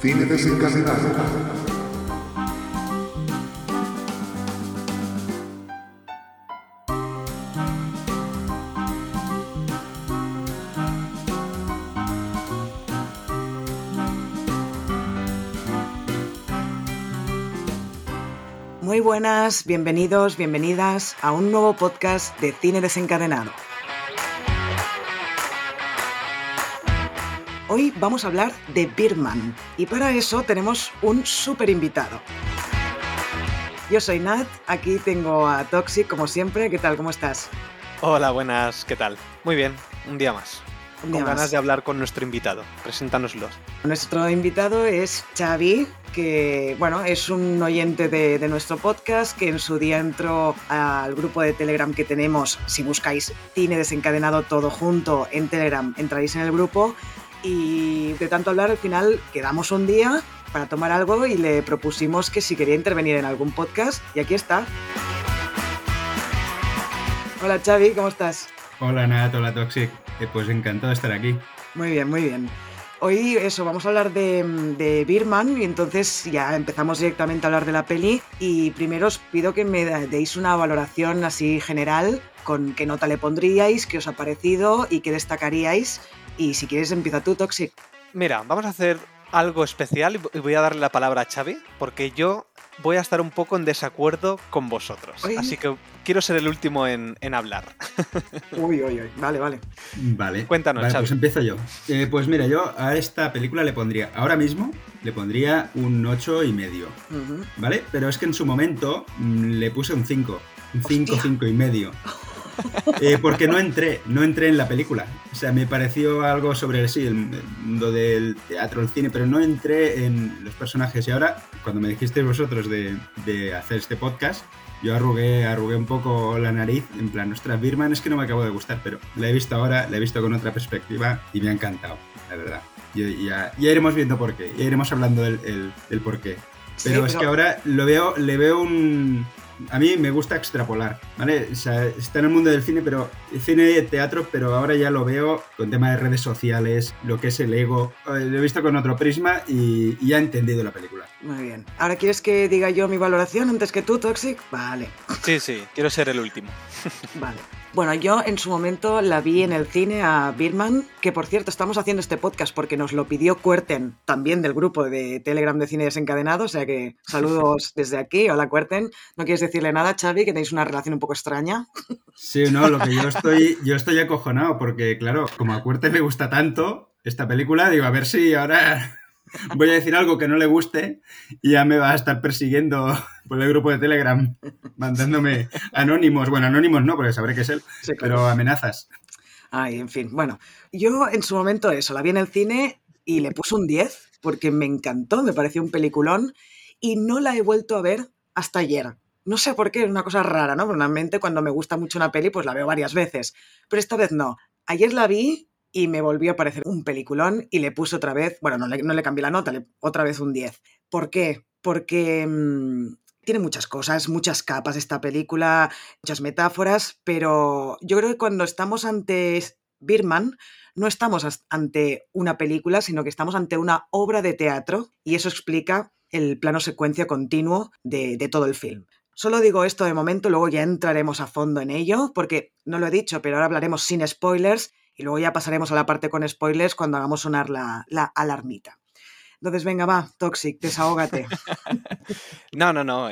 Cine desencadenado. Muy buenas, bienvenidos, bienvenidas a un nuevo podcast de Cine Desencadenado. Hoy vamos a hablar de Birman y para eso tenemos un súper invitado. Yo soy Nat, aquí tengo a Toxic como siempre. ¿Qué tal? ¿Cómo estás? Hola, buenas, ¿qué tal? Muy bien, un día más. Un día con ganas de hablar con nuestro invitado. Preséntanoslo. Nuestro invitado es Xavi, que bueno, es un oyente de, de nuestro podcast que en su día entró al grupo de Telegram que tenemos. Si buscáis Cine Desencadenado todo junto en Telegram, entraréis en el grupo. Y de tanto hablar, al final quedamos un día para tomar algo y le propusimos que si quería intervenir en algún podcast. Y aquí está. Hola Xavi, ¿cómo estás? Hola Nat, hola Toxic. Eh, pues encantado de estar aquí. Muy bien, muy bien. Hoy eso, vamos a hablar de, de Birman y entonces ya empezamos directamente a hablar de la peli y primero os pido que me deis una valoración así general con qué nota le pondríais, qué os ha parecido y qué destacaríais y si quieres empieza tú, Toxic. Mira, vamos a hacer algo especial y vo- y voy a darle la palabra a Xavi, porque yo voy a estar un poco en desacuerdo con vosotros. Oye. Así que quiero ser el último en, en hablar. Uy, uy, uy, vale, vale. Vale. Cuéntanos, Vale, Xavi. pues empiezo yo. Eh, pues mira, yo a esta película le pondría, ahora mismo, le pondría un 8 y medio. ¿vale? Pero es que en su momento mm, le puse un 5. Un 5, Hostia. 5 y medio. Eh, porque no entré, no entré en la película. O sea, me pareció algo sobre sí, el mundo del teatro, el cine, pero no entré en los personajes. Y ahora, cuando me dijisteis vosotros de, de hacer este podcast, yo arrugué, arrugué un poco la nariz, en plan, ostras, Birman es que no me acabo de gustar, pero la he visto ahora, la he visto con otra perspectiva y me ha encantado, la verdad. Y ya, ya iremos viendo por qué, ya iremos hablando del, el- del por qué. Sí, Pero es pero- que ahora lo veo, le veo un. A mí me gusta extrapolar, ¿vale? O sea, está en el mundo del cine, pero cine y teatro, pero ahora ya lo veo con tema de redes sociales, lo que es el ego. Eh, Lo he visto con otro prisma y, y ya he entendido la película. Muy bien. ¿Ahora quieres que diga yo mi valoración antes que tú, Toxic? Vale. Sí, sí, quiero ser el último. Vale. Bueno, yo en su momento la vi en el cine a Birman, que por cierto estamos haciendo este podcast porque nos lo pidió Cuerten, también del grupo de Telegram de Cine Desencadenado, o sea que saludos desde aquí, hola Cuerten. ¿No quieres decirle nada, Xavi, que tenéis una relación un poco extraña? Sí, no, lo que yo estoy, yo estoy acojonado, porque claro, como a Cuerte me gusta tanto esta película, digo, a ver si ahora voy a decir algo que no le guste y ya me va a estar persiguiendo por el grupo de Telegram, mandándome anónimos. Bueno, anónimos no, porque sabré que es él, Sí, claro. pero amenazas. Ay, en fin, bueno, yo en su momento eso, la vi en el cine y le puse un 10 porque me encantó, me pareció un peliculón y no la he vuelto a ver hasta ayer. No sé por qué, es una cosa rara, ¿no? Normalmente cuando me gusta mucho una peli pues la veo varias veces, pero esta vez no. Ayer la vi y me volvió a parecer un peliculón y le puse otra vez, bueno, no le, no le cambié la nota, le, otra vez un 10. ¿Por qué? Porque mm, tiene muchas cosas, muchas capas esta película, muchas metáforas, pero yo creo que cuando estamos ante Birman, no estamos ante una película, sino que estamos ante una obra de teatro y eso explica el plano secuencia continuo de todo el film. Solo digo esto de momento, luego ya entraremos a fondo en ello, porque no lo he dicho, pero ahora hablaremos sin spoilers y luego ya pasaremos a la parte con spoilers cuando hagamos sonar la, la alarmita. Entonces, venga, va, Toxic, desahógate. No, no, no,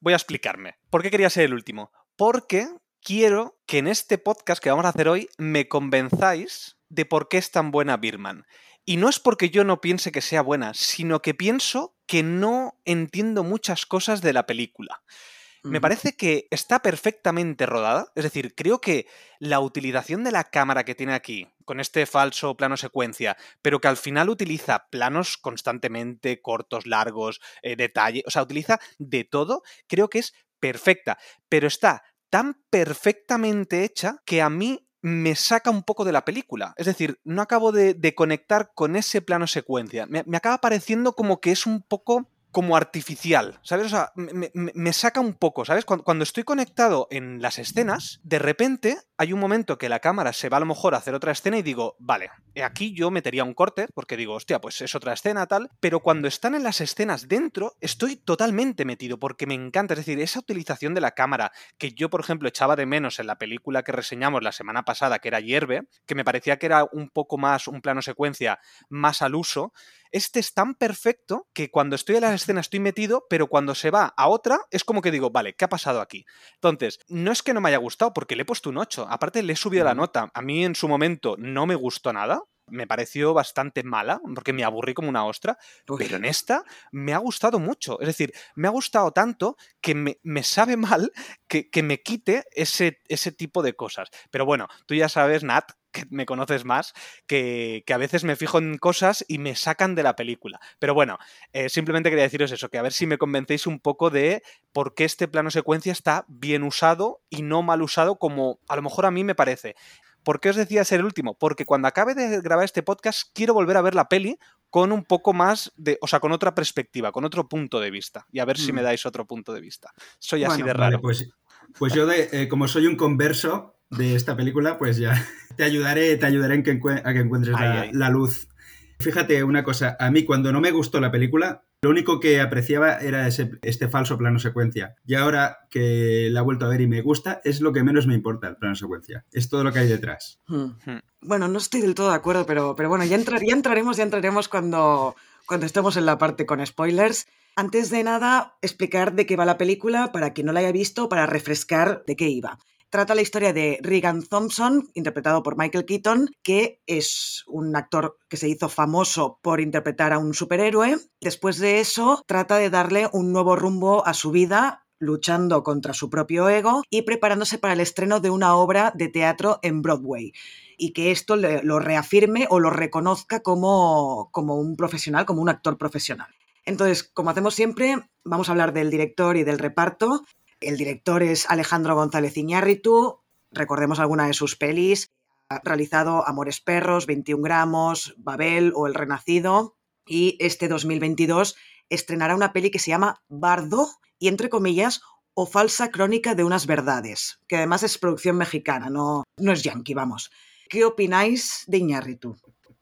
voy a explicarme. ¿Por qué quería ser el último? Porque quiero que en este podcast que vamos a hacer hoy me convenzáis de por qué es tan buena Birman. Y no es porque yo no piense que sea buena, sino que pienso que no entiendo muchas cosas de la película. Me parece que está perfectamente rodada, es decir, creo que la utilización de la cámara que tiene aquí, con este falso plano secuencia, pero que al final utiliza planos constantemente, cortos, largos, eh, detalle, o sea, utiliza de todo, creo que es perfecta, pero está tan perfectamente hecha que a mí me saca un poco de la película. Es decir, no acabo de, de conectar con ese plano secuencia. Me, me acaba pareciendo como que es un poco como artificial, ¿sabes? O sea, me, saca un poco, ¿sabes? Cuando, estoy conectado en las escenas, de repente hay un momento que la cámara se va a lo mejor a hacer otra escena y digo, vale, aquí yo metería un corte, porque digo, hostia, pues es otra escena, tal, pero cuando están en las escenas dentro, estoy totalmente metido, porque me encanta, es decir, esa utilización de la cámara, que yo, por ejemplo, echaba de menos en la película que reseñamos la semana pasada, que era Hierve, que me parecía que era un poco más un plano secuencia más al uso, este es tan perfecto que cuando estoy en la escena estoy metido, pero cuando se va a otra es como que digo, vale, ¿qué ha pasado aquí? Entonces, no es que no me haya gustado, porque le he puesto un 8. Aparte, le he subido la nota. A mí en su momento no me gustó nada, me pareció bastante mala, porque me aburrí como una ostra, pero en esta me ha gustado mucho. Es decir, me ha gustado tanto que me, sabe mal que, que, me quite ese, ese tipo de cosas. Pero bueno, tú ya sabes, Nat, que me conoces más, que, a veces me fijo en cosas y me sacan de la película. Pero bueno, eh, simplemente quería deciros eso, que a ver si me convencéis un poco de por qué este plano secuencia está bien usado y no mal usado como a lo mejor a mí me parece. ¿Por qué os decía ser el último? Porque cuando acabe de grabar este podcast quiero volver a ver la peli con un poco más de, o sea, con otra perspectiva, con otro punto de vista. Y a ver si me mm. dais otro punto de vista. Soy así de raro. pues, pues yo, de, eh, como soy un converso, de esta película, pues ya te ayudaré, te ayudaré en que a que encuentres la, luz. Fíjate una cosa, a mí cuando no me gustó la película, lo único que apreciaba era ese, este falso plano secuencia. Y ahora que la he vuelto a ver y me gusta, es lo que menos me importa el plano secuencia. Es todo lo que hay detrás. Hmm. Hmm. Bueno, no estoy del todo de acuerdo, pero, pero bueno, ya, ya entraremos, ya entraremos cuando, cuando estemos en la parte con spoilers. Antes de nada, explicar de qué va la película para quien no la haya visto, para refrescar de qué iba trata la historia de Regan Thompson, interpretado por Michael Keaton, que es un actor que se hizo famoso por interpretar a un superhéroe. Después de eso, trata de darle un nuevo rumbo a su vida luchando contra su propio ego y preparándose para el estreno de una obra de teatro en Broadway y que esto lo reafirme o lo reconozca como, como un profesional, como un actor profesional. Entonces, como hacemos siempre, vamos a hablar del director y del reparto. El director es Alejandro González Iñárritu, recordemos alguna de sus pelis. Ha realizado Amores Perros, 21 gramos, Babel o El Renacido. Y este 2022 estrenará una peli que se llama Bardo y, entre comillas, o falsa crónica de unas verdades, que además es producción mexicana, no, no es yankee, vamos. ¿Qué opináis de Iñárritu?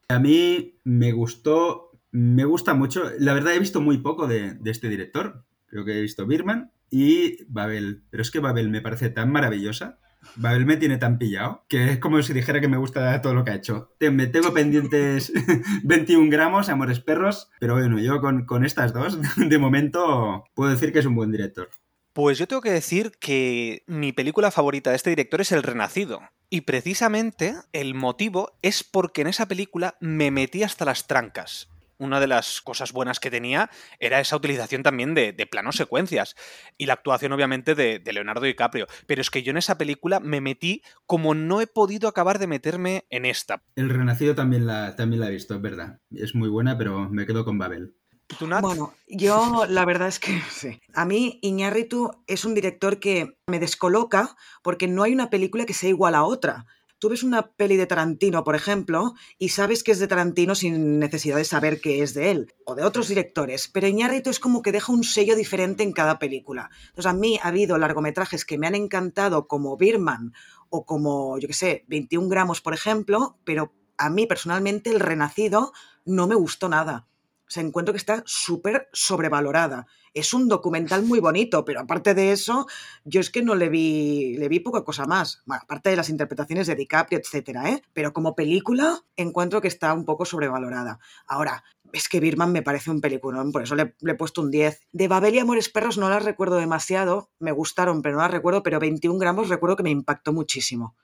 A mí me gustó, me gusta mucho. La verdad he visto muy poco de, de este director. Creo que he visto Birman y Babel. Pero es que Babel me parece tan maravillosa. Babel me tiene tan pillado que es como si dijera que me gusta todo lo que ha hecho. Me tengo pendientes 21 gramos, Amores Perros, pero bueno, yo con, con estas dos, de momento, puedo decir que es un buen director. Pues yo tengo que decir que mi película favorita de este director es El Renacido. Y precisamente el motivo es porque en esa película me metí hasta las trancas una de las cosas buenas que tenía era esa utilización también de, planos secuencias y la actuación obviamente de, Leonardo DiCaprio. Pero es que yo en esa película me metí como no he podido acabar de meterme en esta. El Renacido también la, también la he visto, es verdad. Es muy buena, pero me quedo con Babel. Bueno, yo la verdad es que sí. A mí Iñárritu es un director que me descoloca porque no hay una película que sea igual a otra tú ves una peli de Tarantino, por ejemplo, y sabes que es de Tarantino sin necesidad de saber que es de él, o de otros directores, pero Iñárritu es como que deja un sello diferente en cada película. Entonces, a mí ha habido largometrajes que me han encantado, como Birman, o como, yo qué sé, 21 gramos, por ejemplo, pero a mí personalmente El Renacido no me gustó nada. O encuentro que está súper sobrevalorada. Es un documental muy bonito, pero aparte de eso, yo es que no le vi, le vi poca cosa más. aparte de las interpretaciones de DiCaprio, etcétera, ¿eh? Pero como película, encuentro que está un poco sobrevalorada. Ahora, es que Birman me parece un peliculón, por eso le, le, he puesto un 10. De Babel y Amores Perros no las recuerdo demasiado, me gustaron, pero no las recuerdo, pero 21 gramos recuerdo que me impactó muchísimo.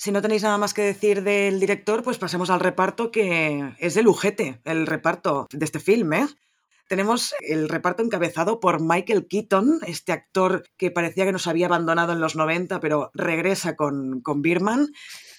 Si no tenéis nada más que decir del director, pues pasemos al reparto que es de lujete, el reparto de este filme. ¿eh? Tenemos el reparto encabezado por Michael Keaton, este actor que parecía que nos había abandonado en los 90, pero regresa con, con Birman,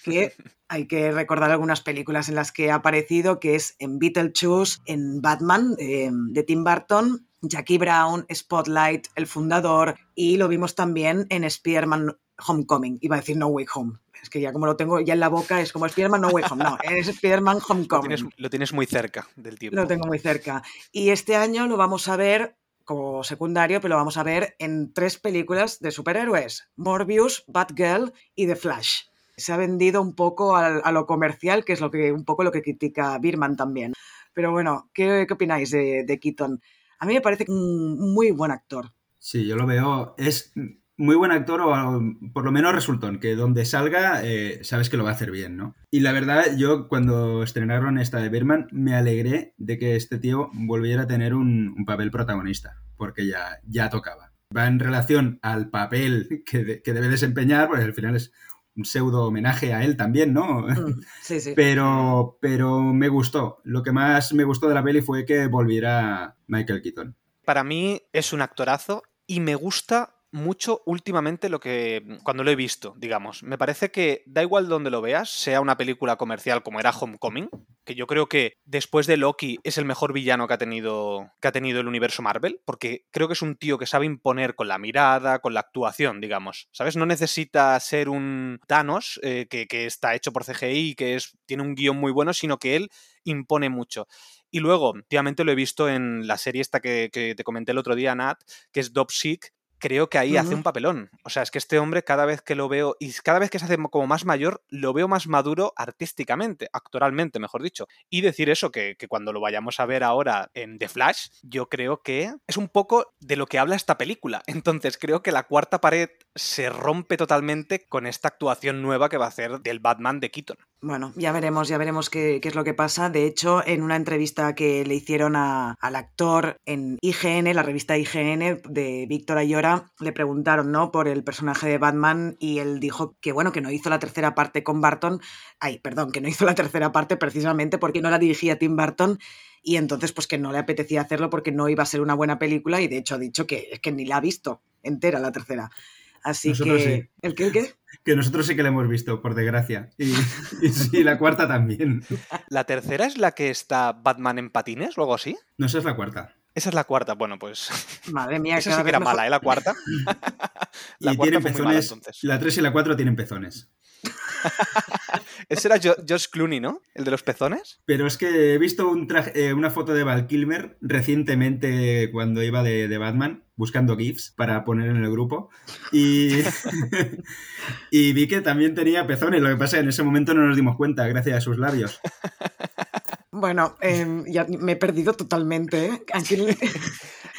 que hay que recordar algunas películas en las que ha aparecido, que es en Beetlejuice, en Batman eh, de Tim Burton, Jackie Brown, Spotlight, El Fundador, y lo vimos también en Spider-Man Homecoming, iba a decir No Way Home, es que ya como lo tengo ya en la boca, es como Spider-Man No Way Home. No, es Spider-Man Homecoming. Lo tienes, lo tienes, muy cerca del tiempo. Lo tengo muy cerca. Y este año lo vamos a ver como secundario, pero lo vamos a ver en tres películas de superhéroes: Morbius, Batgirl y The Flash. Se ha vendido un poco a, lo comercial, que es lo que, un poco lo que critica Birman también. Pero bueno, ¿qué, opináis de, de Keaton? A mí me parece un muy buen actor. Sí, yo lo veo. Es muy buen actor, o por lo menos resultón, que donde salga eh, sabes que lo va a hacer bien, ¿no? Y la verdad, yo cuando estrenaron esta de Birman, me alegré de que este tío volviera a tener un, papel protagonista, porque ya, ya tocaba. Va en relación al papel que, debe desempeñar, porque al final es un pseudo homenaje a él también, ¿no? Mm, sí, sí. Pero, pero me gustó. Lo que más me gustó de la peli fue que volviera Michael Keaton. Para mí es un actorazo y me gusta mucho últimamente lo que mm, cuando lo he visto, digamos. Me parece que da igual donde lo veas, sea una película comercial como era Homecoming, que yo creo que después de Loki es el mejor villano que ha tenido que ha tenido el universo Marvel, porque creo que es un tío que sabe imponer con la mirada, con la actuación, digamos. ¿Sabes? No necesita ser un Thanos eh, que, está hecho por CGI, que es, tiene un guion muy bueno, sino que él impone mucho. Y luego, últimamente lo he visto en la serie esta que, que, te comenté el otro día, Nat, que es Sick creo que ahí hace un papelón. O sea, es que este hombre cada vez que lo veo, y cada vez que se hace como más mayor, lo veo más maduro artísticamente, actoralmente, mejor dicho. Y decir eso, que, cuando lo vayamos a ver ahora en The Flash, yo creo que es un poco de lo que habla esta película. Entonces creo que la cuarta pared se rompe totalmente con esta actuación nueva que va a hacer del Batman de Keaton. Bueno, ya veremos, ya veremos qué, es lo que pasa. De hecho, en una entrevista que le hicieron al actor en IGN, la revista IGN de Víctor Ayora, le preguntaron, ¿no? Por el personaje de Batman y él dijo que, bueno, que no hizo la tercera parte con Barton. Ay, perdón, que no hizo la tercera parte precisamente porque no la dirigía Tim Burton y entonces pues que no le apetecía hacerlo porque no iba a ser una buena película y de hecho ha dicho que que ni la ha visto entera la tercera. Así que. ¿El qué? ¿El qué? Que nosotros sí que la hemos visto, por desgracia. Y, sí, la cuarta también. ¿La tercera es la que está Batman en patines o algo así? No, esa es la cuarta. Esa es la cuarta, bueno, pues. Madre mía, esa sí que era mala, ¿eh? La cuarta. la y cuarta pezones. la 3 y la 4 tienen pezones. Ese era Josh Clooney, ¿no? El de los pezones. Pero es que he visto eh, una foto de Val Kilmer recientemente cuando iba de, Batman buscando GIFs para poner en el grupo y, y vi que también tenía pezones. Lo que pasa es que en ese momento no nos dimos cuenta gracias a sus labios. Bueno, em, ya me he perdido totalmente. ¿eh?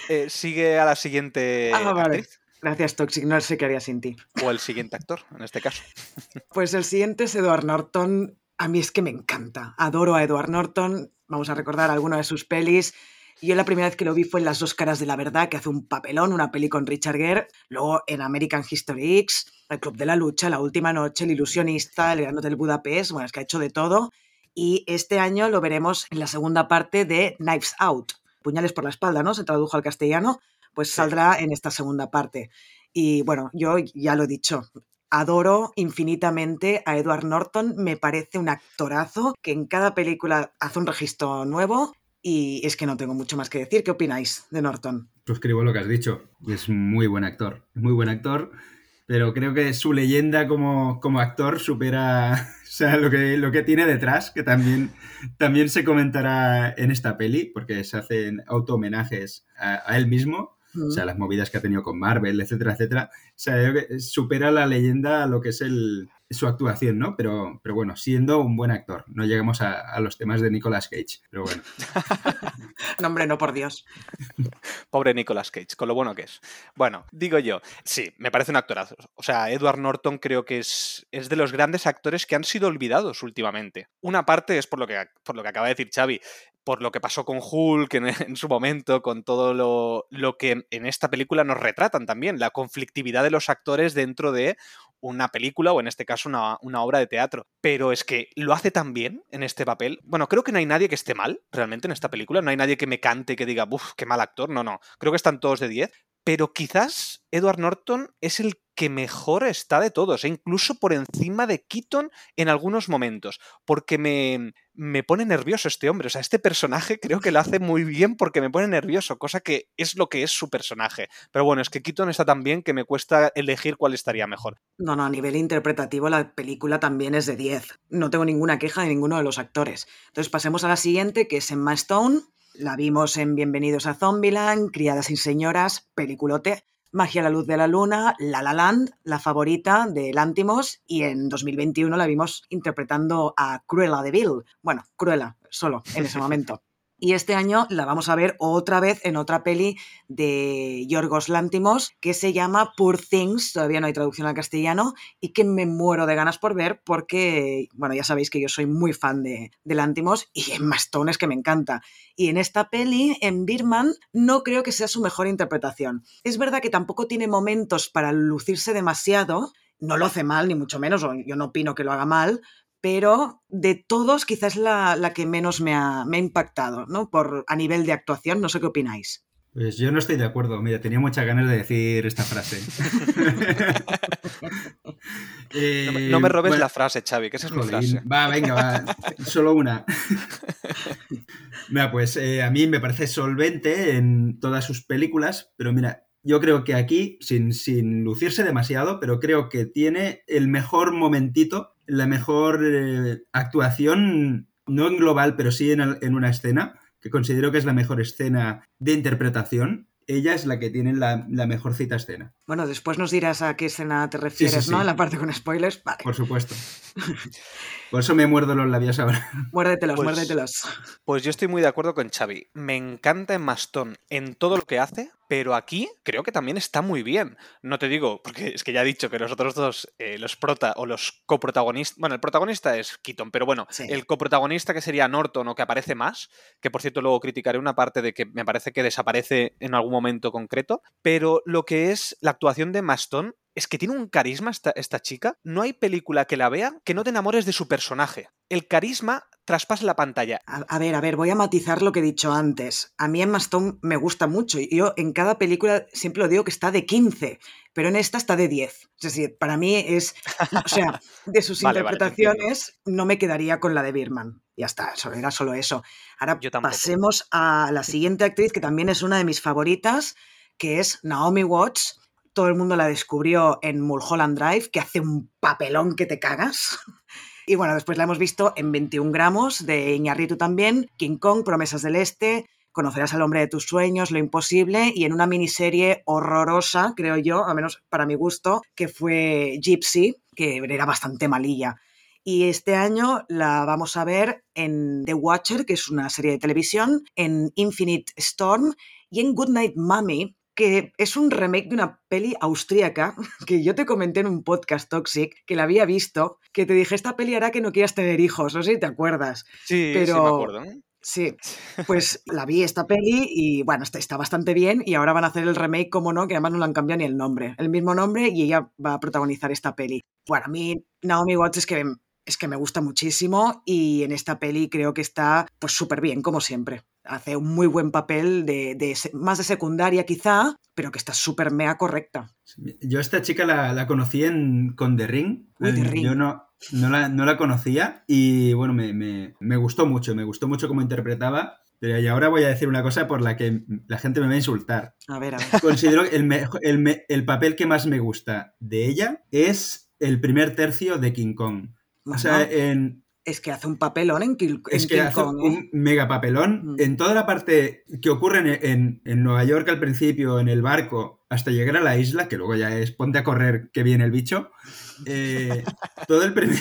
¿eh? sigue a la siguiente. Ah, vale. Gracias, Toxic. No sé qué haría sin ti. O el siguiente actor, en este caso. Pues el siguiente es Edward Norton. A mí es que me encanta. Adoro a Edward Norton. Vamos a recordar alguna de sus pelis. Yo la primera vez que lo vi fue en Las dos caras de la verdad, que hace un papelón, una peli con Richard Gere. Luego en American History X, El Club de la Lucha, La Última Noche, El Ilusionista, El Gran Hotel Budapest. Bueno, es que ha hecho de todo. Y este año lo veremos en la segunda parte de Knives Out. Puñales por la espalda, ¿no? Se tradujo al castellano pues saldrá en esta segunda parte. Y bueno, yo ya lo he dicho, adoro infinitamente a Edward Norton, me parece un actorazo que en cada película hace un registro nuevo y es que no tengo mucho más que decir. ¿Qué opináis de Norton? Suscribo lo que has dicho, es muy buen actor, muy buen actor, pero creo que su leyenda como, como actor supera o sea, lo, que, lo que tiene detrás, que también, también se comentará en esta peli, porque se hacen auto homenajes a él mismo o sea, las movidas que ha tenido con Marvel, etcétera, etcétera. O sea, supera la leyenda a lo que es el, su actuación, ¿no? Pero, pero bueno, siendo un buen actor. No llegamos a, los temas de Nicolas Cage, pero bueno. no, hombre, no, por Dios. Pobre Nicolas Cage, con lo bueno que es. Bueno, digo yo, sí, me parece un actorazo. O sea, Edward Norton creo que es, es de los grandes actores que han sido olvidados últimamente. Una parte es por lo que, por lo que acaba de decir Xavi, por lo que pasó con Hulk en, en su momento, con todo lo, lo, que en esta película nos retratan también, la conflictividad de los actores dentro de una película o en este caso una, una, obra de teatro. Pero es que lo hace tan bien en este papel. Bueno, creo que no hay nadie que esté mal realmente en esta película. No hay nadie que me cante que diga, uff, qué mal actor. No, no. Creo que están todos de 10. Pero quizás Edward Norton es el que mejor está de todos, e incluso por encima de Keaton en algunos momentos, porque me, me pone nervioso este hombre. O sea, este personaje creo que lo hace muy bien porque me pone nervioso, cosa que es lo que es su personaje. Pero bueno, es que Keaton está tan bien que me cuesta elegir cuál estaría mejor. No, no, a nivel interpretativo la película también es de 10. No tengo ninguna queja de ninguno de los actores. Entonces pasemos a la siguiente, que es Emma Stone La vimos en Bienvenidos a Zombieland, Criadas sin Señoras, peliculote, Magia la Luz de la Luna, La La Land, la favorita de Lántimos, y en 2021 la vimos interpretando a Cruella de Vil. Bueno, Cruella, solo en ese momento. Y este año la vamos a ver otra vez en otra peli de Yorgos Lántimos que se llama Poor Things, todavía no hay traducción al castellano, y que me muero de ganas por ver porque, bueno, ya sabéis que yo soy muy fan de, de Lántimos y en Mastones que me encanta. Y en esta peli, en Birman, no creo que sea su mejor interpretación. Es verdad que tampoco tiene momentos para lucirse demasiado, no lo hace mal, ni mucho menos, yo no opino que lo haga mal, pero de todos quizás la, la que menos me ha, me ha, impactado, ¿no? Por, a nivel de actuación, no sé qué opináis. Pues yo no estoy de acuerdo, mira, tenía muchas ganas de decir esta frase. eh, no, no, me robes bueno, la frase, Xavi, que esa es mi frase. Va, venga, va, solo una. mira, pues eh, a mí me parece solvente en todas sus películas, pero mira, yo creo que aquí, sin, sin, lucirse demasiado, pero creo que tiene el mejor momentito, la mejor eh, actuación, no en global, pero sí en, en, una escena, que considero que es la mejor escena de interpretación. Ella es la que tiene la, la mejor cita escena. Bueno, después nos dirás a qué escena te refieres, sí, sí, sí. ¿no? En la parte con spoilers. Vale. Por supuesto. Por eso me muerdo los labios ahora. Muérdetelos, pues, muérdetelos. Pues yo estoy muy de acuerdo con Xavi. Me encanta en Mastón en todo lo que hace, pero aquí creo que también está muy bien. No te digo, porque es que ya he dicho que los otros dos, eh, los prota o los coprotagonistas. Bueno, el protagonista es Keaton, pero bueno, sí. el coprotagonista que sería Norton o que aparece más, que por cierto luego criticaré una parte de que me parece que desaparece en algún momento concreto, pero lo que es la actuación de Mastón es que tiene un carisma esta, esta, chica. No hay película que la vea que no te enamores de su personaje. El carisma traspasa la pantalla. A, a, ver, a ver, voy a matizar lo que he dicho antes. A mí Emma Stone me gusta mucho. y Yo en cada película siempre lo digo que está de 15, pero en esta está de 10. Es decir, para mí es, o sea, de sus vale, interpretaciones vale, no me quedaría con la de Birman. Ya está, era solo eso. Ahora pasemos a la siguiente actriz que también es una de mis favoritas, que es Naomi Watts todo el mundo la descubrió en Mulholland Drive, que hace un papelón que te cagas. Y bueno, después la hemos visto en 21 gramos de Iñarritu también, King Kong, Promesas del Este, Conocerás al hombre de tus sueños, Lo imposible, y en una miniserie horrorosa, creo yo, al menos para mi gusto, que fue Gypsy, que era bastante malilla. Y este año la vamos a ver en The Watcher, que es una serie de televisión, en Infinite Storm y en Goodnight Mommy, que es un remake de una peli austríaca que yo te comenté en un podcast Toxic que la había visto, que te dije, esta peli hará que no quieras tener hijos, no sé si te acuerdas. Sí, Pero... sí me acuerdo. ¿eh? Sí, pues la vi esta peli y bueno, está, está, bastante bien y ahora van a hacer el remake, como no, que además no le han cambiado ni el nombre, el mismo nombre y ella va a protagonizar esta peli. Bueno, a mí Naomi Watts es que, es que me gusta muchísimo y en esta peli creo que está pues súper bien, como siempre hace un muy buen papel de, de, más de secundaria quizá, pero que está súper mea correcta. Yo a esta chica la, la conocí en, con The Ring. Uy, The Ring. Yo no, no, la, no la conocía y bueno, me, me, me, gustó mucho, me gustó mucho cómo interpretaba. Pero y ahora voy a decir una cosa por la que la gente me va a insultar. A ver, a ver. Considero que el, el, el papel que más me gusta de ella es el primer tercio de King Kong. O sea, en, es que hace un papelón en, King, es que King hace Kong, un mega papelón. Mm. En toda la parte que ocurre en, en, en, Nueva York al principio, en el barco, hasta llegar a la isla, que luego ya es ponte a correr que viene el bicho. Eh, todo, el primer,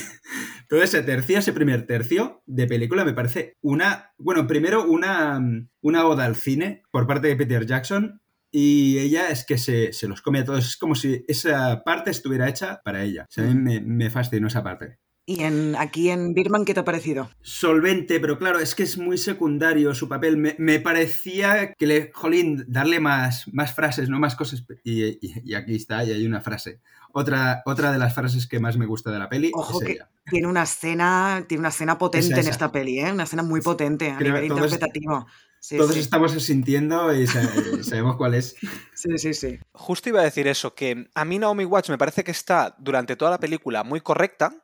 todo ese tercio, ese primer tercio de película me parece una. Bueno, primero una, una oda al cine por parte de Peter Jackson. Y ella es que se, se los come a todos. Es como si esa parte estuviera hecha para ella. O sea, a mí me, me fascinó esa parte. ¿Y en, aquí en Birman qué te ha parecido? Solvente, pero claro, es que es muy secundario su papel. Me, me parecía que le, jolín, darle más, más frases, no más cosas. Y, y, y, aquí está, y hay una frase. Otra, otra de las frases que más me gusta de la peli. Ojo es que ella. tiene una escena, tiene una escena potente Esa, en esta peli, ¿eh? Una escena muy potente a Creo nivel todos- interpretativo. Sí, Todos sí. estamos sintiendo y sabemos cuál es. sí, sí, sí. Justo iba a decir eso, que a mí Naomi Watts me parece que está durante toda la película muy correcta,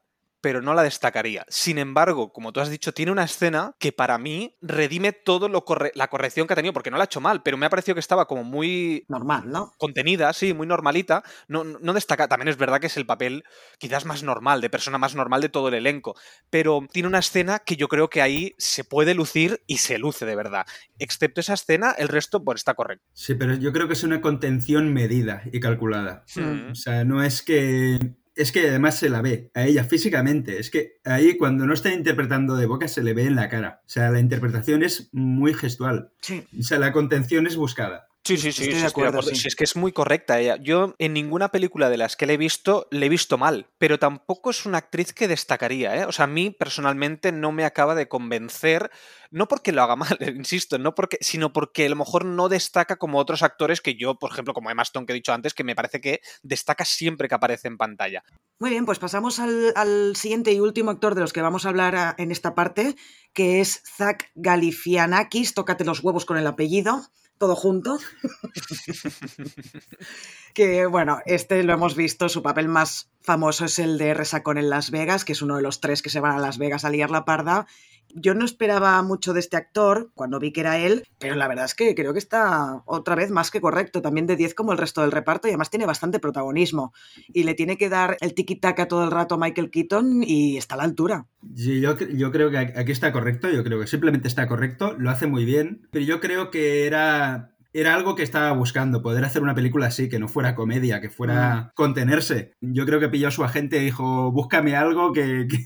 pero no la destacaría. Sin embargo, como tú has dicho, tiene una escena que para mí redime todo lo la corrección que ha tenido, porque no la ha hecho mal, pero me ha parecido que estaba como muy... Normal, ¿no? Contenida, sí, muy normalita. No, no destaca, también es verdad que es el papel quizás más normal, de persona más normal de todo el elenco, pero tiene una escena que yo creo que ahí se puede lucir y se luce de verdad. Excepto esa escena, el resto pues está correcto. Sí, pero yo creo que es una contención medida y calculada. O sea, no es que es que además se la ve a ella físicamente. Es que ahí cuando no está interpretando de boca se le ve en la cara. O sea, la interpretación es muy gestual. Sí. O sea, la contención es buscada. Sí, sí, sí, estoy de acuerdo. Sí. es que es muy correcta ella. Yo en ninguna película de las que le he visto le he visto mal, pero tampoco es una actriz que destacaría. ¿eh? O sea, a mí personalmente no me acaba de convencer, no porque lo haga mal, insisto, no porque, sino porque a lo mejor no destaca como otros actores que yo, por ejemplo, como Emma Stone que he dicho antes, que me parece que destaca siempre que aparece en pantalla. Muy bien, pues pasamos al, al siguiente y último actor de los que vamos a hablar en esta parte, que es Zach Galifianakis. Tócate los huevos con el apellido todo junto. que bueno, este lo hemos visto, su papel más famoso es el de Resacón en Las Vegas, que es uno de los tres que se van a Las Vegas a liar la parda. Yo no esperaba mucho de este actor cuando vi que era él, pero la verdad es que creo que está otra vez más que correcto, también de 10 como el resto del reparto y además tiene bastante protagonismo. Y le tiene que dar el tiki-taka todo el rato a Michael Keaton y está a la altura. Sí, yo, yo creo que aquí está correcto, yo creo que simplemente está correcto, lo hace muy bien, pero yo creo que era era algo que estaba buscando, poder hacer una película así, que no fuera comedia, que fuera mm. contenerse. Yo creo que pilló a su agente y dijo, búscame algo que, que,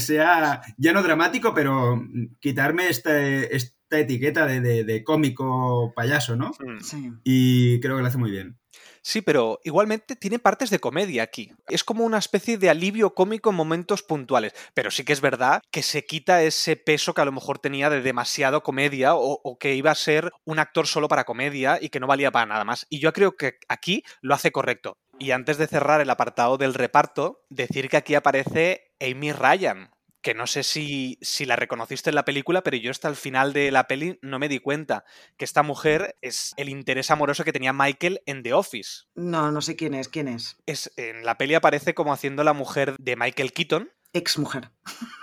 sea ya no dramático, pero quitarme este, esta etiqueta de, de, cómico payaso, ¿no? Sí. Y creo que lo hace muy bien. Sí, pero igualmente tiene partes de comedia aquí. Es como una especie de alivio cómico en momentos puntuales. Pero sí que es verdad que se quita ese peso que a lo mejor tenía de demasiado comedia o, que iba a ser un actor solo para comedia y que no valía para nada más. Y yo creo que aquí lo hace correcto. Y antes de cerrar el apartado del reparto, decir que aquí aparece Amy Ryan, que no sé si, si, la reconociste en la película, pero yo hasta el final de la peli no me di cuenta que esta mujer es el interés amoroso que tenía Michael en The Office. No, no sé quién es, quién es. es en la peli aparece como haciendo la mujer de Michael Keaton. Ex mujer.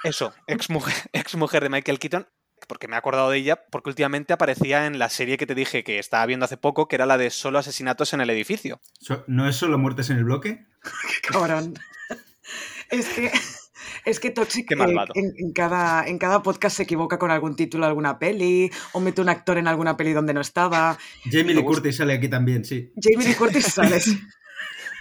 Eso, ex mujer, ex mujer de Michael Keaton. Porque me he acordado de ella, porque últimamente aparecía en la serie que te dije que estaba viendo hace poco, que era la de solo asesinatos en el edificio. ¿No es solo muertes en el bloque? ¡Qué cabrón! es que es que Toxic eh, en, cada, en cada podcast se equivoca con algún título de alguna peli o mete un actor en alguna peli donde no estaba. Jamie Lee Curtis sale aquí también, sí. Jamie Lee Curtis sale, sí.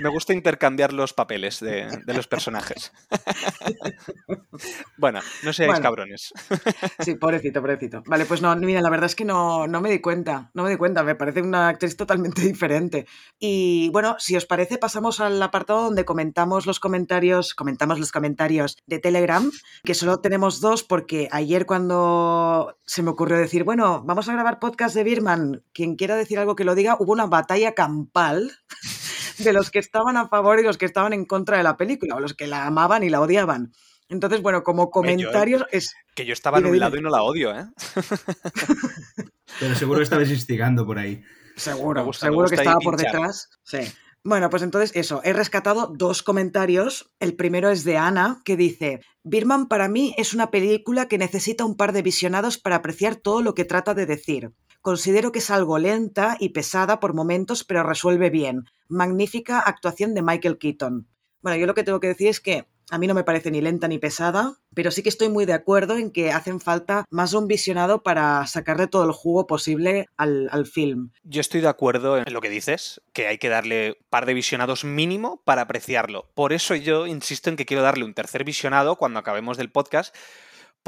Me gusta intercambiar los papeles de, los personajes. bueno, no seáis cabrones. sí, pobrecito, pobrecito. Vale, pues no, mira, la verdad es que no, no me di cuenta, no me di cuenta, me parece una actriz totalmente diferente. Y bueno, si os parece, pasamos al apartado donde comentamos los comentarios, comentamos los comentarios de Telegram, que solo tenemos dos porque ayer cuando se me ocurrió decir, bueno, vamos a grabar podcast de Birman, quien quiera decir algo que lo diga, hubo una batalla campal de los que estaban a favor y los que estaban en contra de la película, o los que la amaban y la odiaban. Entonces, bueno, como comentarios es... Que yo estaba en un lado y no la odio, ¿eh? Pero seguro que estabas instigando por ahí. Seguro, seguro que estaba por detrás. Sí. Bueno, pues entonces eso, he rescatado dos comentarios. El primero es de Ana, que dice, Birman para mí es una película que necesita un par de visionados para apreciar todo lo que trata de decir. Considero que es algo lenta y pesada por momentos, pero resuelve bien. Magnífica actuación de Michael Keaton. Bueno, yo lo que tengo que decir es que a mí no me parece ni lenta ni pesada, pero sí que estoy muy de acuerdo en que hacen falta más un visionado para sacarle todo el jugo posible al, al, film. Yo estoy de acuerdo en lo que dices, que hay que darle un par de visionados mínimo para apreciarlo. Por eso yo insisto en que quiero darle un tercer visionado cuando acabemos del podcast,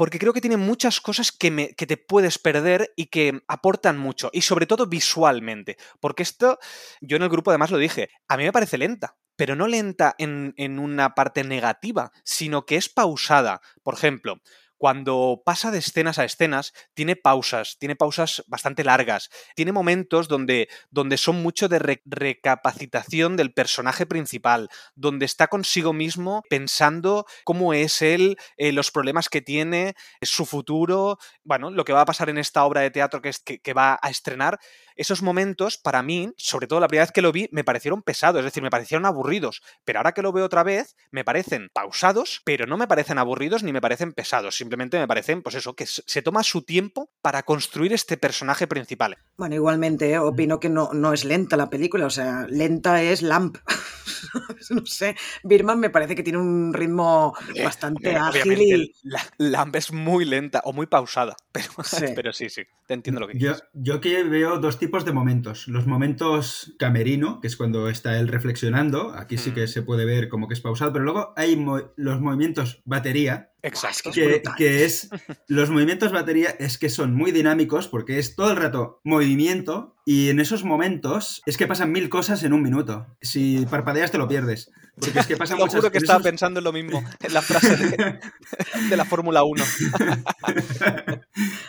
porque creo que tiene muchas cosas que, me, que, te puedes perder y que aportan mucho, y sobre todo visualmente, porque esto, yo en el grupo además lo dije, a mí me parece lenta, pero no lenta en, en una parte negativa, sino que es pausada. Por ejemplo, cuando pasa de escenas a escenas, tiene pausas, tiene pausas bastante largas, tiene momentos donde, donde son mucho de recapacitación del personaje principal, donde está consigo mismo pensando cómo es él, eh, los problemas que tiene, su futuro, bueno, lo que va a pasar en esta obra de teatro que, es, que va a estrenar. Esos momentos para mí, sobre todo la primera vez que lo vi, me parecieron pesados, es decir, me parecieron aburridos, pero ahora que lo veo otra vez, me parecen pausados, pero no me parecen aburridos ni me parecen pesados, simplemente me parecen, pues eso, que se toma su tiempo para construir este personaje principal. Bueno, igualmente, ¿eh? opino que no, no es lenta la película, o sea, lenta es Lamp. no sé, Birman me parece que tiene un ritmo bastante ágil y... Lamp es muy lenta o muy pausada, pero sí, pero sí, sí, te entiendo lo que yo, Yo que veo dos tipos de momentos. Los momentos camerino, que es cuando está él reflexionando, aquí sí que se puede ver como que es pausado, pero luego hay los movimientos batería, Exacto. Que, que, es los movimientos batería es que son muy dinámicos porque es todo el rato movimiento y en esos momentos es que pasan mil cosas en un minuto. Si parpadeas te lo pierdes. Porque es que pasan Lo juro que estaba pensando en lo mismo, en la frase de, de la Fórmula 1.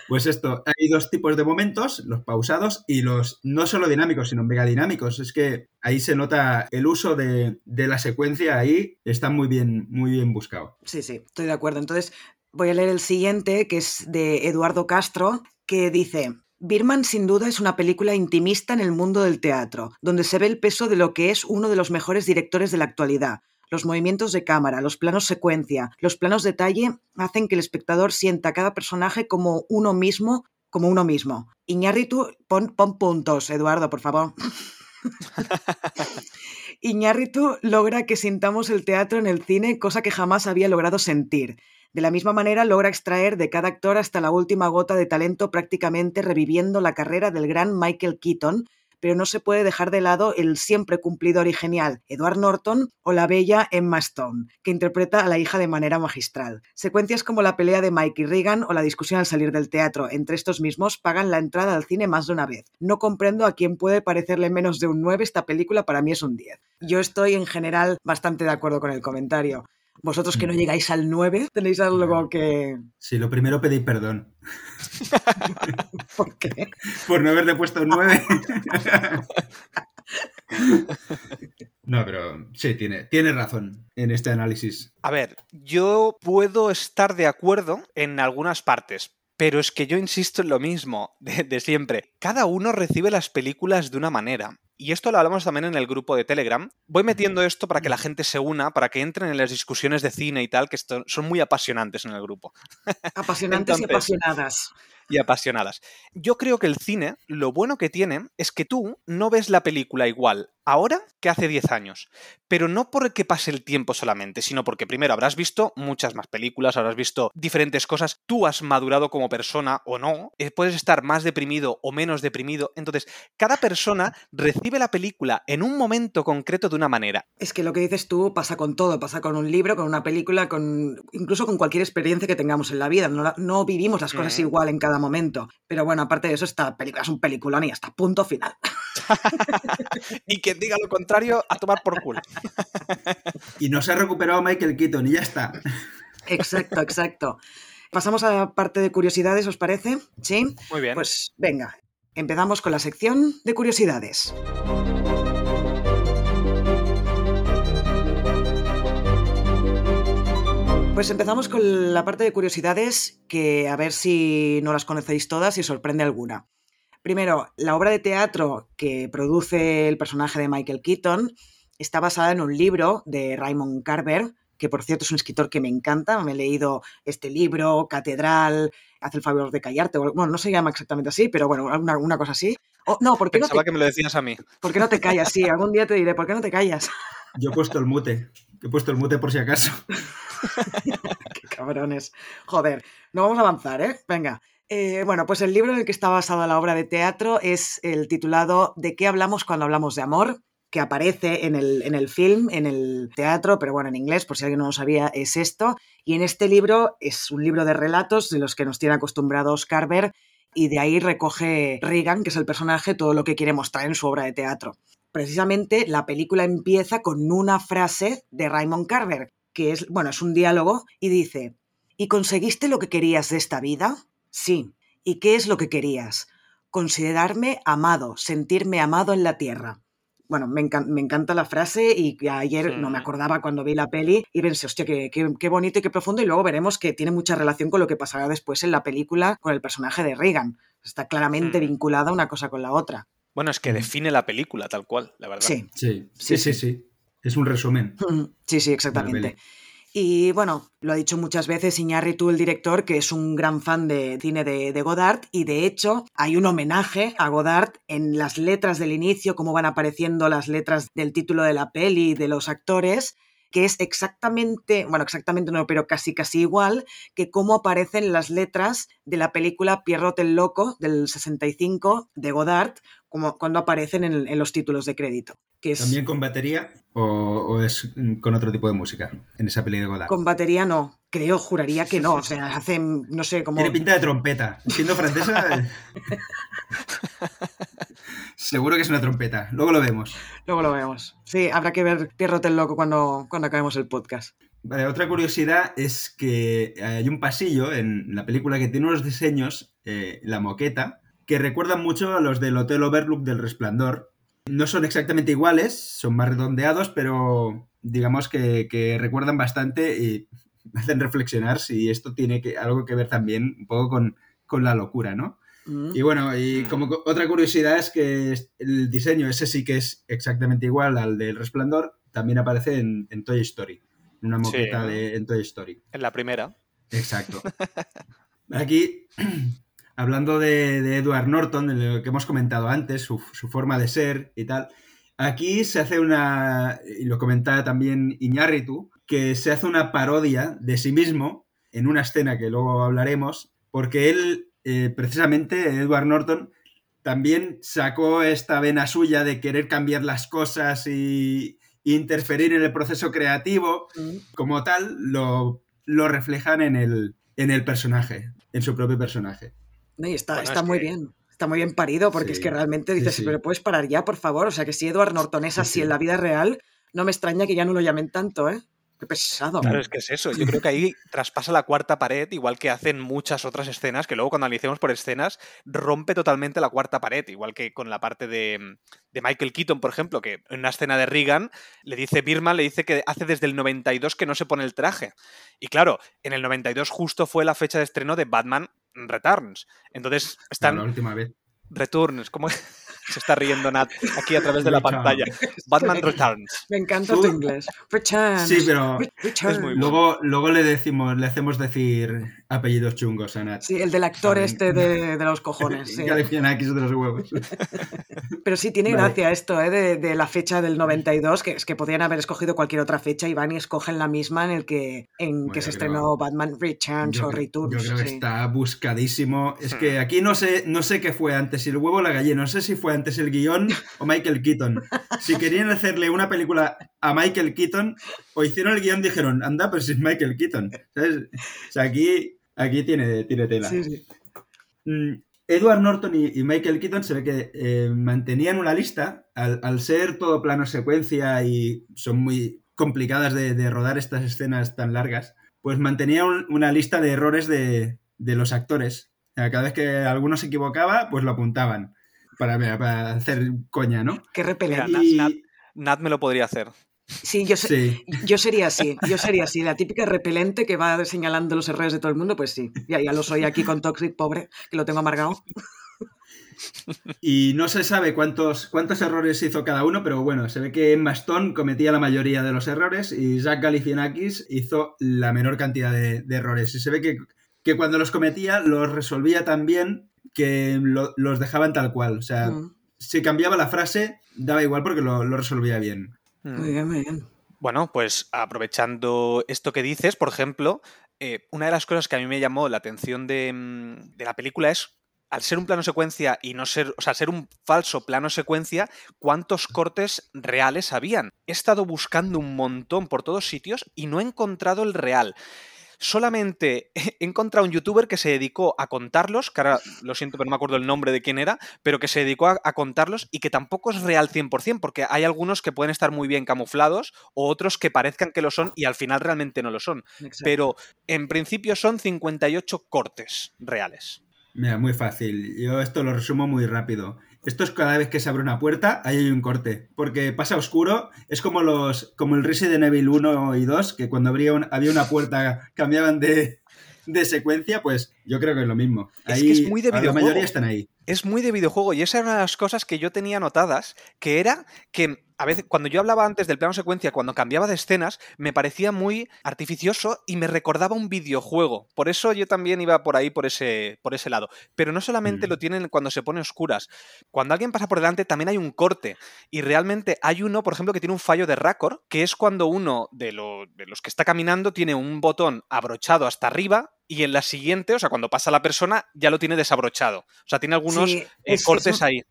pues esto, hay dos tipos de momentos, los pausados y los no solo dinámicos, sino megadinámicos. Es que ahí se nota el uso de, de la secuencia ahí, está muy bien, muy bien buscado. Sí, sí, estoy de acuerdo. Entonces, voy a leer el siguiente, que es de Eduardo Castro, que dice, Birman sin duda es una película intimista en el mundo del teatro, donde se ve el peso de lo que es uno de los mejores directores de la actualidad. Los movimientos de cámara, los planos secuencia, los planos detalle hacen que el espectador sienta a cada personaje como uno mismo, como uno mismo. Iñárritu, pon, pon puntos, Eduardo, por favor. Iñárritu logra que sintamos el teatro en el cine, cosa que jamás había logrado sentir. De la misma manera, logra extraer de cada actor hasta la última gota de talento prácticamente reviviendo la carrera del gran Michael Keaton, pero no se puede dejar de lado el siempre cumplidor y genial Edward Norton o la bella Emma Stone, que interpreta a la hija de manera magistral. Secuencias como la pelea de Mike y Regan o la discusión al salir del teatro entre estos mismos pagan la entrada al cine más de una vez. No comprendo a quién puede parecerle menos de un 9, esta película para mí es un 10. Yo estoy en general bastante de acuerdo con el comentario. Vosotros que no mm. llegáis al 9, tenéis algo que... Sí, lo primero pedí perdón. ¿Por qué? Por no haberle puesto un 9. No, pero sí, tiene, tiene razón en este análisis. A ver, yo puedo estar de acuerdo en algunas partes, pero es que yo insisto en lo mismo de, siempre. Cada uno recibe las películas de una manera. Y esto lo hablamos también en el grupo de Telegram. Voy metiendo esto para que la gente se una, para que entren en las discusiones de cine y tal, que son muy apasionantes en el grupo. Apasionantes y apasionadas y apasionadas. Yo creo que el cine, lo bueno que tiene es que tú no ves la película igual ahora que hace 10 años. Pero no porque pase el tiempo solamente, sino porque primero habrás visto muchas más películas, habrás visto diferentes cosas, tú has madurado como persona o no, eh, puedes estar más deprimido o menos deprimido. Entonces, cada persona recibe la película en un momento concreto de una manera. Es que lo que dices tú pasa con todo, pasa con un libro, con una película, con incluso con cualquier experiencia que tengamos en la vida. No, vivimos las cosas igual en cada momento. Pero bueno, aparte de eso, esta película es un peliculón y hasta punto final. y quien diga lo contrario, a tomar por culo. y no se ha recuperado Michael Keaton y ya está. Exacto, exacto. Pasamos a la parte de curiosidades, ¿os parece? ¿Sí? Muy bien. Pues venga, empezamos con la sección de curiosidades. Pues empezamos con la parte de curiosidades, que a ver si no las conocéis todas y sorprende alguna. Primero, la obra de teatro que produce el personaje de Michael Keaton está basada en un libro de Raymond Carver, que por cierto es un escritor que me encanta. Me he leído este libro, Catedral, Haz el favor de callarte. Bueno, no se llama exactamente así, pero bueno, una, cosa así. no, ¿por Pensaba no que me lo decías a mí. ¿Por qué no te callas? Sí, algún día te diré, ¿por qué no te callas? Yo he puesto el mute. He puesto el mute por si acaso. Qué cabrones. Joder, no vamos a avanzar, ¿eh? Venga. Eh, bueno, pues el libro en el que está basada la obra de teatro es el titulado ¿De qué hablamos cuando hablamos de amor? que aparece en el, en el film, en el teatro, pero bueno, en inglés, por si alguien no lo sabía, es esto. Y en este libro es un libro de relatos de los que nos tiene acostumbrados Carver y de ahí recoge Regan, que es el personaje, todo lo que quiere mostrar en su obra de teatro. Precisamente la película empieza con una frase de Raymond Carver, que es, bueno, es un diálogo y dice, ¿Y conseguiste lo que querías de esta vida? Sí. ¿Y qué es lo que querías? Considerarme amado, sentirme amado en la tierra. Bueno, me, encanta la frase y ayer no me acordaba cuando vi la peli y pensé, hostia, qué, qué, bonito y qué profundo. Y luego veremos que tiene mucha relación con lo que pasará después en la película con el personaje de Reagan. Está claramente vinculada una cosa con la otra. Bueno, es que define la película tal cual, la verdad. Sí, sí, sí, sí. sí. Es un resumen. Sí, sí, exactamente. Y bueno, lo ha dicho muchas veces Iñárritu, el director, que es un gran fan de cine de, de, Godard, y de hecho hay un homenaje a Godard en las letras del inicio, cómo van apareciendo las letras del título de la peli, de los actores, que es exactamente, bueno, exactamente no, pero casi casi igual que cómo aparecen las letras de la película Pierrot el Loco del 65 de Godard, como cuando aparecen en, los títulos de crédito. Que ¿También con batería o, es con otro tipo de música en esa peli de Godard? Con batería no, creo, juraría que no, o sea, hacen, no sé, como... Tiene pinta de trompeta, siendo francesa... Seguro que es una trompeta. Luego lo vemos. Luego lo vemos. Sí, habrá que ver Pierrot el Loco cuando, cuando acabemos el podcast. Vale, otra curiosidad es que hay un pasillo en la película que tiene unos diseños, eh, la moqueta, que recuerdan mucho a los del Hotel Overlook del Resplandor. No son exactamente iguales, son más redondeados, pero digamos que, recuerdan bastante y hacen reflexionar si esto tiene que, algo que ver también un poco con, con la locura, ¿no? Mm. Y bueno, y como otra curiosidad es que el diseño, ese sí que es exactamente igual al del Resplandor, también aparece en, Toy Story, en una moqueta de en Toy Story. En la primera. Exacto. Aquí, hablando de, Edward Norton, de lo que hemos comentado antes, su, forma de ser y tal, aquí se hace una, y lo comentaba también Iñárritu, que se hace una parodia de sí mismo en una escena que luego hablaremos, porque él eh, precisamente Edward Norton también sacó esta vena suya de querer cambiar las cosas y, interferir en el proceso creativo. Mm. Como tal, lo, lo reflejan en el, en el personaje, en su propio personaje. Está, está muy bien. Está muy bien parido porque es que realmente dices, pero puedes parar ya, por favor. O sea, que si Edward Norton es así en la vida real, no me extraña que ya no lo llamen tanto, ¿eh? Qué pesado. Claro, es que es eso. Yo creo que ahí traspasa la cuarta pared, igual que hacen muchas otras escenas, que luego cuando analicemos por escenas, rompe totalmente la cuarta pared, igual que con la parte de, Michael Keaton, por ejemplo, que en una escena de Reagan le dice, Birman le dice que hace desde el 92 que no se pone el traje. Y claro, en el 92 justo fue la fecha de estreno de Batman Returns. Entonces están... La última vez. Returns, ¿cómo se está riendo Nat aquí a través de la pantalla. Batman Returns. Me encanta tu inglés. Returns. Sí, pero luego, luego le decimos, le hacemos decir apellidos chungos a Nat. Sí, el del actor este de, los cojones. Sí. aquí de los huevos. Pero sí, tiene gracia esto ¿eh? de, la fecha del 92, que es que podrían haber escogido cualquier otra fecha y van y escogen la misma en el que, en que se estrenó Batman Returns o Returns. Yo creo que está buscadísimo. Es que aquí no sé, no sé qué fue antes, si el huevo o la gallina. No sé si fue antes el guion o Michael Keaton. Si querían hacerle una película a Michael Keaton o hicieron el guion, dijeron, anda, pero si es Michael Keaton. O sea, aquí Aquí tiene, tiene tela. Mm, Edward Norton y, Michael Keaton se ve que eh, mantenían una lista, al, ser todo plano secuencia y son muy complicadas de, rodar estas escenas tan largas, pues mantenían una lista de errores de, los actores. Cada vez que alguno se equivocaba, pues lo apuntaban para, hacer coña, ¿no? Qué repelente. Nat me lo podría hacer. Sí yo, yo sería así, yo sería así, la típica repelente que va señalando los errores de todo el mundo, pues sí, ya, ya lo soy aquí con Toxic, pobre, que lo tengo amargado. Y no se sabe cuántos, cuántos errores hizo cada uno, pero bueno, se ve que Emma Stone cometía la mayoría de los errores y Zach Galifianakis hizo la menor cantidad de, errores. Y se ve que, que, cuando los cometía los resolvía tan bien que los dejaban tal cual. O sea, mm. si cambiaba la frase, daba igual porque lo, lo resolvía bien. Muy bien, muy bien. Bueno, pues aprovechando esto que dices, por ejemplo, eh, una de las cosas que a mí me llamó la atención de, mm, de, la película es, al ser un plano secuencia y no ser, o sea, ser un falso plano secuencia, cuántos cortes reales habían. He estado buscando un montón por todos sitios y no he encontrado el real. Solamente he encontrado un youtuber que se dedicó a contarlos, que ahora lo siento, pero no me acuerdo el nombre de quién era, pero que se dedicó a, a contarlos y que tampoco es real 100%, porque hay algunos que pueden estar muy bien camuflados o otros que parezcan que lo son y al final realmente no lo son. Exacto. Pero en principio son 58 cortes reales. Mira, muy fácil. Yo esto lo resumo muy rápido. Esto es cada vez que se abre una puerta, ahí hay un corte. Porque pasa oscuro, es como los como el Resident Evil 1 y 2, que cuando habría un- había una puerta cambiaban de, de secuencia, pues yo creo que es lo mismo. Es Ahí, que es muy de La mayoría están ahí. Es muy de videojuego y esa era una de las cosas que yo tenía notadas, que era que a veces cuando yo hablaba antes del plano secuencia, cuando cambiaba de escenas, me parecía muy artificioso y me recordaba un videojuego. Por eso yo también iba por ahí, por ese, por ese lado. Pero no solamente Mm. lo tienen cuando se pone oscuras. Cuando alguien pasa por delante también hay un corte. Y realmente hay uno, por ejemplo, que tiene un fallo de raccord, que es cuando uno de, lo- de los que está caminando tiene un botón abrochado hasta arriba y en la siguiente, o sea, cuando pasa la persona, ya lo tiene desabrochado. O sea, tiene algunos Sí, eh, es- cortes es- ahí.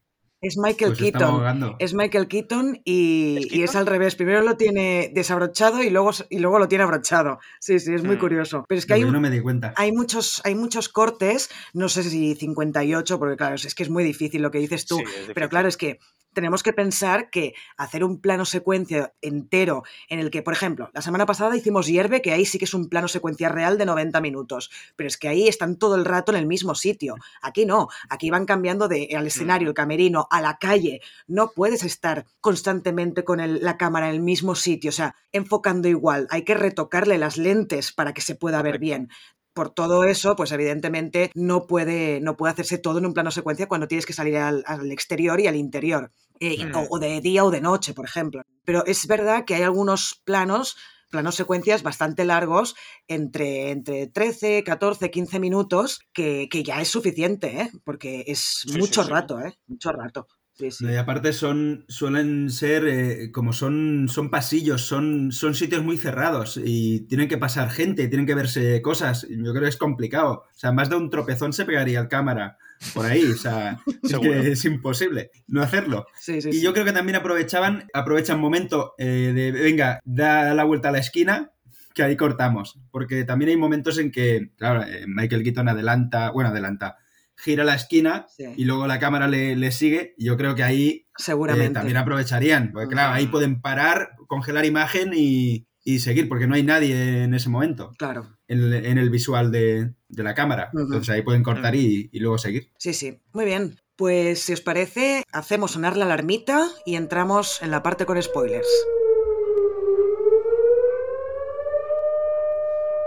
Es Michael Pues Keaton. Es Michael Keaton y, ¿Es y Keaton? es al revés. Primero lo tiene desabrochado y luego, y luego lo tiene abrochado. Sí, sí, es muy Mm. curioso. Pero es que No, hay, yo un- no me di cuenta. hay, muchos, hay muchos cortes, no sé si 58, porque claro, es que es muy difícil lo que dices tú. Sí, Pero claro, es que tenemos que pensar que hacer un plano secuencia entero en el que, por ejemplo, la semana pasada hicimos Hierve, que ahí sí que es un plano secuencia real de 90 minutos, pero es que ahí están todo el rato en el mismo sitio. Aquí no, aquí van cambiando de al escenario, el camerino, a la calle. No puedes estar constantemente con el- la cámara en el mismo sitio, o sea, enfocando igual. Hay que retocarle las lentes para que se pueda ver bien por todo eso, pues evidentemente no puede, no puede hacerse todo en un plano secuencia cuando tienes que salir al, al exterior y al interior, eh, Mm. o, o de día o de noche, por ejemplo. Pero es verdad que hay algunos planos, planos secuencias bastante largos, entre, entre 13, 14, 15 minutos, que, que ya es suficiente, ¿eh? porque es Sí, mucho sí. rato, ¿eh? mucho rato. Sí, sí. No, y aparte son, suelen ser, eh, como son, son pasillos, son, son sitios muy cerrados y tienen que pasar gente, tienen que verse cosas. Yo creo que es complicado. O sea, más de un tropezón se pegaría al cámara por ahí. O sea, es que es imposible no hacerlo. Sí, sí, Y yo creo que también aprovechaban, aprovechan momento eh, de, venga, da la vuelta a la esquina, que ahí cortamos. Porque también hay momentos en que, claro, eh, Michael Keaton adelanta, bueno, adelanta, gira la esquina Sí, y luego la cámara le, le sigue. Yo creo que ahí eh, seguramente. también aprovecharían. Porque claro, ahí Mm. pueden parar, congelar imagen y, y seguir, porque no hay nadie en ese momento, Claro, en el, en el visual de, de la cámara. Entonces ahí pueden cortar y, y luego seguir. sí, sí. Muy bien. Pues si os parece, hacemos sonar la alarmita y entramos en la parte con spoilers.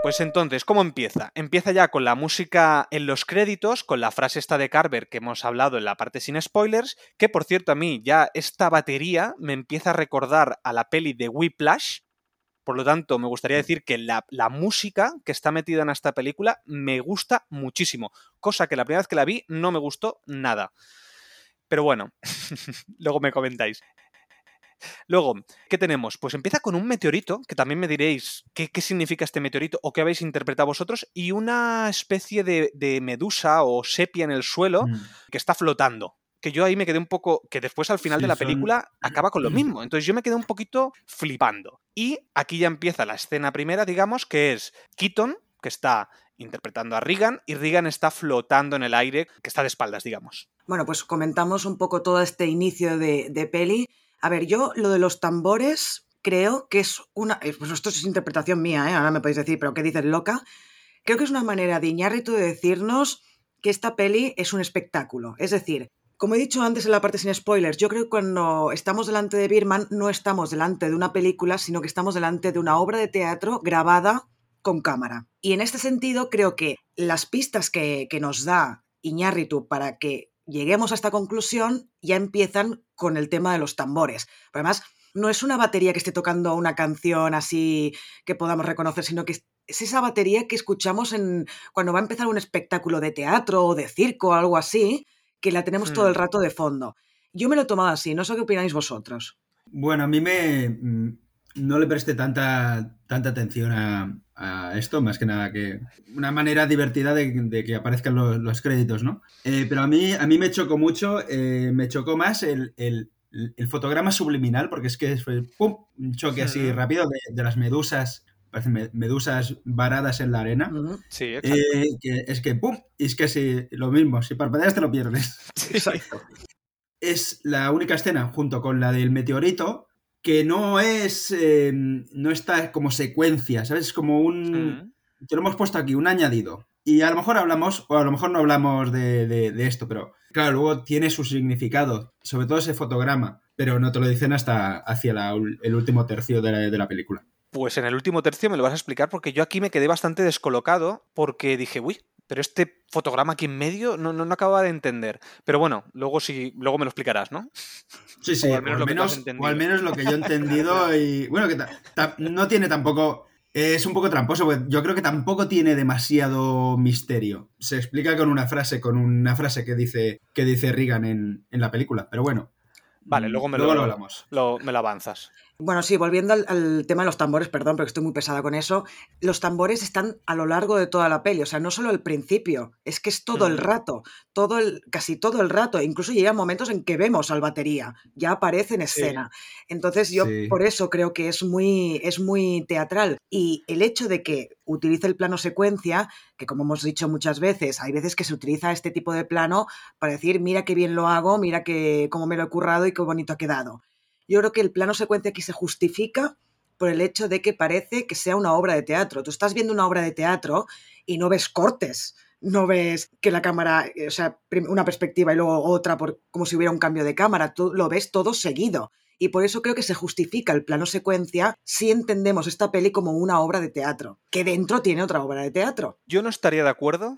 Pues entonces, ¿cómo empieza? Empieza ya con la música en los créditos, con la frase esta de Carver que hemos hablado en la parte sin spoilers, que por cierto a mí ya esta batería me empieza a recordar a la peli de Whiplash. Por lo tanto, me gustaría decir que la, la música que está metida en esta película me gusta muchísimo, cosa que la primera vez que la vi no me gustó nada. Pero bueno, luego me comentáis. Luego, ¿qué tenemos? Pues empieza con un meteorito, que también me diréis qué, qué significa este meteorito o qué habéis interpretado vosotros, y una especie de, de medusa o sepia en el suelo Mm. que está flotando. Que yo ahí me quedé un poco. que después al final Sí, de la son- película acaba con lo mismo. Entonces yo me quedé un poquito flipando. Y aquí ya empieza la escena primera, digamos, que es Keaton, que está interpretando a Regan, y Regan está flotando en el aire, que está de espaldas, digamos. Bueno, pues comentamos un poco todo este inicio de, de peli. A ver, yo lo de los tambores creo que es una... eh, Pues esto es interpretación mía, ¿eh? ahora me podéis decir, pero ¿qué dices, loca? Creo que es una manera de Iñárritu de decirnos que esta peli es un espectáculo. Es decir, como he dicho antes en la parte sin spoilers, yo creo que cuando estamos delante de Birman no estamos delante de una película, sino que estamos delante de una obra de teatro grabada con cámara. Y en este sentido creo que las pistas que, nos da Iñárritu para que lleguemos a esta conclusión ya empiezan con el tema de los tambores. Pero además, no es una batería que esté tocando una canción así que podamos reconocer, sino que es- es esa batería que escuchamos en cuando va a empezar un espectáculo de teatro o de circo o algo así, que la tenemos todo Hmm. el rato de fondo. Yo me lo he tomado así, no sé qué opináis vosotros. Bueno, a mí me mm, no le presté tanta, tanta atención a, a esto, más que nada que una manera divertida de, de que aparezcan los, los créditos, ¿no? Eh, pero a mí, a mí me chocó mucho, eh, me chocó más el, el- el fotograma subliminal, porque es que fue ¡pum! un choque así rápido de, de las medusas parecen medusas varadas en la arena. Sí, exacto. que es que, ¡pum! Y es que si lo mismo, si parpadeas te lo pierdes. Exacto. Es la única escena, junto con la del meteorito, que no es. eh, no está como secuencia, ¿sabes? Es como un. Mm. Te lo hemos puesto aquí, un añadido. Y a lo mejor hablamos, o a lo mejor no hablamos de, de- de esto, pero claro, luego tiene su significado, sobre todo ese fotograma, pero no te lo dicen hasta hacia la el último tercio de la, de la película. Pues en el último tercio me lo vas a explicar porque yo aquí me quedé bastante descolocado porque dije, uy, pero este fotograma aquí en medio no, no, no acababa de entender. Pero bueno, luego sí, luego me lo explicarás, ¿no? Sí, sí, O o al al, menos lo que menos, o al menos lo que yo he entendido y bueno, que no tiene tampoco... Es un poco tramposo, porque yo creo que tampoco tiene demasiado misterio. Se explica con una frase, con una frase que dice, que dice Reagan en, en la película. Pero bueno. Vale, luego me luego lo- lo hablamos. Lo, me lo avanzas. Bueno, sí, volviendo al, al tema de los tambores, perdón, porque estoy muy pesada con eso. Los tambores están a lo largo de toda la peli, o sea, no solo el principio, es que es todo el Mm. rato, todo el, casi todo el rato. Incluso llegan momentos en que vemos al batería, ya aparece en escena. Entonces, yo Sí. por eso creo que es muy, es muy teatral. Y el hecho de que utilice el plano secuencia, que como hemos dicho muchas veces, hay veces que se utiliza este tipo de plano para decir, mira qué bien lo hago, mira que, cómo me lo he currado y qué bonito ha quedado. Yo creo que el plano secuencia aquí se justifica por el hecho de que parece que sea una obra de teatro. Tú estás viendo una obra de teatro y no ves cortes, no ves que la cámara, eh, o sea, una perspectiva y luego otra, por, como si hubiera un cambio de cámara, tú lo ves todo seguido. Y por eso creo que se justifica el plano secuencia si entendemos esta peli como una obra de teatro, que dentro tiene otra obra de teatro. Yo no estaría de acuerdo,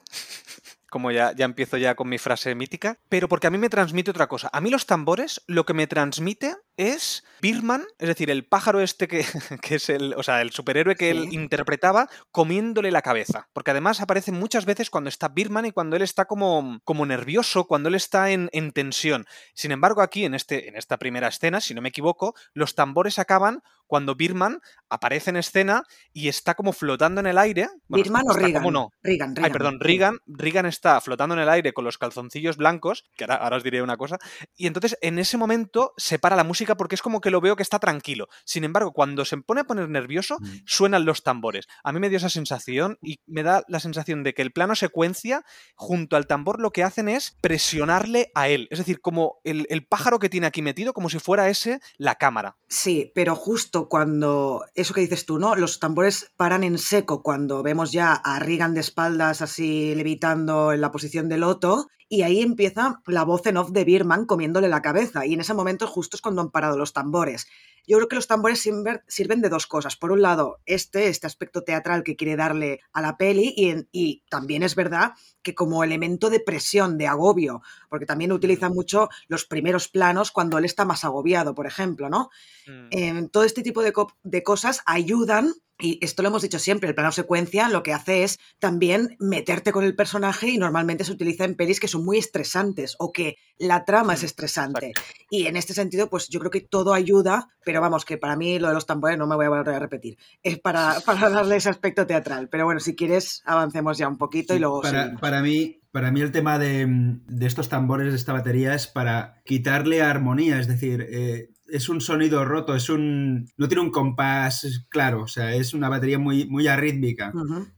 como ya, ya empiezo ya con mi frase mítica, pero porque a mí me transmite otra cosa. A mí los tambores lo que me transmite es Birman, es decir, el pájaro este que, que es el, o sea, el superhéroe que él interpretaba comiéndole la cabeza. Porque además aparece muchas veces cuando está Birman y cuando él está como, como nervioso, cuando él está en, en tensión. Sin embargo, aquí en, este, en esta primera escena, si no me equivoco, los tambores acaban cuando Birman aparece en escena y está como flotando en el aire. Bueno, ¿Birman o Reagan? como no. Reagan, Ay, Reagan. perdón, Reagan, Reagan está flotando en el aire con los calzoncillos blancos, que ahora, ahora os diré una cosa, y entonces en ese momento se para la música porque es como que lo veo que está tranquilo. Sin embargo, cuando se pone a poner nervioso, Mm. suenan los tambores. A mí me dio esa sensación y me da la sensación de que el plano secuencia junto al tambor lo que hacen es presionarle a él. Es decir, como el, el pájaro que tiene aquí metido, como si fuera ese la cámara. Sí, pero justo cuando, eso que dices tú, ¿no? Los tambores paran en seco cuando vemos ya a Reagan de espaldas así levitando en la posición de loto y ahí empieza la voz en off de Birman comiéndole la cabeza y en ese momento justo es cuando han parado los tambores. Yo creo que los tambores sirven, sirven de dos cosas. Por un lado, este, este aspecto teatral que quiere darle a la peli y, en- y también es verdad que como elemento de presión, de agobio, porque también utiliza mucho los primeros planos cuando él está más agobiado, por ejemplo, ¿no? Mm. Eh, todo este tipo de, co- de cosas ayudan, y esto lo hemos dicho siempre, el plano secuencia lo que hace es también meterte con el personaje y normalmente se utiliza en pelis que son muy estresantes o que la trama es Mm, estresante. exacto. Y en este sentido, pues yo creo que todo ayuda, pero vamos, que para mí lo de los tambores no me voy a volver a repetir, es para, para darle ese aspecto teatral. Pero bueno, si quieres, avancemos ya un poquito y luego... para. Para mí, para mí el tema de, de estos tambores, de esta batería, es para quitarle armonía, es decir, eh, es un sonido roto, es un. no tiene un compás claro, o sea, es una batería muy, muy arrítmica.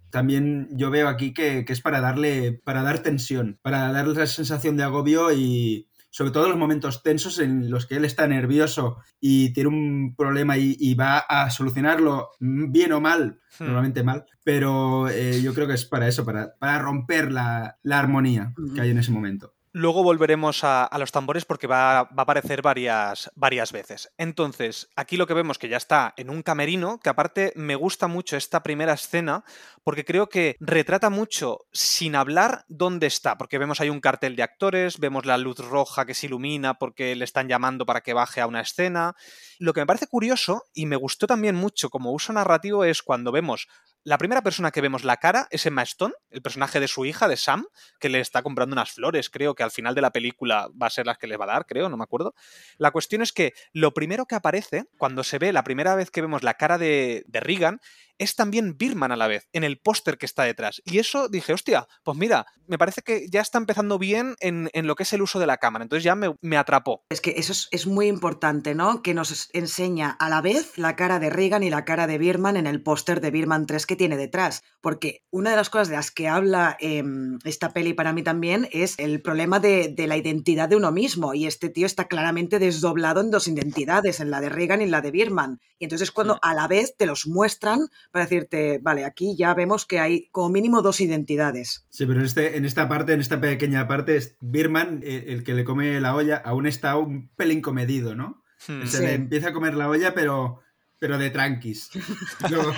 También yo veo aquí que, que es para darle, para dar tensión, para darle la sensación de agobio y sobre todo en los momentos tensos en los que él está nervioso y tiene un problema y, y va a solucionarlo bien o mal, Hmm. normalmente mal, pero eh, yo creo que es para eso, para, para romper la, la armonía que hay en ese momento. Luego volveremos a, los tambores porque va, va a aparecer varias, varias veces. Entonces, aquí lo que vemos que ya está en un camerino, que aparte me gusta mucho esta primera escena porque creo que retrata mucho sin hablar dónde está, porque vemos ahí un cartel de actores, vemos la luz roja que se ilumina porque le están llamando para que baje a una escena. Lo que me parece curioso y me gustó también mucho como uso narrativo es cuando vemos la primera persona que vemos la cara es Emma Stone, el personaje de su hija, de Sam, que le está comprando unas flores, creo que al final de la película va a ser las que le va a dar, creo, no me acuerdo. La cuestión es que lo primero que aparece, cuando se ve la primera vez que vemos la cara de, de Reagan, es también Birman a la vez, en el póster que está detrás. Y eso dije, hostia, pues mira, me parece que ya está empezando bien en, lo que es el uso de la cámara. Entonces ya me, atrapó. Es que eso es, muy importante, ¿no? Que nos enseña a la vez la cara de Regan y la cara de Birman en el póster de Birman 3 que tiene detrás. Porque una de las cosas de las que habla em, esta peli para mí también es el problema de, de la identidad de uno mismo. Y este tío está claramente desdoblado en dos identidades, en la de Regan y en la de Birman. Y entonces cuando a la vez te los muestran para decirte, vale, aquí ya vemos que hay como mínimo dos identidades. Sí, pero en, este, en esta parte, en esta pequeña parte, Birman, eh, el, que le come la olla, aún está un pelín comedido, ¿no? Hmm. Se le empieza a comer la olla, pero, pero de tranquis. Luego,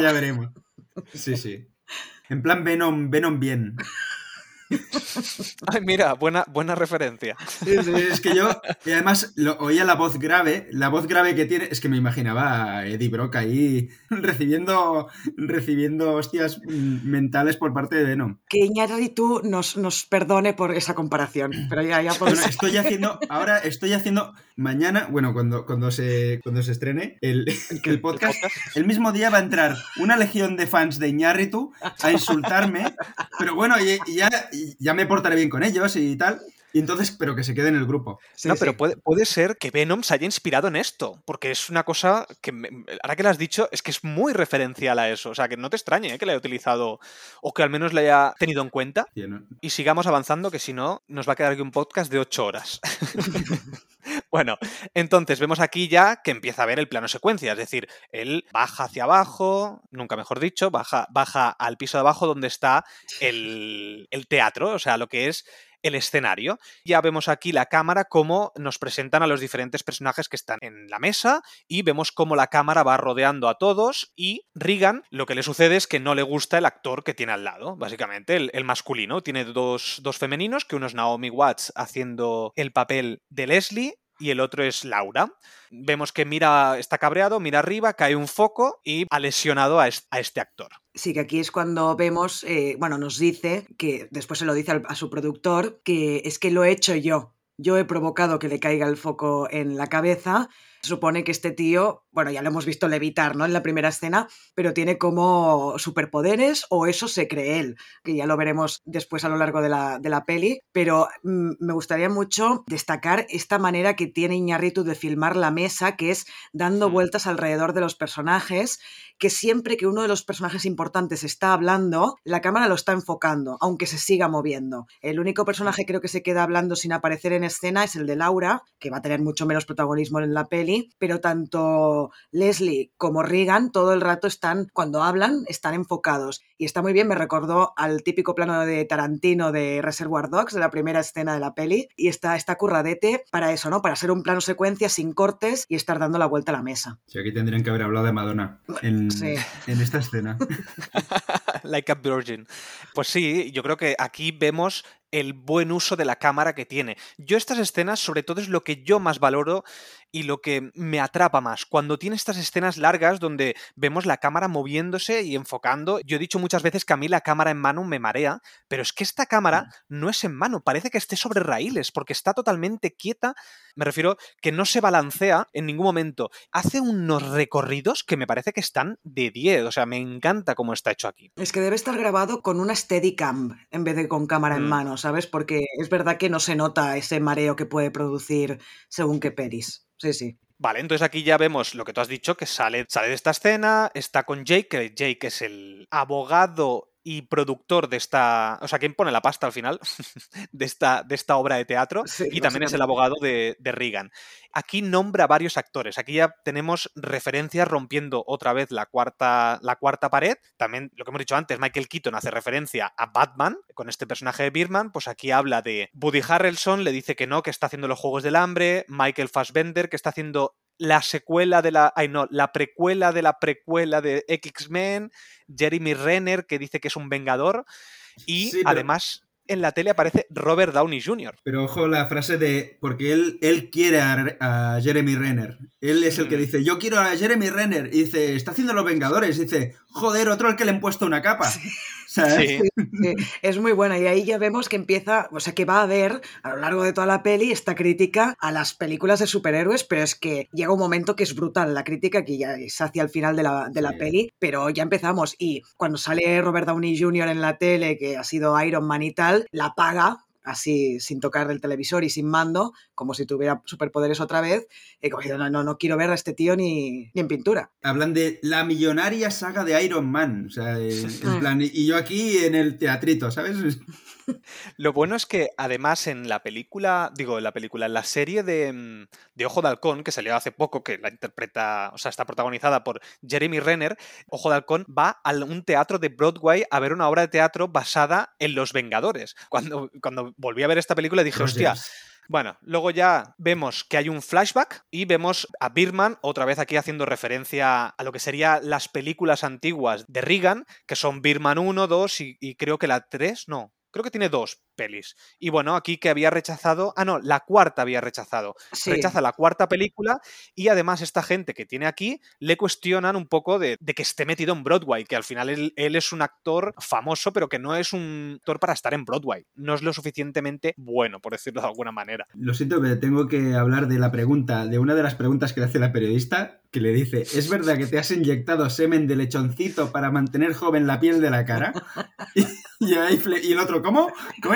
ya veremos. Sí, sí. En plan Venom, Venom bien. Ay, mira, buena, buena referencia. Es, que yo, y además lo, oía la voz grave, la voz grave que tiene, es que me imaginaba a Eddie Brock ahí recibiendo, recibiendo hostias mentales por parte de Venom. Que Iñárritu nos, nos perdone por esa comparación, pero ya, ya estoy haciendo, ahora estoy haciendo, mañana, bueno, cuando, cuando, se, cuando se estrene el, el, podcast, el mismo día va a entrar una legión de fans de Iñárritu a insultarme, pero bueno, ya ya me portaré bien con ellos y tal. Y entonces, pero que se quede en el grupo. no, pero puede, puede, ser que Venom se haya inspirado en esto, porque es una cosa que, ahora que lo has dicho, es que es muy referencial a eso. O sea, que no te extrañe ¿eh? que la haya utilizado o que al menos la haya tenido en cuenta. Y sigamos avanzando, que si no, nos va a quedar aquí un podcast de ocho horas. bueno, entonces vemos aquí ya que empieza a ver el plano secuencia, es decir, él baja hacia abajo, nunca mejor dicho, baja, baja al piso de abajo donde está el, el teatro, o sea, lo que es el escenario. Ya vemos aquí la cámara cómo nos presentan a los diferentes personajes que están en la mesa y vemos cómo la cámara va rodeando a todos y Regan lo que le sucede es que no le gusta el actor que tiene al lado, básicamente, el, masculino. Tiene dos, dos femeninos, que uno es Naomi Watts haciendo el papel de Leslie y el otro es Laura. Vemos que mira, está cabreado, mira arriba, cae un foco y ha lesionado a este actor. Sí, que aquí es cuando vemos, eh, bueno, nos dice, que después se lo dice a su productor, que es que lo he hecho yo. Yo he provocado que le caiga el foco en la cabeza supone que este tío, bueno, ya lo hemos visto levitar, ¿no? En la primera escena, pero tiene como superpoderes o eso se cree él, que ya lo veremos después a lo largo de la, de la peli, pero mm, me gustaría mucho destacar esta manera que tiene Iñarritu de filmar la mesa, que es dando vueltas alrededor de los personajes, que siempre que uno de los personajes importantes está hablando, la cámara lo está enfocando, aunque se siga moviendo. El único personaje creo que se queda hablando sin aparecer en escena es el de Laura, que va a tener mucho menos protagonismo en la peli, pero tanto Leslie como Regan todo el rato están, cuando hablan, están enfocados. Y está muy bien, me recordó al típico plano de Tarantino de Reservoir Dogs, de la primera escena de la peli, y está, está curradete para eso, ¿no? Para ser un plano secuencia sin cortes y estar dando la vuelta a la mesa. Sí, aquí tendrían que haber hablado de Madonna en, en esta escena. like a virgin. Pues sí, yo creo que aquí vemos el buen uso de la cámara que tiene. Yo estas escenas, sobre todo, es lo que yo más valoro y lo que me atrapa más. Cuando tiene estas escenas largas donde vemos la cámara moviéndose y enfocando, yo he dicho muchas veces que a mí la cámara en mano me marea, pero es que esta cámara mm. no es en mano, parece que esté sobre raíles, porque está totalmente quieta, me refiero que no se balancea en ningún momento. Hace unos recorridos que me parece que están de 10, o sea, me encanta cómo está hecho aquí. Es que debe estar grabado con una Steadicam en vez de con cámara en mm. mano, ¿sabes? Porque es verdad que no se nota ese mareo que puede producir según qué peris. Sí, sí. Vale, entonces aquí ya vemos lo que tú has dicho, que sale, sale de esta escena, está con Jake, que Jake es el abogado y productor de esta, o sea, quien pone la pasta al final de esta, de esta obra de teatro y también es el abogado de, de, Reagan. Aquí nombra varios actores, aquí ya tenemos referencias rompiendo otra vez la cuarta, la cuarta pared, también lo que hemos dicho antes, Michael Keaton hace referencia a Batman con este personaje de Birman, pues aquí habla de Woody Harrelson, le dice que no, que está haciendo los Juegos del Hambre, Michael Fassbender, que está haciendo la secuela de la. Ay, no, la precuela de la precuela de X-Men, Jeremy Renner, que dice que es un vengador. Y además. En la tele aparece Robert Downey Jr. Pero ojo la frase de, porque él, él quiere a, Jeremy Renner. Él es el que mm. dice, yo quiero a Jeremy Renner. Y dice, está haciendo los Vengadores. Y dice, joder, otro al que le han puesto una capa. Sí. es muy buena y ahí ya vemos que empieza, o sea, que va a haber a lo largo de toda la peli esta crítica a las películas de superhéroes, pero es que llega un momento que es brutal la crítica, que ya es hacia el final de la, de la peli, pero ya empezamos y cuando sale Robert Downey Jr. en la tele, que ha sido Iron Man y tal, la paga así sin tocar el televisor y sin mando, como si tuviera superpoderes otra vez, he cogido, no, no, no quiero ver a este tío ni, ni en pintura. Hablan de la millonaria saga de Iron Man, o sea, en plan, y yo aquí en el teatrito, ¿sabes? Lo bueno es que además en la película, digo, en la película, en la serie de, mm, de, Ojo de Halcón, que salió hace poco, que la interpreta, o sea, está protagonizada por Jeremy Renner, Ojo de Halcón va a un teatro de Broadway a ver una obra de teatro basada en Los Vengadores. Cuando, cuando volví a ver esta película dije, hostia. Bueno, luego ya vemos que hay un flashback y vemos a Birman otra vez aquí haciendo referencia a lo que serían las películas antiguas de Reagan, que son Birman 1, 2 y, y creo que la 3, no, creo que tiene dos pelis. Y bueno, aquí que había rechazado, ah, no, la cuarta había rechazado. Rechaza la cuarta película y además esta gente que tiene aquí le cuestionan un poco de, que esté metido en Broadway, que al final él, es un actor famoso, pero que no es un actor para estar en Broadway. No es lo suficientemente bueno, por decirlo de alguna manera. Lo siento, pero tengo que hablar de la pregunta, de una de las preguntas que le hace la periodista, que le dice, ¿es verdad que te has inyectado semen de lechoncito para mantener joven la piel de la cara? y, el otro, ¿cómo? ¿Cómo?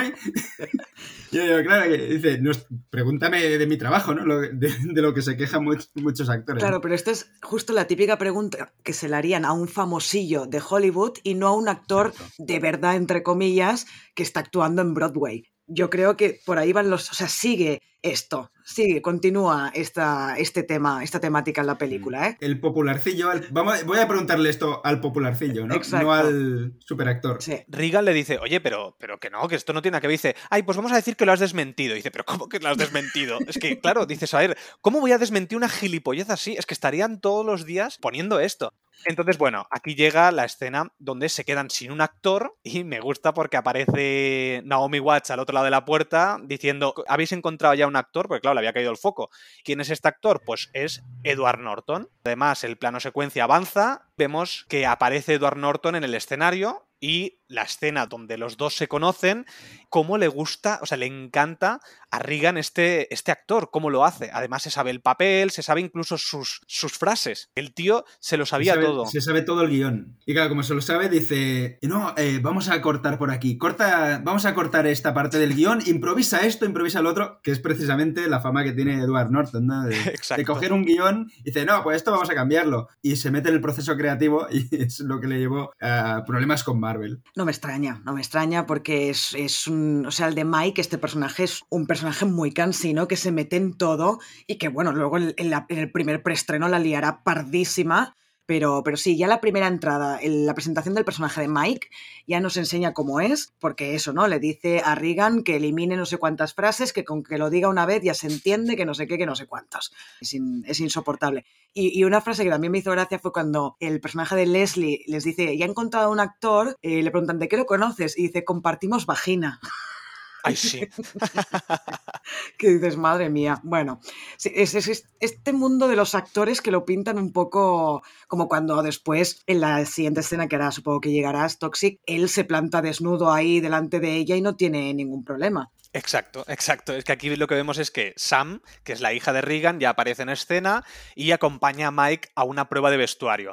Yo claro, que dice, pregúntame de mi trabajo, ¿no? de, lo que se quejan muchos actores. Claro, pero esta es justo la típica pregunta que se le harían a un famosillo de Hollywood y no a un actor de verdad, entre comillas, que está actuando en Broadway. Yo creo que por ahí van los. O sea, sigue esto. Sí, continúa esta, este tema, esta temática en la película, ¿eh? El popularcillo, vamos, voy a preguntarle esto al popularcillo, ¿no? No al superactor. Sí. Regan le dice, oye, pero, pero que no, que esto no tiene nada que ver. Dice, ay, pues vamos a decir que lo has desmentido. dice, pero ¿cómo que lo has desmentido? es que, claro, dices, a ver, ¿cómo voy a desmentir una gilipollez así? Es que estarían todos los días poniendo esto. Entonces, bueno, aquí llega la escena donde se quedan sin un actor y me gusta porque aparece Naomi Watts al otro lado de la puerta diciendo, ¿habéis encontrado ya un actor? Porque claro, le había caído el foco. ¿Quién es este actor? Pues es Edward Norton. Además, el plano secuencia avanza, vemos que aparece Edward Norton en el escenario y la escena donde los dos se conocen, cómo le gusta, o sea, le encanta a Regan este, este actor, cómo lo hace. Además se sabe el papel, se sabe incluso sus, sus frases. El tío se lo sabía todo. Se sabe todo el guion. Y claro, como se lo sabe, dice, no, eh, vamos a cortar por aquí, corta, vamos a cortar esta parte del guion, improvisa esto, improvisa lo otro, que es precisamente la fama que tiene Edward Norton, ¿no? De, de coger un guion y dice, no, pues esto vamos a cambiarlo. Y se mete en el proceso creativo y es lo que le llevó a problemas con Marvel. No me extraña, no me extraña porque es, un, o sea, el de Mike, este personaje es un personaje muy cansino que se mete en todo y que bueno, luego en el primer preestreno la liará pardísima pero, pero sí, ya la primera entrada, la presentación del personaje de Mike ya nos enseña cómo es, porque eso, ¿no? Le dice a Regan que elimine no sé cuántas frases, que con que lo diga una vez ya se entiende, que no sé qué, que no sé cuántas. Es, es insoportable. Y, una frase que también me hizo gracia fue cuando el personaje de Leslie les dice, ya he encontrado un actor, eh, le preguntan, ¿de qué lo conoces? Y dice, compartimos vagina. Ay, sí. que dices, madre mía. Bueno, es, este mundo de los actores que lo pintan un poco como cuando después, en la siguiente escena, que ahora supongo que llegarás, Toxic, él se planta desnudo ahí delante de ella y no tiene ningún problema. Exacto, exacto. Es que aquí lo que vemos es que Sam, que es la hija de Regan, ya aparece en escena y acompaña a Mike a una prueba de vestuario.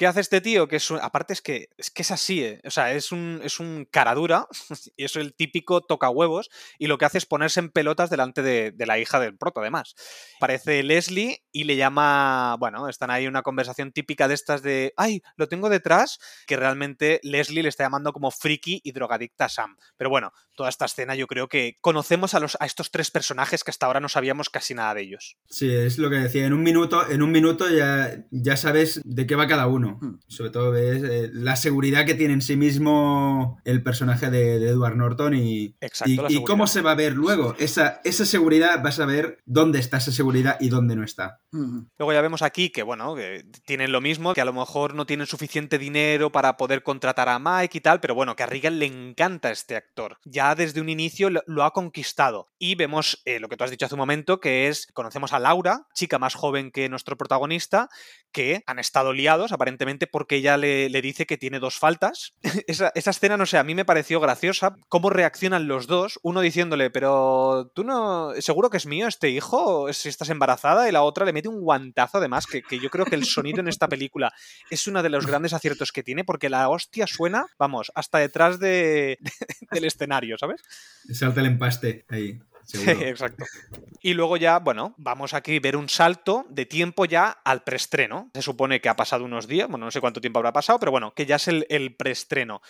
¿Qué hace este tío? Que es aparte es que, es que es así, ¿eh? o sea, es un, es un cara dura y es el típico toca huevos y lo que hace es ponerse en pelotas delante de, la hija del proto, además. Aparece Leslie y le llama, bueno, están ahí una conversación típica de estas de, ay, lo tengo detrás, que realmente Leslie le está llamando como friki y drogadicta a Sam. Pero bueno, toda esta escena yo creo que conocemos a, los, a estos tres personajes que hasta ahora no sabíamos casi nada de ellos. Sí, es lo que decía, en un minuto, en un minuto ya, ya sabes de qué va cada uno. Bueno. Sobre todo ves eh, la seguridad que tiene en sí mismo el personaje de, Edward Norton y, y, cómo se va a ver luego. Esa, esa seguridad, vas a ver dónde está esa seguridad y dónde no está. Luego ya vemos aquí que, bueno, que tienen lo mismo, que a lo mejor no tienen suficiente dinero para poder contratar a Mike y tal, pero bueno, que a Regan le encanta este actor. Ya desde un inicio lo, ha conquistado. Y vemos eh, lo que tú has dicho hace un momento, que es, conocemos a Laura, chica más joven que nuestro protagonista, que han estado liados aparentemente porque ella le, dice que tiene dos faltas. esa, escena, no sé, a mí me pareció graciosa, cómo reaccionan los dos, uno diciéndole, pero tú no, seguro que es mío este hijo, si estás embarazada, y la otra le mete un guantazo además, que, que yo creo que el sonido en esta película es uno de los grandes aciertos que tiene, porque la hostia suena, vamos, hasta detrás de, del escenario, ¿sabes? Salta el empaste ahí. Exacto. Y luego ya, bueno, vamos aquí a ver un salto de tiempo ya al preestreno. Se supone que ha pasado unos días, bueno, no sé cuánto tiempo habrá pasado, pero bueno, que ya es el, el preestreno.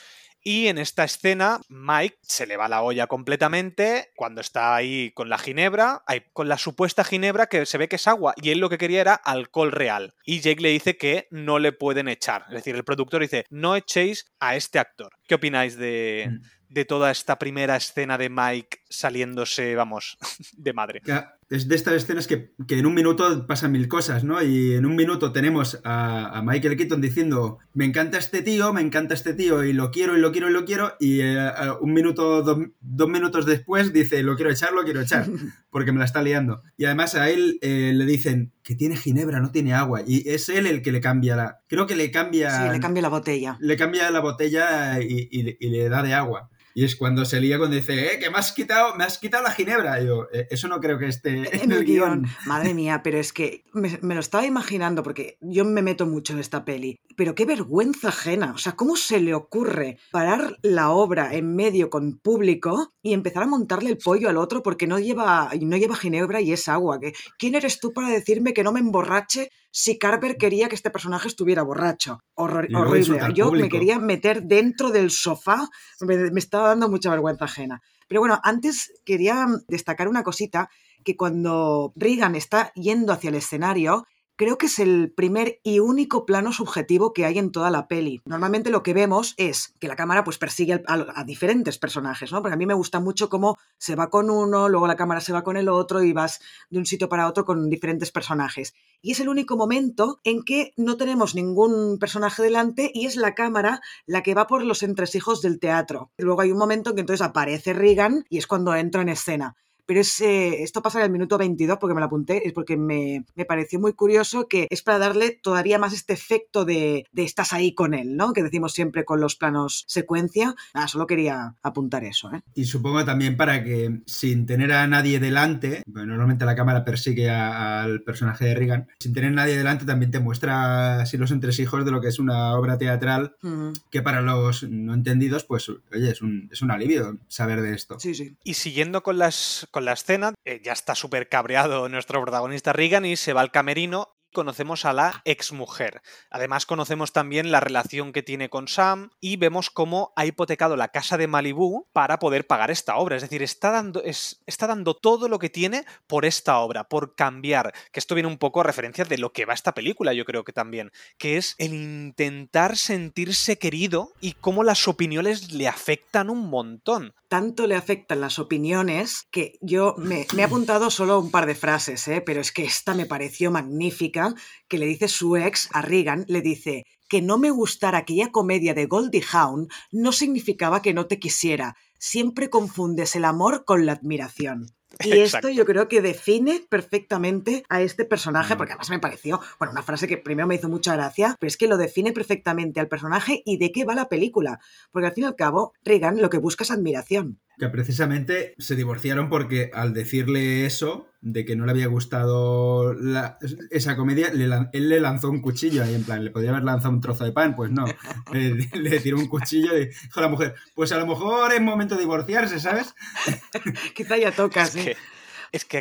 Y en esta escena, Mike se le va la olla completamente cuando está ahí con la ginebra, con la supuesta ginebra que se ve que es agua, y él lo que quería era alcohol real. Y Jake le dice que no le pueden echar. Es decir, el productor dice, no echéis a este actor. ¿Qué opináis de, mm de toda esta primera escena de Mike saliéndose, vamos, de madre. Es de estas escenas que, en un minuto pasan mil cosas, ¿no? Y en un minuto tenemos a, Michael Keaton diciendo, me encanta este tío, me encanta este tío, y lo quiero, y lo quiero, y lo quiero, y eh, un minuto, dos minutos después dice, lo quiero echar, lo quiero echar, porque me la está liando. Y además a él eh, le dicen que tiene ginebra, no tiene agua, y es él el que le cambia la... Creo que le cambia... Sí, le cambia la botella. Le cambia la botella y le da de agua. Y es cuando se lía cuando dice, eh, que me has quitado, me has quitado la ginebra. Y yo, eh, eso no creo que esté en, el guion. Madre mía, pero es que me, lo estaba imaginando porque yo me meto mucho en esta peli. Pero qué vergüenza ajena. O sea, ¿cómo se le ocurre parar la obra en medio con público y empezar a montarle el pollo al otro porque no lleva, no lleva ginebra y es agua? ¿Quién eres tú para decirme que no me emborrache si Carver quería que este personaje estuviera borracho. horrible. Yo me quería meter dentro del sofá, me, estaba dando mucha vergüenza ajena. Pero bueno, antes quería destacar una cosita, que cuando Regan está yendo hacia el escenario, creo que es el primer y único plano subjetivo que hay en toda la peli. Normalmente lo que vemos es que la cámara pues persigue a, diferentes personajes, ¿no? Porque a mí me gusta mucho cómo se va con uno, luego la cámara se va con el otro y vas de un sitio para otro con diferentes personajes. Y es el único momento en que no tenemos ningún personaje delante y es la cámara la que va por los entresijos del teatro. Luego hay un momento en que entonces aparece Regan y es cuando entra en escena pero es, esto pasa en el minuto 22 porque me lo apunté, es porque me, pareció muy curioso que es para darle todavía más este efecto de, estás ahí con él, ¿no? Que decimos siempre con los planos secuencia. Ah, solo quería apuntar eso, ¿eh? Y supongo también para que sin tener a nadie delante, normalmente la cámara persigue al personaje de Regan, sin tener a nadie delante también te muestra así los entresijos de lo que es una obra teatral que para los no entendidos, pues, oye, es un, es un alivio saber de esto. Sí, sí. Y siguiendo con las la escena, eh, ya está súper cabreado nuestro protagonista Regan y se va al camerino conocemos a la exmujer. Además, conocemos también la relación que tiene con Sam y vemos cómo ha hipotecado la casa de Malibu para poder pagar esta obra. Es decir, está dando, está dando todo lo que tiene por esta obra, por cambiar. Que esto viene un poco a referencia de lo que va esta película, yo creo que también. Que es el intentar sentirse querido y cómo las opiniones le afectan un montón. Tanto le afectan las opiniones que yo me, he apuntado solo un par de frases, ¿eh? pero es que esta me pareció magnífica que le dice su ex a Regan, le dice que no me gustara aquella comedia de Goldie Hawn no significaba que no te quisiera. Siempre confundes el amor con la admiración. Y esto yo creo que define perfectamente a este personaje, porque además me pareció, bueno, una frase que primero me hizo mucha gracia, pero es que lo define perfectamente al personaje y de qué va la película. Porque al fin y al cabo, Regan lo que busca es admiración. Que precisamente se divorciaron porque al decirle eso, de que no le había gustado esa comedia, él le lanzó un cuchillo ahí, en plan, le podría haber lanzado un trozo de pan, pues no. le, tiró un cuchillo y dijo a la mujer, pues a lo mejor es momento de divorciarse, ¿sabes? Quizá ya toca, sí. Es que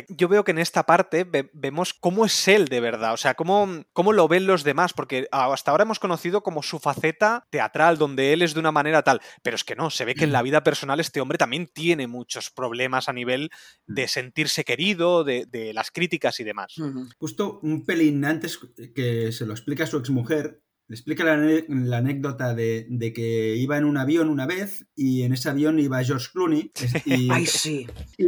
yo veo que en esta parte vemos cómo es él de verdad, o sea, cómo, cómo lo ven los demás, porque hasta ahora hemos conocido como su faceta teatral, donde él es de una manera tal, pero es que no, se ve que en la vida personal este hombre también tiene muchos problemas a nivel de sentirse querido, de, las críticas y demás. Justo un pelín antes que se lo explica a su exmujer, le explica la, anécdota de, que iba en un avión una vez y en ese avión iba George Clooney. Y, Ay, sí. Y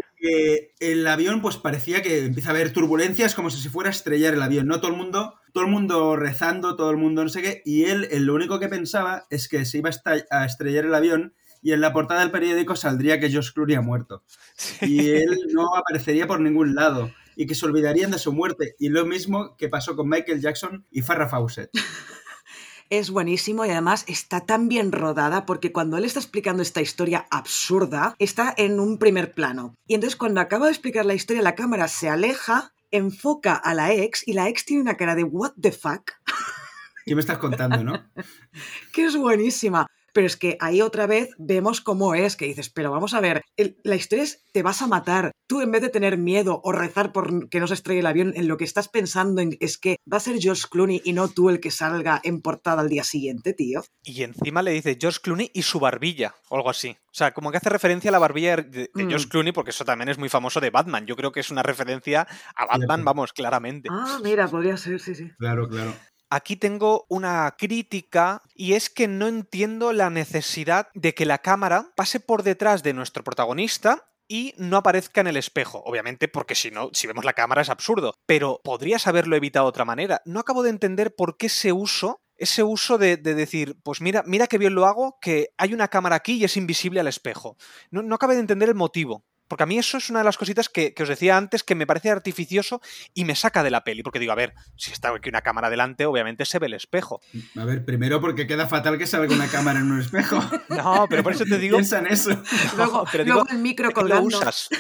el avión pues parecía que empieza a haber turbulencias como si se fuera a estrellar el avión, ¿no? Todo el mundo, todo el mundo rezando, todo el mundo no sé qué, y él, lo único que pensaba es que se iba a estrellar el avión y en la portada del periódico saldría que George Clooney ha muerto. Y él no aparecería por ningún lado y que se olvidarían de su muerte. Y lo mismo que pasó con Michael Jackson y Farrah Fawcett. Es buenísimo y además está tan bien rodada porque cuando él está explicando esta historia absurda, está en un primer plano. Y entonces cuando acaba de explicar la historia, la cámara se aleja, enfoca a la ex y la ex tiene una cara de what the fuck. ¿Qué me estás contando, no? que es buenísima. Pero es que ahí otra vez vemos cómo es, que dices, pero vamos a ver, la historia es, te vas a matar. Tú en vez de tener miedo o rezar por que no se estrelle el avión, en lo que estás pensando en, es que va a ser George Clooney y no tú el que salga en portada al día siguiente, tío. Y encima le dice George Clooney y su barbilla, o algo así. O sea, como que hace referencia a la barbilla de, George mm. Clooney, porque eso también es muy famoso de Batman. Yo creo que es una referencia a Batman, vamos, claramente. Ah, mira, podría ser, sí, sí. Claro, claro aquí tengo una crítica y es que no entiendo la necesidad de que la cámara pase por detrás de nuestro protagonista y no aparezca en el espejo, obviamente porque si no, si vemos la cámara es absurdo, pero podrías haberlo evitado de otra manera. No acabo de entender por qué ese uso ese uso de, decir, pues mira, mira qué bien lo hago, que hay una cámara aquí y es invisible al espejo. No, no acabé de entender el motivo. Porque a mí eso es una de las cositas que, os decía antes que me parece artificioso y me saca de la peli. Porque digo, a ver, si está aquí una cámara delante, obviamente se ve el espejo. A ver, primero porque queda fatal que salga una cámara en un espejo. No, pero por eso te digo. Piensa en eso. luego, pero digo, el micro Lo usas.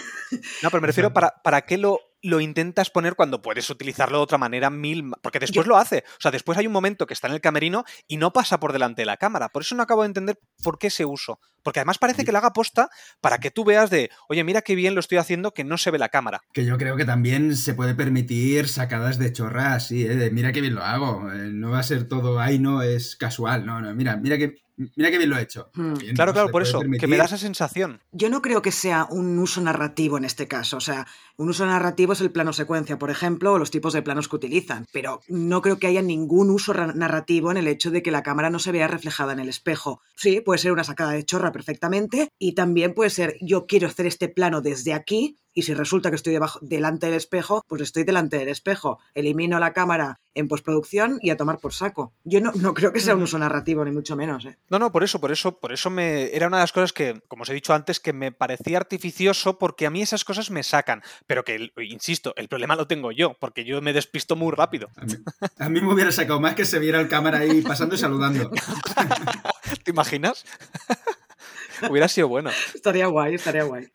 No, pero me refiero para, para qué lo lo intentas poner cuando puedes utilizarlo de otra manera mil... Porque después lo hace. O sea, después hay un momento que está en el camerino y no pasa por delante de la cámara. Por eso no acabo de entender por qué ese uso. Porque además parece que le haga posta para que tú veas de, oye, mira qué bien lo estoy haciendo que no se ve la cámara. Que yo creo que también se puede permitir sacadas de chorra así, ¿eh? de mira qué bien lo hago. Eh, no va a ser todo, ahí no es casual. No, no, mira, mira que Mira qué bien lo he hecho. Hmm. claro, claro, por eso, que me da esa sensación. Yo no creo que sea un uso narrativo en este caso. O sea, un uso narrativo es el plano secuencia, por ejemplo, o los tipos de planos que utilizan. Pero no creo que haya ningún uso narrativo en el hecho de que la cámara no se vea reflejada en el espejo. Sí, puede ser una sacada de chorra perfectamente. Y también puede ser, yo quiero hacer este plano desde aquí y si resulta que estoy debajo, delante del espejo, pues estoy delante del espejo. Elimino la cámara en postproducción y a tomar por saco. Yo no, no creo que sea un uso narrativo, ni mucho menos. ¿eh? No, no, por eso, por eso, por eso me. Era una de las cosas que, como os he dicho antes, que me parecía artificioso porque a mí esas cosas me sacan. Pero que, insisto, el problema lo tengo yo, porque yo me despisto muy rápido. A mí, me hubiera sacado más que se viera el cámara ahí pasando y saludando. ¿Te imaginas? Hubiera sido bueno. Estaría guay, estaría guay.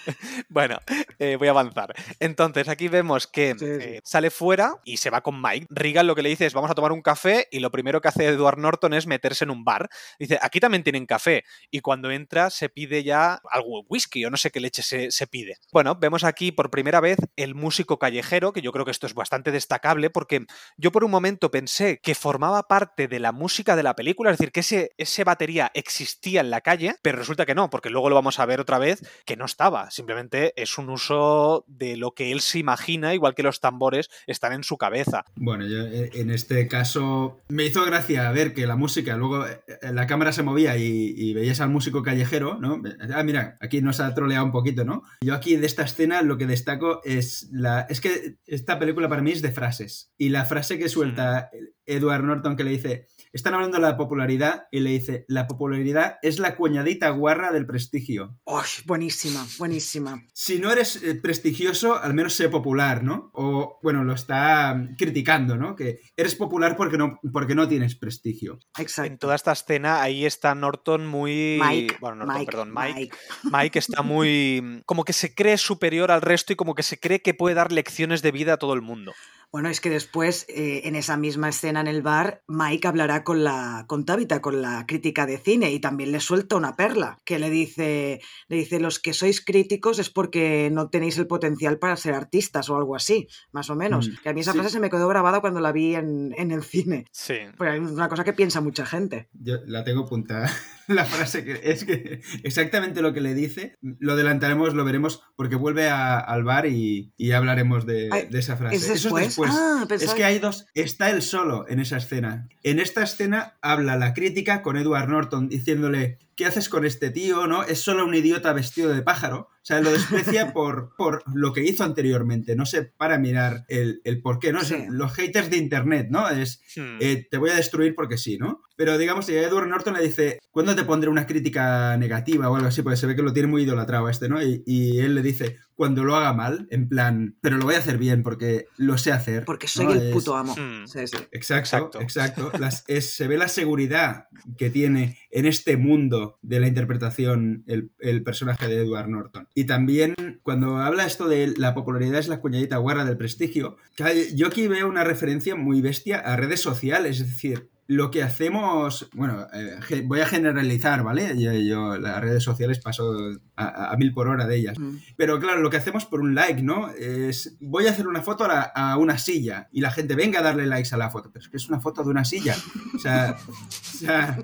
bueno, eh, voy a avanzar. Entonces, aquí vemos que eh, sale fuera y se va con Mike. Regan lo que le dice es, vamos a tomar un café y lo primero que hace Edward Norton es meterse en un bar. Dice, aquí también tienen café. Y cuando entra se pide ya algo whisky o no sé qué leche se, se pide. Bueno, vemos aquí por primera vez el músico callejero, que yo creo que esto es bastante destacable porque yo por un momento pensé que formaba parte de la música de la película, es decir, que ese, ese batería existía en la calle, pero resulta que no, porque luego lo vamos a ver otra vez que no estaba. Simplemente es un uso de lo que él se imagina, igual que los tambores están en su cabeza. Bueno, yo eh, en este caso me hizo gracia ver que la música, luego eh, la cámara se movía y, veías al músico callejero, ¿no? Ah, mira, aquí nos ha troleado un poquito, ¿no? Yo aquí de esta escena lo que destaco es la. Es que esta película para mí es de frases. Y la frase que suelta mm. Edward Norton que le dice están hablando de la popularidad y le dice, la popularidad es la cuñadita guarra del prestigio. ¡Oh, buenísima, buenísima! Si no eres eh, prestigioso, al menos sé popular, ¿no? O, bueno, lo está mm, criticando, ¿no? Que eres popular porque no, porque no tienes prestigio. Exacto. En toda esta escena, ahí está Norton muy... Mike. Bueno, Norton, perdón, Mike. Mike está muy... Como que se cree superior al resto y como que se cree que puede dar lecciones de vida a todo el mundo. Bueno, es que después, eh, en esa misma escena en el bar, Mike hablará con la con Tabitha, con la crítica de cine, y también le suelta una perla, que le dice, le dice, los que sois críticos es porque no tenéis el potencial para ser artistas o algo así, más o menos. Mm, que a mí esa frase se me quedó grabada cuando la vi en, el cine. Sí. Pues es una cosa que piensa mucha gente. Yo la tengo apuntada. la frase que es que exactamente lo que le dice, lo adelantaremos, lo veremos, porque vuelve al bar y, hablaremos de, esa frase. ¿Es después? Eso es ah, es que hay dos. Está él solo en esa escena. En esta escena habla la crítica con Edward Norton diciéndole ¿qué haces con este tío? ¿No? Es solo un idiota vestido de pájaro. O sea, lo desprecia por, por lo que hizo anteriormente. No sé, para mirar el, por qué, ¿no? Los haters de internet, ¿no? Es eh, te voy a destruir porque sí, ¿no? Pero digamos, Edward Norton le dice, ¿cuándo te pondré una crítica negativa o algo así? Porque se ve que lo tiene muy idolatrado este, ¿no? Y, él le dice, cuando lo haga mal, en plan, pero lo voy a hacer bien porque lo sé hacer. Porque soy el puto amo. Hmm. Exacto, exacto. se ve la seguridad que tiene en este mundo de la interpretación el, el, personaje de Edward Norton. Y también cuando habla esto de la popularidad es la cuñadita guarra del prestigio, yo aquí veo una referencia muy bestia a redes sociales, es decir, lo que hacemos, bueno, eh, voy a generalizar, ¿vale? Yo, las redes sociales paso a, mil por hora de ellas. Mm. Pero claro, lo que hacemos por un like, ¿no? Es, voy a hacer una foto a, una silla y la gente venga a darle likes a la foto. Pero es que es una foto de una silla. O sea, o sea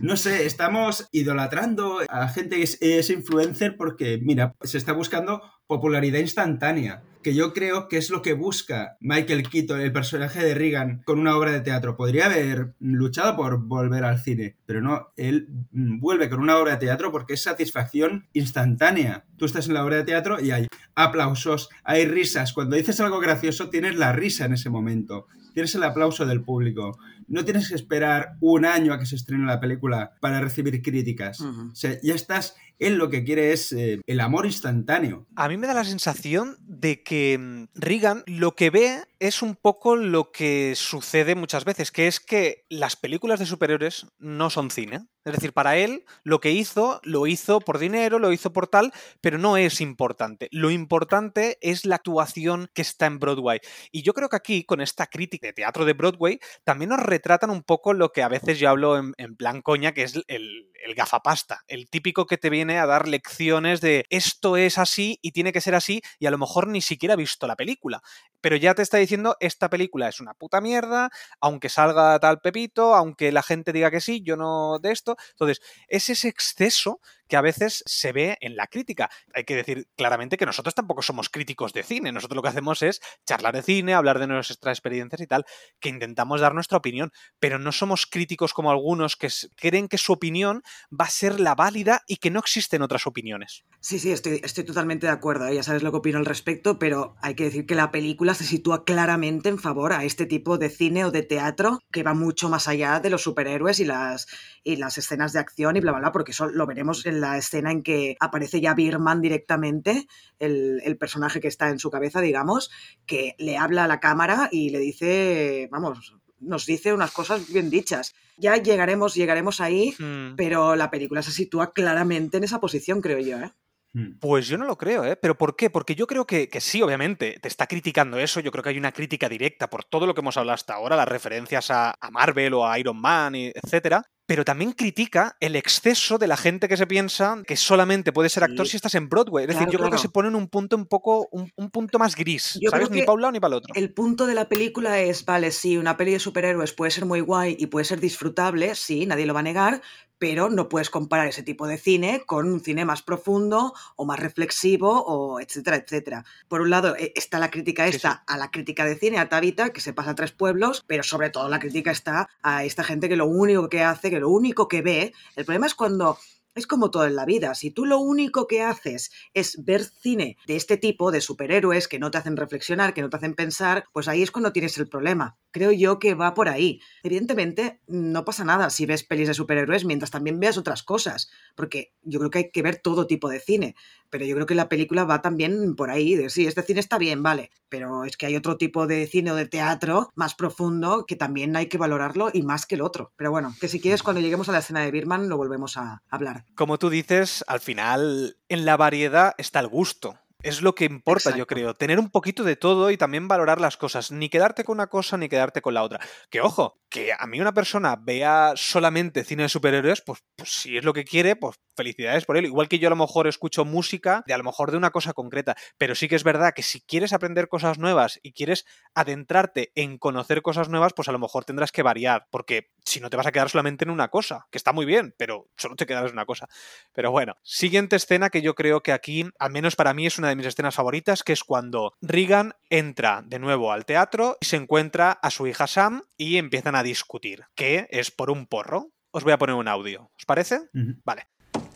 no sé, estamos idolatrando a gente que es, influencer porque, mira, se está buscando popularidad instantánea que yo creo que es lo que busca Michael Keaton, el personaje de Reagan, con una obra de teatro. Podría haber luchado por volver al cine, pero no, él vuelve con una obra de teatro porque es satisfacción instantánea. Tú estás en la obra de teatro y hay aplausos, hay risas. Cuando dices algo gracioso, tienes la risa en ese momento tienes el aplauso del público. No tienes que esperar un año a que se estrene la película para recibir críticas. O sea, ya estás él lo que quiere es eh, el amor instantáneo. A mí me da la sensación de que mm, Reagan lo que ve es un poco lo que sucede muchas veces, que es que las películas de superhéroes no son cine. Es decir, para él lo que hizo, lo hizo por dinero, lo hizo por tal, pero no es importante. Lo importante es la actuación que está en Broadway. Y yo creo que aquí, con esta crítica de teatro de Broadway, también nos retratan un poco lo que a veces yo hablo en, plan coña, que es el, el gafapasta, el típico que te viene a dar lecciones de esto es así y tiene que ser así y a lo mejor ni siquiera ha visto la película, pero ya te está diciendo esta película es una puta mierda, aunque salga tal pepito, aunque la gente diga que sí, yo no de esto. Entonces, es ese exceso que a veces se ve en la crítica. Hay que decir claramente que nosotros tampoco somos críticos de cine, nosotros lo que hacemos es charlar de cine, hablar de nuestras experiencias y tal, que intentamos dar nuestra opinión, pero no somos críticos como algunos que creen que su opinión va a ser la válida y que no existen otras opiniones. Sí, sí, estoy, estoy totalmente de acuerdo, ¿eh? ya sabes lo que opino al respecto, pero hay que decir que la película se sitúa claramente en favor a este tipo de cine o de teatro que va mucho más allá de los superhéroes y las, y las escenas de acción y bla, bla, bla, porque eso lo veremos en la escena en que aparece ya Birman directamente, el, el personaje que está en su cabeza, digamos, que le habla a la cámara y le dice, vamos, nos dice unas cosas bien dichas. Ya llegaremos, llegaremos ahí, hmm. pero la película se sitúa claramente en esa posición, creo yo. ¿eh? Hmm. Pues yo no lo creo, ¿eh? ¿Pero por qué? Porque yo creo que, que, sí, obviamente, te está criticando eso. Yo creo que hay una crítica directa por todo lo que hemos hablado hasta ahora, las referencias a, a Marvel o a Iron Man, etcétera pero también critica el exceso de la gente que se piensa que solamente puede ser actor si estás en Broadway. Es decir, yo creo que se pone en un punto un poco, un, punto más gris, ¿sabes? Ni para un lado ni para el otro. El punto de la película es, vale, sí, una peli de superhéroes puede ser muy guay y puede ser disfrutable, sí, nadie lo va a negar, pero no puedes comparar ese tipo de cine con un cine más profundo o más reflexivo o etcétera, etcétera. Por un lado e, está la crítica esta a la crítica de cine, a Tabita, que se pasa a tres pueblos, pero sobre todo la crítica está a esta gente que lo único que hace, que lo único que ve, el problema es cuando es como todo en la vida. Si tú lo único que haces es ver cine de este tipo, de superhéroes, que no te hacen reflexionar, que no te hacen pensar, pues ahí es cuando tienes el problema. Creo yo que va por ahí. Evidentemente, no pasa nada si ves pelis de superhéroes mientras también veas otras cosas, porque yo creo que hay que ver todo tipo de cine. Pero yo creo que la película va también por ahí, de sí, este cine está bien, vale, pero es que hay otro tipo de cine o de teatro más profundo que también hay que valorarlo y más que el otro. Pero bueno, que si quieres cuando lleguemos a la escena de Birman lo volvemos a hablar. Como tú dices, al final en la variedad está el gusto. Es lo que importa, yo creo. Tener un poquito de todo y también valorar las cosas. Ni quedarte con una cosa ni quedarte con la otra. Que ojo, que a mí una persona vea solamente cine de superhéroes, pues, pues si es lo que quiere, pues felicidades por él. Igual que yo a lo mejor escucho música de a lo mejor de una cosa concreta. Pero sí que es verdad que si quieres aprender cosas nuevas y quieres adentrarte en conocer cosas nuevas, pues a lo mejor tendrás que variar. Porque si no te vas a quedar solamente en una cosa, que está muy bien, pero solo te quedas en una cosa. Pero bueno, siguiente escena que yo creo que aquí, al menos para mí, es una de mis escenas favoritas, que es cuando Regan entra de nuevo al teatro y se encuentra a su hija Sam y empiezan a discutir, que es por un porro. Os voy a poner un audio. ¿Os parece? Ujú. Vale.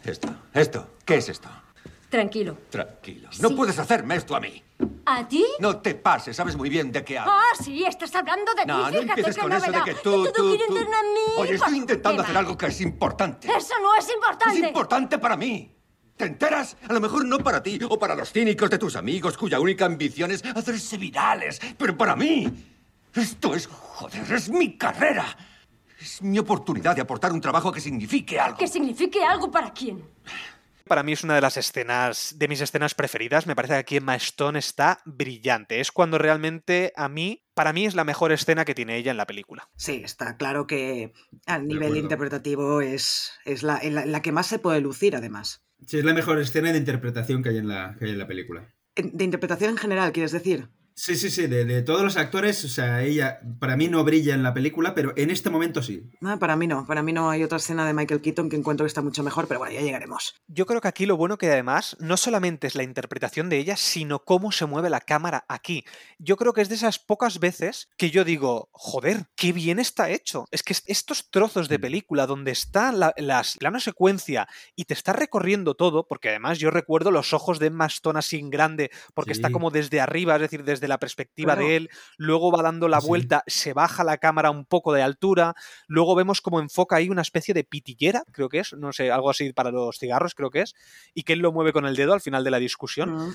Esto, esto, ¿qué es esto? Tranquilo. Tranquilo. No Sí. puedes hacerme esto a mí. ¿A ti? No te pases, sabes muy bien de qué hablo. Ah, sí, estás hablando de No, ti. no empieces con eso de que tú, tú, tú. mí. Oye, ¿Por estoy intentando hacer algo que es importante. Eso no es Es importante. importante para mí. ¿Te enteras? A lo mejor no para ti o para los cínicos de tus amigos cuya única ambición es hacerse virales. Pero para mí, esto es, joder, es mi carrera. Es mi oportunidad de aportar un trabajo que signifique algo. Que signifique algo para quién. Para mí es una de las escenas, de mis escenas preferidas. Me parece que aquí Emma Stone está brillante. Es cuando realmente a mí, para mí es la mejor escena que tiene ella en la película. Sí, está claro que a nivel interpretativo es, es la, la que más se puede lucir, además. Sí, es la mejor escena de interpretación que hay en la, que hay en la película. De interpretación en general, quieres decir. Sí, sí, sí, de, de todos los actores, o sea, ella para mí no brilla en la película, pero en este momento sí. Ah, para mí no, para mí no hay otra escena de Michael Keaton que encuentro que está mucho mejor, pero bueno, ya llegaremos. Yo creo que aquí lo bueno que además no solamente es la interpretación de ella, sino cómo se mueve la cámara aquí. Yo creo que es de esas pocas veces que yo digo, joder, qué bien está hecho. Es que est- estos trozos de Mm. película donde está la, las plano secuencia y te está recorriendo todo, porque además yo recuerdo los ojos de Emma Stone así en grande, porque está como desde arriba, es decir, desde la perspectiva Claro. de él, luego va dando la Sí. vuelta, se baja la cámara un poco de altura, luego vemos como enfoca ahí una especie de pitillera, creo que es, no sé, algo así para los cigarros, creo que es, y que él lo mueve con el dedo al final de la discusión. Mm.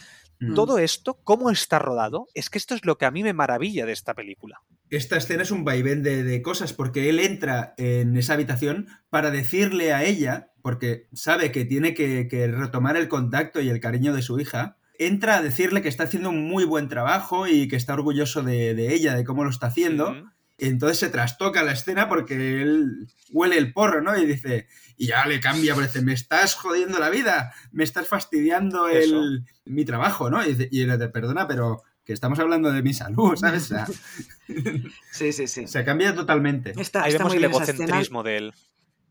Mm. Todo esto, cómo está rodado, es que esto es lo que a mí me maravilla de esta película. Esta escena es un vaivén de, de cosas, porque él entra en esa habitación para decirle a ella, porque sabe que tiene que, que retomar el contacto y el cariño de su hija, entra a decirle que está haciendo un muy buen trabajo y que está orgulloso de, de ella, de cómo lo está haciendo. Y entonces se trastoca la escena porque él huele el porro, ¿no? Y dice, y ya le cambia, porque dice, me estás jodiendo la vida, me estás fastidiando el, mi trabajo, ¿no? Y, dice, y él le dice, perdona, pero que estamos hablando de mi salud, ¿sabes? O sea, Sí, sí, sí. se cambia totalmente. Está, Ahí está vemos muy el egocentrismo de él.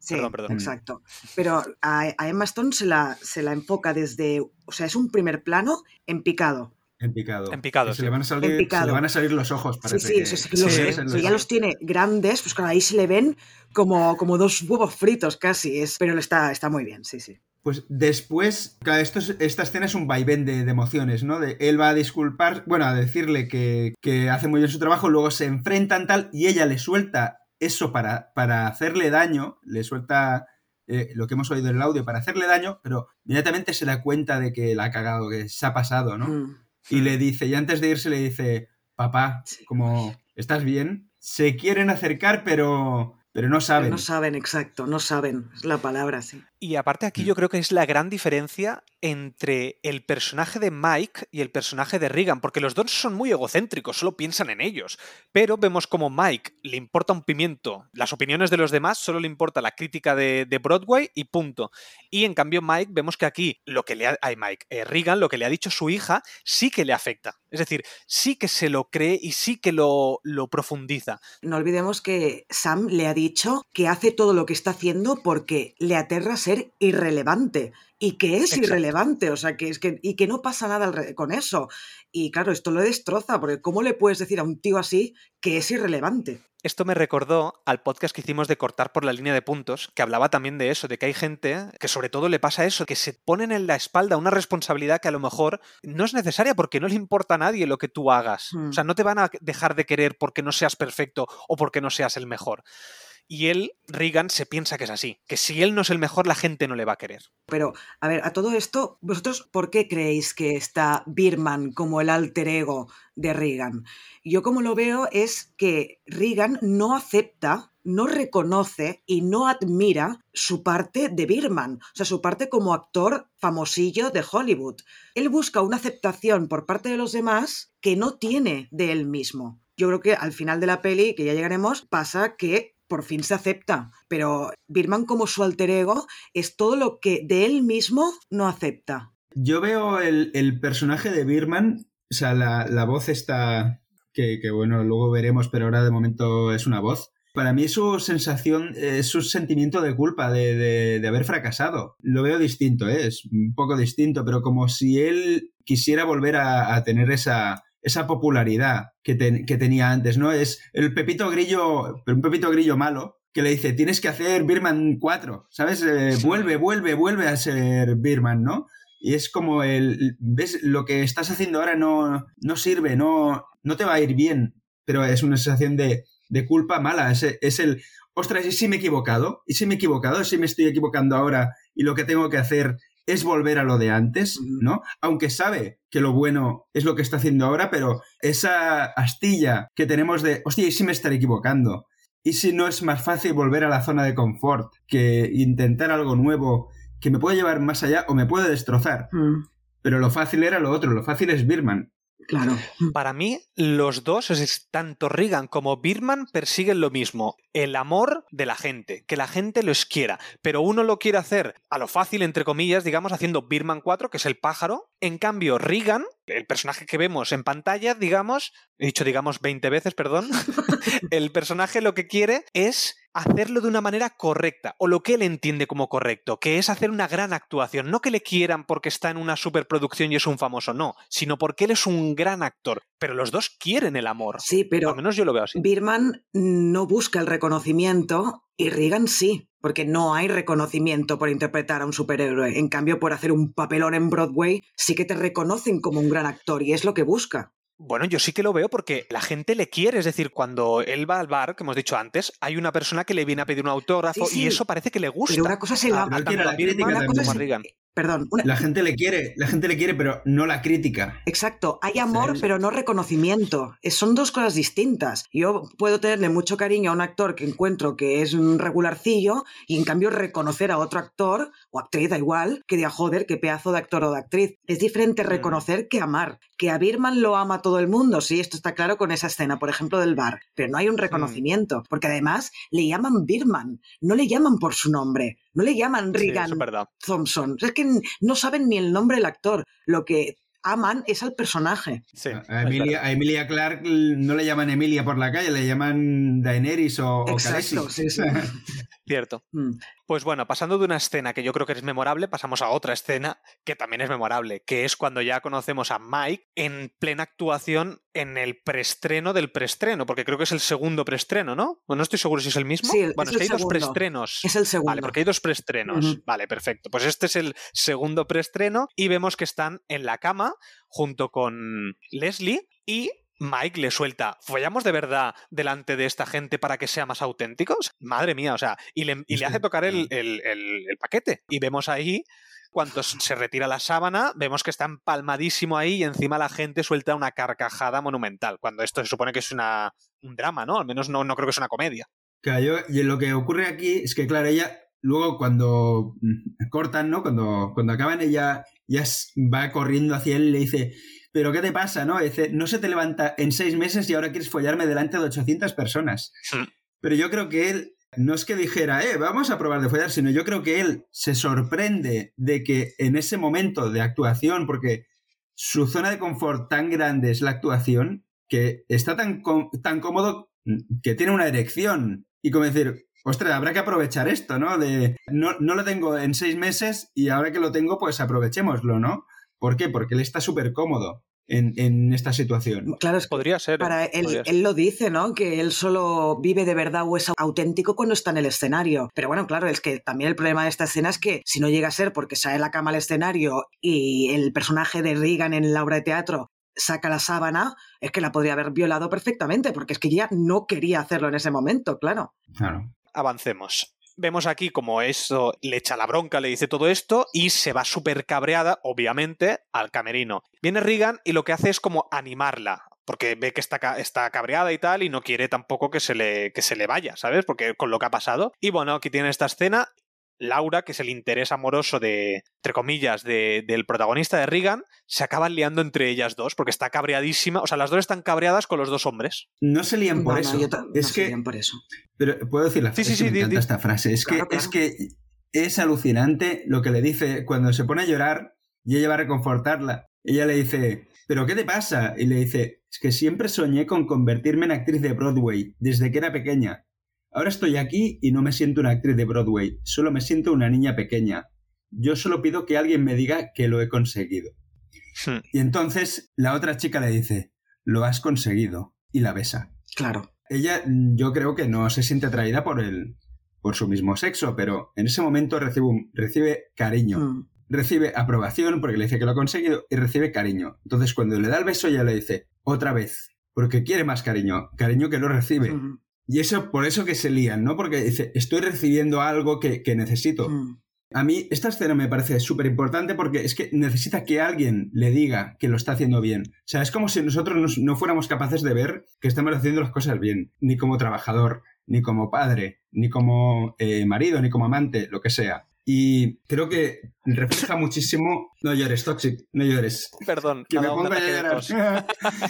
Sí, Perdón, perdón. exacto. Pero a, a Emma Stone se la, se la enfoca desde, o sea, es un primer plano en picado. En picado. En picado, Que se, sí. le van a salir, En picado. se le van a salir los ojos, parece sí, que- eso sí que se los, le Sí, que los ya los tiene grandes, pues claro, ahí se le ven como, como dos huevos fritos casi, es, pero está, está muy bien, sí, sí. Pues después, claro, esto es- esta escena es un vaivén de, de emociones, ¿no? De, él va a disculpar, bueno, a decirle que, que hace muy bien su trabajo, luego se enfrentan tal, y ella le suelta eso para, para hacerle daño, le suelta eh, lo que hemos oído en el audio para hacerle daño, pero inmediatamente se da cuenta de que la ha cagado, que se ha pasado, ¿no? Mm. Y le dice, y antes de irse le dice, papá, Sí. como, ¿estás bien? Se quieren acercar, pero, pero no Pero saben. no saben, exacto, no saben, es la palabra, sí. Y aparte aquí Mm. yo creo que es la gran diferencia entre el personaje de Mike y el personaje de Regan, porque los dos son muy egocéntricos, solo piensan en ellos. Pero vemos como Mike le importa un pimiento las opiniones de los demás, solo le importa la crítica de, de Broadway y punto. Y en cambio Mike, vemos que aquí lo que le ha... Ay, Mike, eh, Regan, lo que le ha dicho su hija, sí que le afecta. Es decir, sí que se lo cree y sí que lo, lo profundiza. No olvidemos que Sam le ha dicho que hace todo lo que está haciendo porque le aterra ser irrelevante y que es Exacto. irrelevante, o sea, que es que y que no pasa nada con eso. Y claro, esto lo destroza, porque ¿cómo le puedes decir a un tío así que es irrelevante? Esto me recordó al podcast que hicimos de cortar por la línea de puntos, que hablaba también de eso, de que hay gente que sobre todo le pasa eso, que se ponen en la espalda una responsabilidad que a lo mejor no es necesaria porque no le importa a nadie lo que tú hagas. Hmm. O sea, no te van a dejar de querer porque no seas perfecto o porque no seas el mejor. Y él, Reagan, se piensa que es así, que si él no es el mejor, la gente no le va a querer. Pero, a ver, a todo esto, ¿vosotros por qué creéis que está Birman como el alter ego de Reagan? Yo como lo veo es que Reagan no acepta no reconoce y no admira su parte de Birman, o sea, su parte como actor famosillo de Hollywood. Él busca una aceptación por parte de los demás que no tiene de él mismo. Yo creo que al final de la peli, que ya llegaremos, pasa que por fin se acepta, pero Birman como su alter ego es todo lo que de él mismo no acepta. Yo veo el, personaje de Birman, o sea, la, la voz está, que, bueno, luego veremos, pero ahora de momento es una voz. Para mí su sensación, es su sentimiento de culpa de, de, haber fracasado. Lo veo distinto, ¿eh? es un poco distinto, pero como si él quisiera volver a tener esa, esa popularidad que, te, que, tenía antes, ¿no? Es el Pepito Grillo, un Pepito Grillo malo, que le dice, tienes que hacer Birman 4, ¿sabes? Eh, vuelve, vuelve, vuelve a ser Birman, ¿no? Y es como el, ves, lo que estás haciendo ahora no, no sirve, no, no te va a ir bien, pero es una sensación de, de culpa mala, es, es el, ostras, ¿y si me he equivocado? ¿Y si me he equivocado? ¿Y si me estoy equivocando ahora y lo que tengo que hacer es volver a lo de antes, ¿no? Aunque sabe que lo bueno es lo que está haciendo ahora, pero esa astilla que tenemos de, hostia, ¿y si me estaré equivocando? ¿Y si no es más fácil volver a la zona de confort que intentar algo nuevo que me puede llevar más allá o me puede destrozar? Mm. Pero lo fácil era lo otro, lo fácil es Birman. Claro. Para mí, los dos, es tanto Reagan como Birman, persiguen lo mismo: el amor de la gente, que la gente los quiera. Pero uno lo quiere hacer a lo fácil, entre comillas, digamos, haciendo Birman 4, que es el pájaro. En cambio, Reagan, el personaje que vemos en pantalla, digamos, he dicho digamos 20 veces, perdón, el personaje lo que quiere es hacerlo de una manera correcta, o lo que él entiende como correcto, que es hacer una gran actuación, no que le quieran porque está en una superproducción y es un famoso, no, sino porque él es un gran actor. Pero los dos quieren el amor. Sí, pero al menos yo lo veo así. Birman no busca el reconocimiento y Reagan sí, porque no hay reconocimiento por interpretar a un superhéroe. En cambio, por hacer un papelón en Broadway, sí que te reconocen como un gran actor y es lo que busca. Bueno, yo sí que lo veo porque la gente le quiere, es decir, cuando él va al bar, que hemos dicho antes, hay una persona que le viene a pedir un autógrafo Sí, sí. y eso parece que le gusta. Pero una cosa es el A- amor. a tanto quiere a la crítica Birman Una como cosa a es- Reagan. Perdón, una- La gente le quiere, la gente le quiere, pero no la crítica. Exacto, hay amor pero no reconocimiento. Es- Son dos cosas distintas. Yo puedo tenerle mucho cariño a un actor que encuentro que es un regularcillo y en cambio reconocer a otro actor o actriz, da igual, que diga, joder, qué pedazo de actor o de actriz. Es diferente reconocer que amar. Que a Birman lo ama todo el mundo, sí, esto está claro con esa escena, por ejemplo, del bar. Pero no hay un reconocimiento, porque además le llaman Birman, no le llaman por su nombre, no le llaman Regan es. Thompson. Es que no saben ni el nombre del actor. Lo que aman es al personaje. Sí, A Emilia, verdad. a Emilia Clark no le llaman Emilia por la calle, le llaman Daenerys o, Exacto, Khaleesi. sí, sí. Cierto. Pues bueno, pasando de una escena que yo creo que es memorable, pasamos a otra escena que también es memorable, que es cuando ya conocemos a Mike en plena actuación en el preestreno del preestreno, porque creo que es el segundo preestreno, ¿no? No estoy seguro si es el mismo. Sí, bueno, es que hay dos preestrenos. Es el segundo. Vale, porque hay dos preestrenos. Vale, perfecto. Pues este es el segundo preestreno y vemos que están en la cama junto con Leslie y Mike le suelta, ¿follamos de verdad delante de esta gente para que sea más auténticos? Madre mía, o sea, y le, y le hace tocar el, el- el- el paquete. Y vemos ahí, cuando se retira la sábana, vemos que está empalmadísimo ahí y encima la gente suelta una carcajada monumental, cuando esto se supone que es una, un drama, ¿no? Al menos no, no creo que es una comedia. Claro, yo- y lo que ocurre aquí es que, claro, ella luego cuando mm, cortan, ¿no? Cuando, cuando acaban, ella ya va corriendo hacia él y le dice, ¿pero qué te pasa, no? Dice, no se te levanta en seis meses y ahora quieres follarme delante de 800 personas. Pero yo creo que él no es que dijera, eh, vamos a probar de follar, sino yo creo que él se sorprende de que en ese momento de actuación, porque su zona de confort tan grande es la actuación, que está tan, tan cómodo que tiene una erección. Y como decir, ostras, habrá que aprovechar esto, ¿no? De, no, no lo tengo en seis meses y ahora que lo tengo, pues aprovechémoslo, ¿no? ¿Por qué? Porque él está súper cómodo en, en esta situación. Claro, es que Podría ser. ¿eh? para él, Podría ser. él lo dice, ¿no? Que él solo vive de verdad o es auténtico cuando está en el escenario. Pero bueno, claro, es que también el problema de esta escena es que si no llega a ser porque sale la cama al escenario y el personaje de Regan en la obra de teatro saca la sábana, es que la podría haber violado perfectamente, porque es que ella no quería hacerlo en ese momento, claro. Claro. avancemos. Vemos aquí como eso le echa la bronca, le dice todo esto y se va súper cabreada, obviamente, al camerino. Viene Regan y lo que hace es como animarla. porque ve que está, está cabreada y tal y no quiere tampoco que se, le, que se le vaya, ¿sabes? Porque con lo que ha pasado. Y bueno, aquí tiene esta escena. Laura, que es el interés amoroso de, entre comillas, de- del protagonista de Regan, se acaban liando entre ellas dos, porque está cabreadísima. O sea, las dos están cabreadas con los dos hombres. No se lían por No, no, eso. no es se que lían por eso. Pero puedo decir la Sí, frase, sí, es que sí, me di- encanta di. esta frase. Es Claro, que, es que es alucinante lo que le dice cuando se pone a llorar y ella va a reconfortarla. Ella le dice, ¿pero qué te pasa? Y le dice, es que siempre soñé con convertirme en actriz de Broadway desde que era pequeña. Ahora estoy aquí y no me siento una actriz de Broadway, solo me siento una niña pequeña. Yo solo pido que alguien me diga que lo he conseguido. Hmm. Y entonces la otra chica le dice, lo has conseguido. Y la besa Claro. ella mm, yo creo que no se siente atraída por el por su mismo sexo, pero en ese momento recibe, un- recibe cariño, Mm. recibe aprobación porque le dice que lo ha conseguido y recibe cariño. Entonces cuando le da el beso ella le dice otra vez, porque quiere más cariño, cariño que no recibe. Mm. Y eso por eso que se lían, ¿no? Porque dice, estoy recibiendo algo que, que necesito. Mm. A mí esta escena me parece súper importante porque es que necesita que alguien le diga que lo está haciendo bien. O sea, es como si nosotros nos- no fuéramos capaces de ver que estamos haciendo las cosas bien, ni como trabajador, ni como padre, ni como eh, marido, ni como amante, lo que sea. Y creo que refleja muchísimo... No llores, Toxic, no llores. Perdón, Que me me ha dado un pongo a ataque de llorar. tos.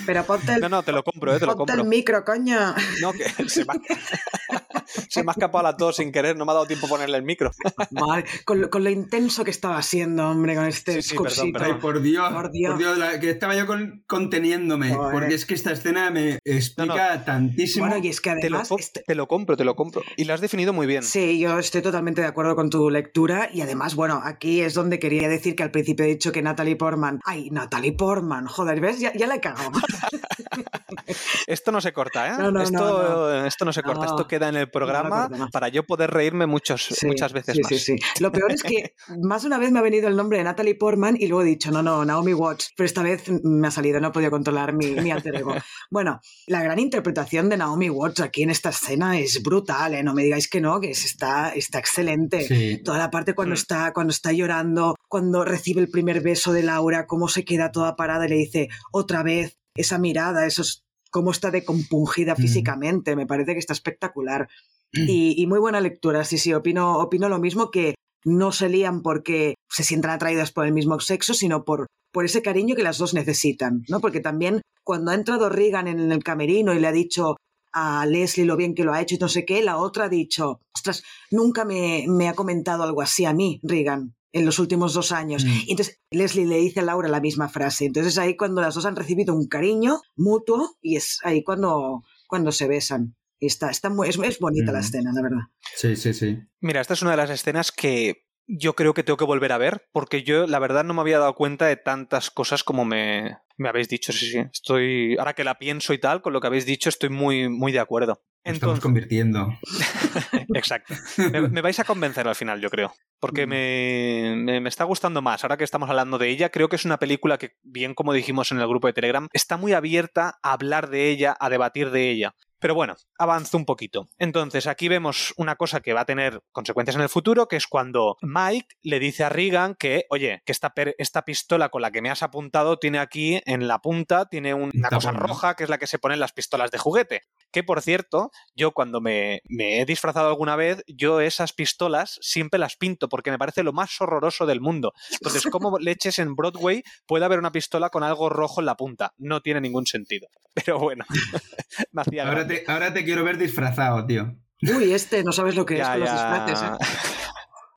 Pero ponte el, No, no, te lo compro, eh, te lo ponte compro. el micro, coño. No, que se me, ha... se me ha escapado la tos sin querer, no me ha dado tiempo a ponerle el micro. Vale, con, lo, con lo intenso que estaba siendo, hombre, con este Sí, sí, perdón, cursito. perdón. Ay, por Dios, Por por Dios. La- que estaba yo con- conteniéndome, Joder. porque es que esta escena me explica tantísimo. Bueno, y es que Te lo, además... este- te lo compro, te lo compro. Y lo has definido muy bien. Sí, yo estoy totalmente de acuerdo con tu lectura y además, bueno, aquí es donde quería decir que al principio he dicho que Natalie Portman... Ay, Natalie Portman, joder, ¿ves? Ya, ya la he cagado. Esto no se corta, ¿eh? No, no, esto, no, esto no se corta, No. esto queda en el programa para yo poder reírme muchos, Sí, muchas veces sí, más. Sí, sí. Lo peor es que más de una vez me ha venido el nombre de Natalie Portman y luego he dicho, no, no, Naomi Watts, pero esta vez me ha salido, no he podido controlar mi, mi alter ego. Bueno, la gran interpretación de Naomi Watts aquí en esta escena es brutal, ¿eh? No me digáis que no, que es- está, está excelente. Sí. Toda la parte cuando, Mm. está, cuando está llorando, cuando recibe el primer beso de Laura, cómo se queda toda parada y le dice, otra vez, esa mirada, esos, cómo está decompungida Mm. físicamente, me parece que está espectacular. Y, y muy buena lectura, sí, sí, opino, opino lo mismo que no se lían porque se sientan atraídas por el mismo sexo, sino por, por ese cariño que las dos necesitan, ¿no? Porque también cuando ha entrado Regan en el camerino y le ha dicho a Leslie lo bien que lo ha hecho y no sé qué, la otra ha dicho, ostras, nunca me, me ha comentado algo así a mí, Regan, en los últimos dos años. Mm. Y entonces Leslie le dice a Laura la misma frase. Entonces ahí cuando las dos han recibido un cariño mutuo y es ahí cuando, cuando se besan. Y está, está muy, es, es bonita la Mm. escena, la verdad. Sí, sí, sí. Mira, esta es una de las escenas que yo creo que tengo que volver a ver, porque yo la verdad no me había dado cuenta de tantas cosas como me, me habéis dicho. Sí, sí, estoy, ahora que la pienso y tal, con lo que habéis dicho, estoy muy, muy de acuerdo. Nos estamos Entonces, convirtiendo. exacto. Me, me vais a convencer al final, yo creo. Porque me, me- me está gustando más. Ahora que estamos hablando de ella, creo que es una película que, bien como dijimos en el grupo de Telegram, está muy abierta a hablar de ella, a debatir de ella. Pero bueno, avanzo un poquito. Entonces, aquí vemos una cosa que va a tener consecuencias en el futuro, que es cuando Mike le dice a Regan que, oye, que esta, esta pistola con la que me has apuntado tiene aquí en la punta, tiene un- una cosa roja, que es la que se ponen las pistolas de juguete. Que por cierto, yo cuando me, me he disfrazado alguna vez, yo esas pistolas siempre las pinto porque me parece lo más horroroso del mundo. Entonces, ¿cómo leches en Broadway puede haber una pistola con algo rojo en la punta? No tiene ningún sentido. Pero bueno, me hacía Ahora te, ahora te quiero ver disfrazado, tío. Uy, este, no sabes lo que es Ya, con los disfraces, ¿eh?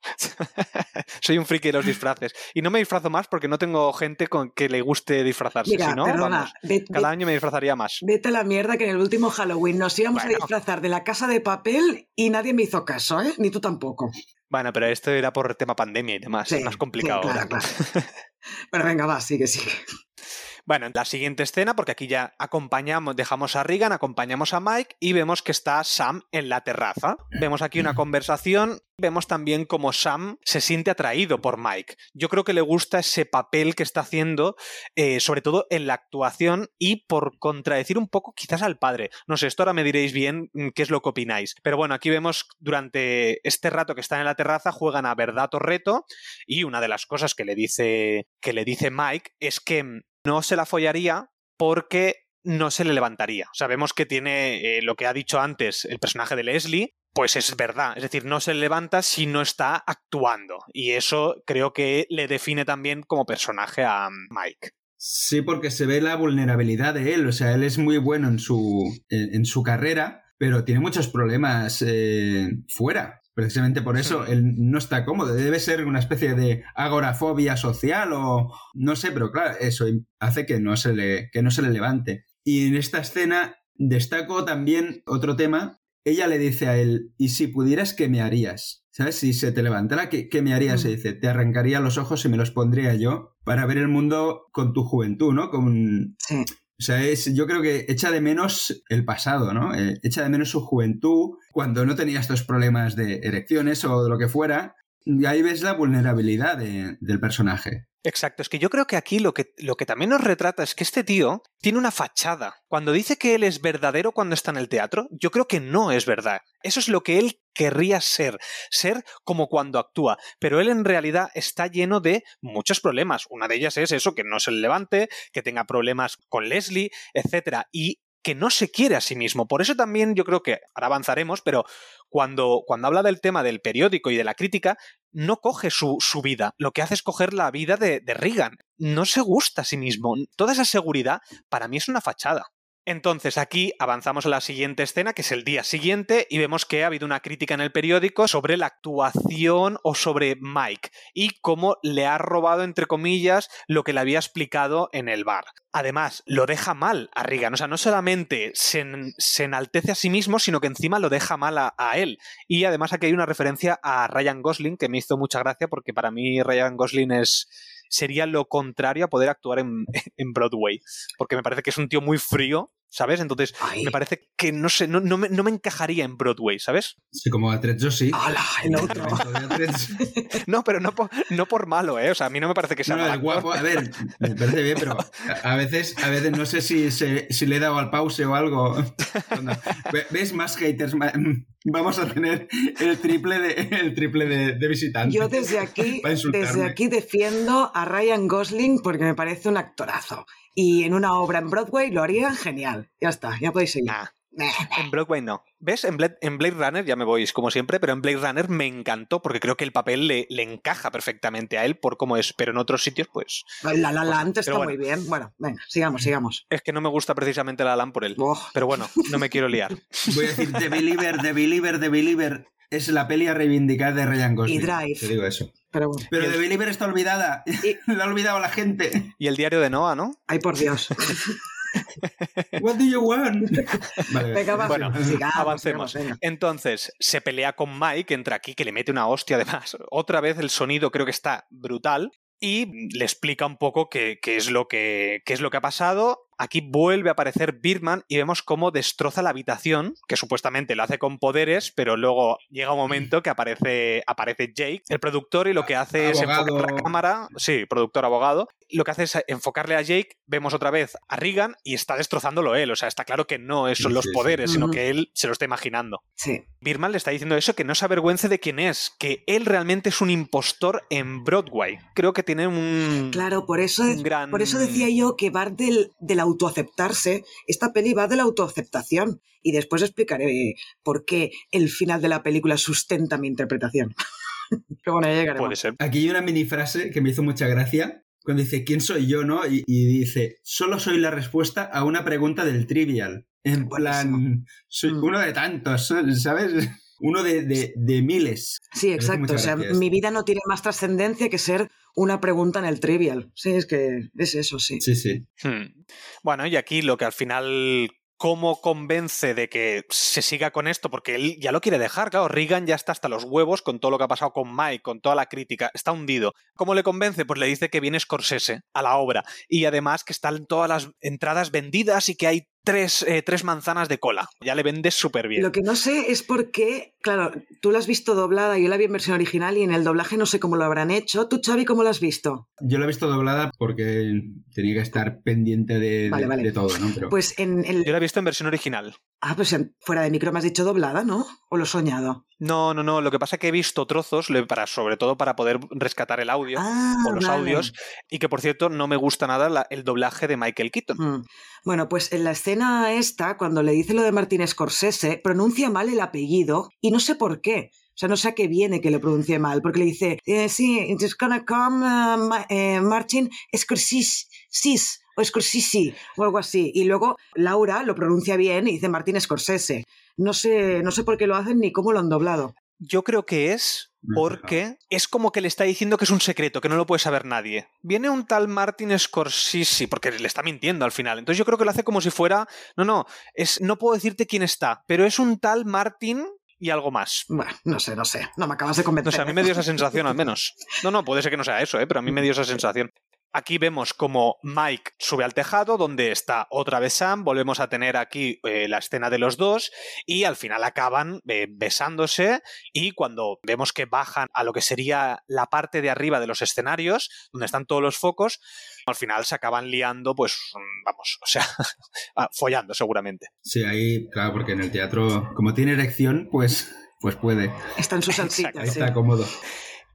Soy un friki de los disfraces. Y no me disfrazo más porque no tengo gente con que le guste disfrazarse. Mira, si no, perdona, vamos, ve- cada año me disfrazaría más. vete a la mierda que en el último Halloween nos íbamos Bueno. a disfrazar de la casa de papel y nadie me hizo caso, ¿eh? Ni tú tampoco. Bueno, pero esto era por tema pandemia y demás. Sí, es más complicado sí, ahora. claro, claro. Pero venga, va, sigue, sigue. Bueno, en la siguiente escena, porque aquí ya acompañamos, dejamos a Regan, acompañamos a Mike y vemos que está Sam en la terraza. Vemos aquí una conversación, vemos también cómo Sam se siente atraído por Mike. Yo creo que le gusta ese papel que está haciendo, eh, sobre todo en la actuación y por contradecir un poco quizás al padre. No sé, esto ahora me diréis bien mm, qué es lo que opináis. Pero bueno, aquí vemos durante este rato que están en la terraza, juegan a verdad o reto y una de las cosas que le dice, que le dice Mike es que no se la follaría porque no se le levantaría. Sabemos que tiene eh, lo que ha dicho antes el personaje de Leslie, pues es verdad. Es decir, no se levanta si no está actuando. Y eso creo que le define también como personaje a Mike. Sí, porque se ve la vulnerabilidad de él. O sea, él es muy bueno en su, en, su carrera, pero tiene muchos problemas eh, fuera. Precisamente por eso él no está cómodo. Debe ser una especie de agorafobia social o no sé, pero claro, eso hace que no se le, que no se le levante. Y en esta escena destaco también otro tema. Ella le dice a él, ¿y si pudieras, qué me harías? ¿Sabes? Si se te levantara, ¿qué, me harías? Se dice, te arrancaría los ojos y me los pondría yo para ver el mundo con tu juventud, ¿no? Con... Sí. O sea, es, yo creo que echa de menos el pasado, ¿no? Eh, echa de menos su juventud cuando no tenía estos problemas de erecciones o de lo que fuera. Y ahí ves la vulnerabilidad del personaje. Exacto, es que yo creo que aquí lo que, lo que también nos retrata es que este tío tiene una fachada. Cuando dice que él es verdadero cuando está en el teatro, yo creo que no es verdad. Eso es lo que él querría ser, ser como cuando actúa, pero él en realidad está lleno de muchos problemas. Una de ellas es eso, que no se le levante, que tenga problemas con Leslie, etc. Y que no se quiere a sí mismo. Por eso también yo creo que ahora avanzaremos, pero cuando, cuando habla del tema del periódico y de la crítica, no coge su, su vida, lo que hace es coger la vida de, de Reagan. No se gusta a sí mismo. Toda esa seguridad para mí es una fachada. Entonces aquí avanzamos a la siguiente escena, que es el día siguiente, y vemos que ha habido una crítica en el periódico sobre la actuación o sobre Mike y cómo le ha robado, entre comillas, lo que le había explicado en el bar. Además, lo deja mal a Reagan, o sea, no solamente se, enaltece a sí mismo, sino que encima lo deja mal a, él. Y además aquí hay una referencia a Ryan Gosling, que me hizo mucha gracia porque para mí Ryan Gosling es sería lo contrario a poder actuar en Broadway. Porque me parece que es un tío muy frío, ¿sabes? Entonces, me parece que no sé, no, no, me, no, me, encajaría en Broadway, ¿sabes? Sí, como Atrezzo sí. ¡Hala! El otro. no, pero no por, no por malo, ¿eh? O sea, a mí no me parece que sea no, guapo, a ver, me parece bien, pero a veces, a veces no sé si, si le he dado al pause o algo. ¿Ves más haters? Vamos a tener el triple de, el triple de, visitantes. Yo desde aquí, desde aquí defiendo a Ryan Gosling porque me parece un actorazo. Y en una obra en Broadway lo haría genial. Ya está, ya podéis seguir. En Broadway no. ¿Ves? En Blade, en Blade, Runner, ya me voy como siempre, pero en Blade Runner me encantó porque creo que el papel le, le encaja perfectamente a él por cómo es, pero en otros sitios, pues. La La pues, Land está muy bien. Bueno, venga, sigamos, sigamos. Es que no me gusta precisamente La Land por él. Pero bueno, no me quiero liar. Voy a decir The Believer, The Believer, The Believer. Es la peli a reivindicar de Ryan Gosling. Y Drive. Te digo eso. Pero, bueno. Pero The Believer está olvidada. Y... la ha olvidado la gente. Y el diario de Noah, ¿no? Ay, por Dios. What do you want? Vale, venga, bueno, avancemos. Entonces, se pelea con Mike, entra aquí, que le mete una hostia además. Otra vez el sonido creo que está brutal. Y le explica un poco qué, qué es, lo que, qué es lo que ha pasado Aquí vuelve a aparecer Birdman y vemos cómo destroza la habitación, que supuestamente lo hace con poderes, pero luego llega un momento que aparece, aparece Jake, el productor, y lo que hace es enfocar la cámara. Sí, productor abogado. Lo que hace es enfocarle a Jake, vemos otra vez a Regan y está destrozándolo él. O sea, está claro que no son los poderes, sino que él se lo está imaginando. Sí. Birdman le está diciendo eso, que no se avergüence de quién es, que él realmente es un impostor en Broadway. Creo que tiene un. Claro, por eso, gran... por eso decía yo que va del, de la autoaceptarse, esta peli va de la autoaceptación. Y después explicaré por qué el final de la película sustenta mi interpretación. Pero bueno, ya llegaremos. Puede ser. Aquí hay una mini frase que me hizo mucha gracia. Cuando dice, ¿quién soy yo, no? Y, dice, solo soy la respuesta a una pregunta del trivial. En plan, soy mm. uno de tantos, ¿sabes? Uno de, de, miles. Sí, exacto. O sea, mi vida no tiene más trascendencia que ser una pregunta en el trivial. Sí, es que es eso, sí. Sí, sí. Hmm. Bueno, y aquí lo que al final cómo convence de que se siga con esto, porque él ya lo quiere dejar, claro, Reagan ya está hasta los huevos con todo lo que ha pasado con Mike, con toda la crítica, está hundido. ¿Cómo le convence? Pues le dice que viene Scorsese a la obra y además que están todas las entradas vendidas y que hay tres, eh, tres manzanas de cola. Ya le vendes súper bien. Lo que no sé es por qué, claro, tú la has visto doblada, yo la vi en versión original y en el doblaje no sé cómo lo habrán hecho. ¿Tú, Xavi, cómo la has visto? Yo la he visto doblada porque tenía que estar pendiente de, de, todo, ¿no? Pues en el... Yo la he visto en versión original. Ah, pues en- fuera de micro me has dicho doblada, ¿no? ¿O lo he soñado? No, no, no. Lo que pasa es que he visto trozos, para, sobre todo para poder rescatar el audio Ah, o los vale. audios, y que por cierto no me gusta nada la- el doblaje de Michael Keaton. Mm. Bueno, pues en la escena esta, cuando le dice lo de Martin Scorsese, pronuncia mal el apellido y no sé por qué. O sea, no sé a qué viene que lo pronuncie mal, porque le dice, eh, sí, it's gonna come Ma- eh, Martin Scorsese, o Scorsese, o algo así. Y luego Laura lo pronuncia bien y dice Martin Scorsese. No sé, no sé por qué lo hacen ni cómo lo han doblado. Yo creo que es porque es como que le está diciendo que es un secreto, que no lo puede saber nadie. Viene un tal Martin Scorsese, porque le está mintiendo al final. Entonces yo creo que lo hace como si fuera, no, no, es, no puedo decirte quién está, pero es un tal Martin y algo más. Bueno, no sé, no sé. No me acabas de No convencer. sé, a mí me dio esa sensación al menos. No, no, puede ser que no sea eso, ¿eh? pero a mí me dio esa sensación. Aquí vemos como Mike sube al tejado, donde está otra vez Sam. Volvemos a tener aquí eh, la escena de los dos y al final acaban eh, besándose. Y cuando vemos que bajan a lo que sería la parte de arriba de los escenarios, donde están todos los focos, al final se acaban liando, pues vamos, o sea, ah, follando seguramente. Sí, ahí, claro, porque en el teatro, como tiene erección, pues, pues puede. Está en su salsita, Ahí sí. está cómodo.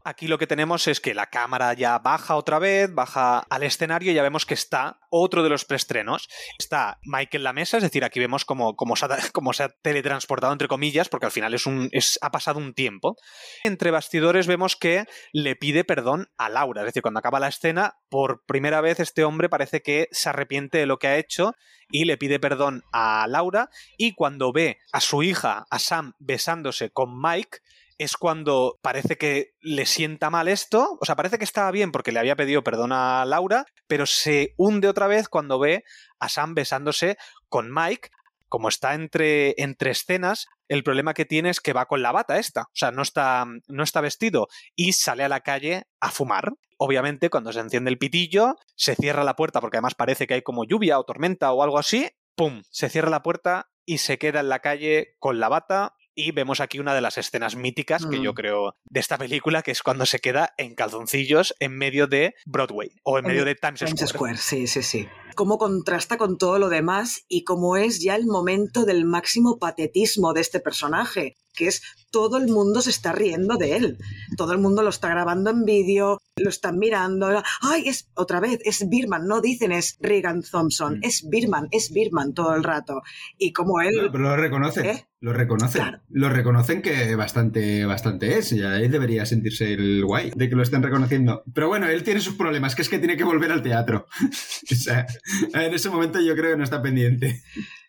Aquí lo que tenemos es que la cámara ya baja otra vez, baja al escenario y ya vemos que está otro de los preestrenos. Está en la mesa, es decir, aquí vemos como se ha teletransportado entre comillas, porque al final es un, es, ha pasado un tiempo. Entre bastidores vemos que le pide perdón a Laura, es decir, cuando acaba la escena, por primera vez este hombre parece que se arrepiente de lo que ha hecho y le pide perdón a Laura y cuando ve a su hija, a Sam, besándose con Mike, es cuando parece que le sienta mal esto, o sea, parece que estaba bien porque le había pedido perdón a Laura, pero se hunde otra vez cuando ve a Sam besándose con Mike. Como está entre, entre escenas, el problema que tiene es que va con la bata esta, o sea, no está, no está vestido y sale a la calle a fumar. Obviamente, cuando se enciende el pitillo, se cierra la puerta porque además parece que hay como lluvia o tormenta o algo así, ¡pum! Se cierra la puerta y se queda en la calle con la bata y vemos aquí una de las escenas míticas que Mm. yo creo de esta película, que es cuando se queda en calzoncillos en medio de Broadway o en medio de Times, Times Square. Square, sí, sí, sí. Cómo contrasta con todo lo demás y cómo es ya el momento del máximo patetismo de este personaje, que es todo el mundo se está riendo de él. Todo el mundo lo está grabando en vídeo, lo están mirando. ¡Ay, es otra vez! Es Birman, no dicen es Regan Thompson, Mm. es Birman, es Birman todo el rato. Y como él... No, pero lo reconocen. ¿Eh? Lo reconocen. Claro. Lo reconocen que bastante, bastante es. Y ahí debería sentirse el guay de que lo estén reconociendo. Pero bueno, él tiene sus problemas, que es que tiene que volver al teatro. o sea, en ese momento yo creo que no está pendiente.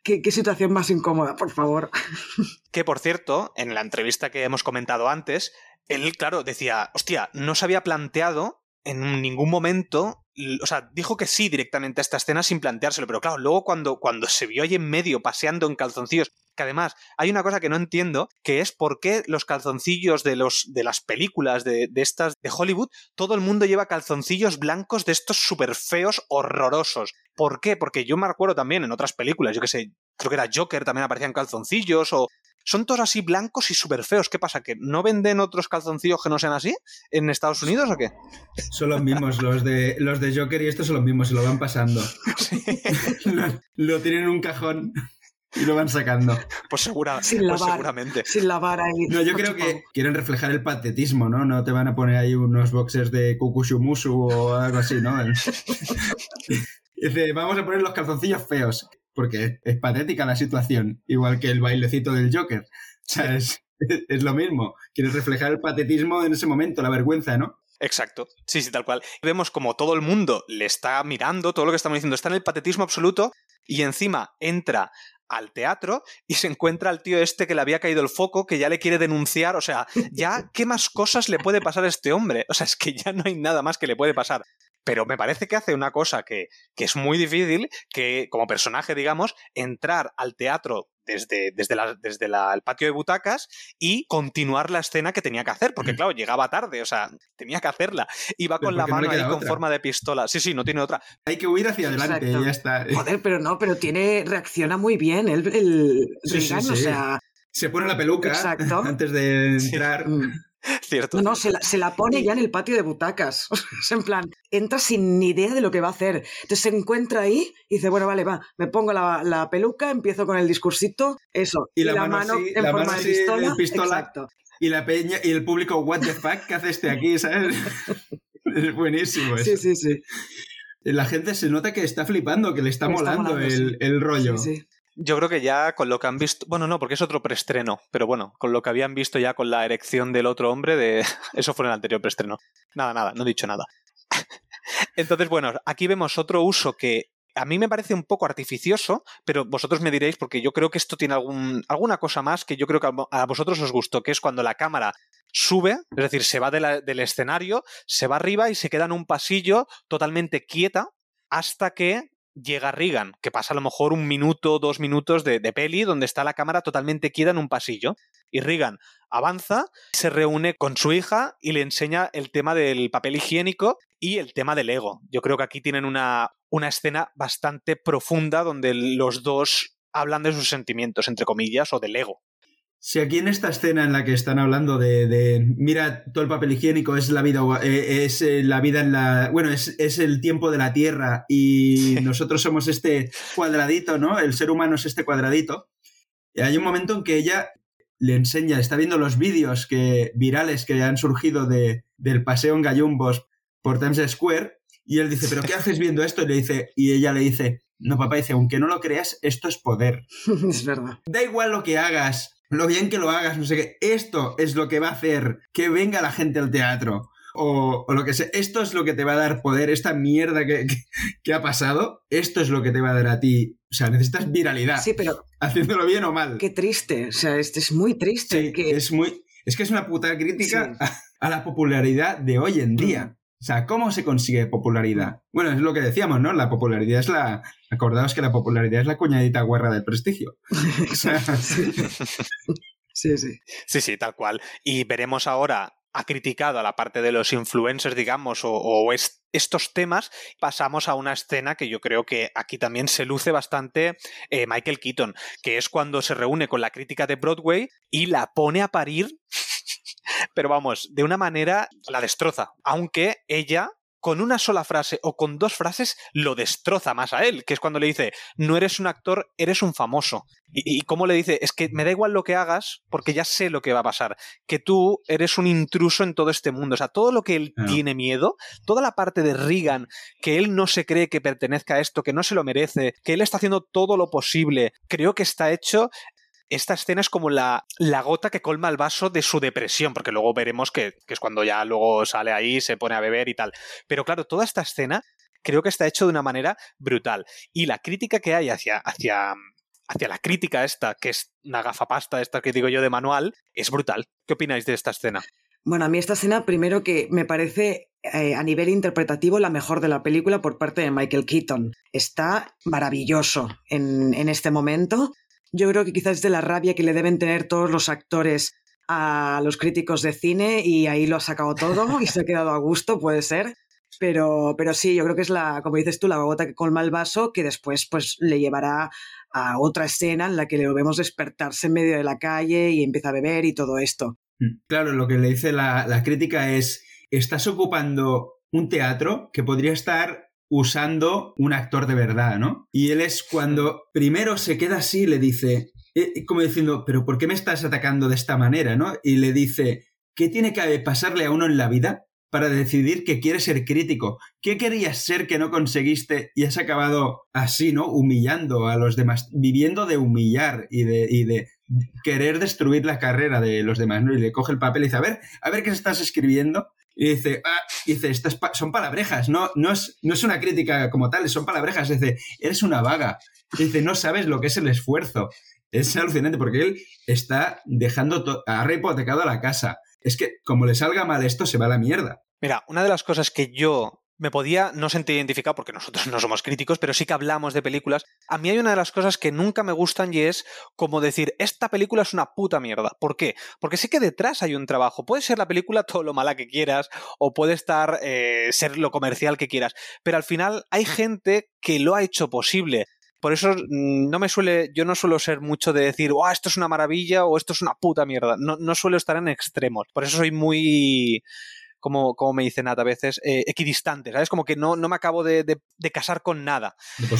¿Qué, qué situación más incómoda, por favor. Que por cierto, en la entrevista que hemos comentado antes, él, claro, decía, hostia, no se había planteado en ningún momento, o sea, dijo que sí directamente a esta escena sin planteárselo, pero claro, luego cuando, cuando se vio ahí en medio paseando en calzoncillos, que además hay una cosa que no entiendo, que es por qué los calzoncillos de, los, de las películas de, de estas de Hollywood, todo el mundo lleva calzoncillos blancos de estos súper feos, horrorosos. ¿Por qué? Porque yo me acuerdo también en otras películas, yo que sé, creo que era Joker, también aparecían calzoncillos o... Son todos así blancos y súper feos. ¿Qué pasa? ¿Que no venden otros calzoncillos que no sean así en Estados Unidos o qué? Son los mismos, los de, los de Joker y estos son los mismos, se lo van pasando. lo, lo tienen en un cajón y lo van sacando. Pues, segura, Sin pues lavar. seguramente. Sin lavar ahí. No, yo creo que quieren reflejar el patetismo, ¿no? No te van a poner ahí unos boxers de Kukushumusu o algo así, ¿no? Dice, vamos a poner los calzoncillos feos, porque es, es patética la situación, igual que el bailecito del Joker. O sea, es, es lo mismo. Quieres reflejar el patetismo en ese momento, la vergüenza, ¿no? Exacto. Sí, sí, tal cual. Vemos como todo el mundo le está mirando, todo lo que estamos diciendo está en el patetismo absoluto y encima entra al teatro y se encuentra al tío este que le había caído el foco, que ya le quiere denunciar. O sea, ya, ¿qué más cosas le puede pasar a este hombre? O sea, es que ya no hay nada más que le puede pasar. Pero me parece que hace una cosa que, que es muy difícil, que como personaje, digamos, entrar al teatro desde, desde, la- desde la- el patio de butacas y continuar la escena que tenía que hacer, porque claro, llegaba tarde, o sea, tenía que hacerla. Iba con la no mano ahí queda con otra. forma de pistola. Sí, sí, no tiene otra. Hay que huir hacia adelante Exacto. y ya está. Joder, pero no, pero tiene, reacciona muy bien el, el Sí, sí, Reagan, o sí. sea, Se pone la peluca Exacto. antes de Sí. entrar. Cierto. No, no, se la, se la pone ya en el patio de butacas. Es en plan, entra sin ni idea de lo que va a hacer. Entonces se encuentra ahí y dice, bueno, vale, va, me pongo la, la peluca, empiezo con el discursito, eso. Y la mano así, en la forma mano de pistola. el pistola. Exacto. Y la peña y el público, what the fuck, ¿qué hace este aquí? ¿Sabes? Es buenísimo eso. Sí, sí, sí. La gente se nota que está flipando, que le está Le está molando molando, el, sí. el rollo. Sí, sí. Yo creo que ya con lo que han visto, bueno, no, porque es otro preestreno, pero bueno, con lo que habían visto ya con la erección del otro hombre, de eso fue en el anterior preestreno. Nada, nada, no he dicho nada. Entonces, bueno, aquí vemos otro uso que a mí me parece un poco artificioso, pero vosotros me diréis, porque yo creo que esto tiene alguna cosa más que yo creo que a vosotros os gustó, que es cuando la cámara sube, es decir, se va del escenario, se va arriba y se queda en un pasillo totalmente quieta hasta que llega Regan, que pasa a lo mejor un minuto, dos minutos de, peli, donde está la cámara totalmente quieta en un pasillo. Y Regan avanza, se reúne con su hija y le enseña el tema del papel higiénico y el tema del ego. Yo creo que aquí tienen una, una escena bastante profunda donde los dos hablan de sus sentimientos, entre comillas, o del ego. Si aquí en esta escena en la que están hablando de, de, mira, todo el papel higiénico es la vida, eh, es eh, la vida en la, bueno, es, es el tiempo de la Tierra y nosotros somos este cuadradito, ¿no? El ser humano es este cuadradito. Y hay un momento en que ella le enseña, está viendo los vídeos que, virales que han surgido de, del paseo en gallumbos por Times Square y él dice, ¿pero qué haces viendo esto? Y, le dice, y ella le dice, no, papá, dice, aunque no lo creas, esto es poder. es verdad. Da igual lo que hagas, lo bien que lo hagas, no sé qué, esto es lo que va a hacer que venga la gente al teatro. O, o lo que sea, esto es lo que te va a dar poder, esta mierda que, que, que ha pasado, esto es lo que te va a dar a ti. O sea, necesitas viralidad, Sí, pero haciéndolo bien o mal. qué triste. O sea, este es muy triste. Sí, que... es muy. Es que es una puta crítica Sí. a, a la popularidad de hoy en día. O sea, ¿cómo se consigue popularidad? Bueno, es lo que decíamos, ¿no? La popularidad es la. Acordaos que la popularidad es la cuñadita guarra del prestigio. O sea, sí. sí, sí. Sí, sí, tal cual. Y veremos ahora, ha criticado a la parte de los influencers, digamos, o, o es- estos temas. Pasamos a una escena que yo creo que aquí también se luce bastante eh, Michael Keaton, que es cuando se reúne con la crítica de Broadway y la pone a parir, pero vamos, de una manera la destroza, aunque ella... Con una sola frase o con dos frases lo destroza más a él, que es cuando le dice, no eres un actor, eres un famoso. Y, y cómo le dice, es que me da igual lo que hagas porque ya sé lo que va a pasar que tú eres un intruso en todo este mundo. O sea, todo lo que él tiene miedo, toda la parte de Regan, que él no se cree que pertenezca a esto, que no se lo merece, que él está haciendo todo lo posible, creo que está hecho. Esta escena es como la, la gota que colma el vaso de su depresión, porque luego veremos que, que es cuando ya luego sale ahí, se pone a beber y tal. Pero claro, toda esta escena creo que está hecho de una manera brutal. Y la crítica que hay hacia, hacia, hacia la crítica esta, que es una gafapasta esta que digo yo de manual, es brutal. ¿Qué opináis de esta escena? Bueno, a mí esta escena, primero que me parece eh, a nivel interpretativo la mejor de la película por parte de Michael Keaton. Está maravilloso en, en este momento. Yo creo que quizás es de la rabia que le deben tener todos los actores a los críticos de cine y ahí lo ha sacado todo y se ha quedado a gusto, puede ser. Pero, pero sí, yo creo que es la, como dices tú, la gota que colma el vaso que después pues le llevará a otra escena en la que le vemos despertarse en medio de la calle y empieza a beber y todo esto. Claro, lo que le dice la, la crítica es, estás ocupando un teatro que podría estar usando un actor de verdad, ¿no? Y él es cuando primero se queda así, le dice, eh, como diciendo, pero ¿por qué me estás atacando de esta manera, no? Y le dice, ¿qué tiene que pasarle a uno en la vida para decidir que quiere ser crítico? ¿Qué querías ser que no conseguiste y has acabado así, ¿no? Humillando a los demás, viviendo de humillar y de, y de querer destruir la carrera de los demás, ¿no? Y le coge el papel y dice, a ver, a ver qué estás escribiendo. Y dice, ah, dice estas son palabrejas, no, no, es, no es una crítica como tal, son palabrejas. Dice, eres una vaga. Dice, no sabes lo que es el esfuerzo. Es alucinante porque él está dejando, ha hipotecado la casa. Es que como le salga mal esto, se va a la mierda. Mira, una de las cosas que yo me podía no sentir identificado porque nosotros no somos críticos, pero sí que hablamos de películas. A mí hay una de las cosas que nunca me gustan y es como decir, esta película es una puta mierda. ¿Por qué? Porque sí que detrás hay un trabajo. Puede ser la película todo lo mala que quieras o puede estar eh, ser lo comercial que quieras, pero al final hay gente que lo ha hecho posible. Por eso mm, no me suele, yo no suelo ser mucho de decir, oh, esto es una maravilla o esto es una puta mierda. No, no suelo estar en extremos. Por eso soy muy como, como me dicen a veces, eh, equidistante, ¿sabes? Como que no, no me acabo de, de, de casar con nada.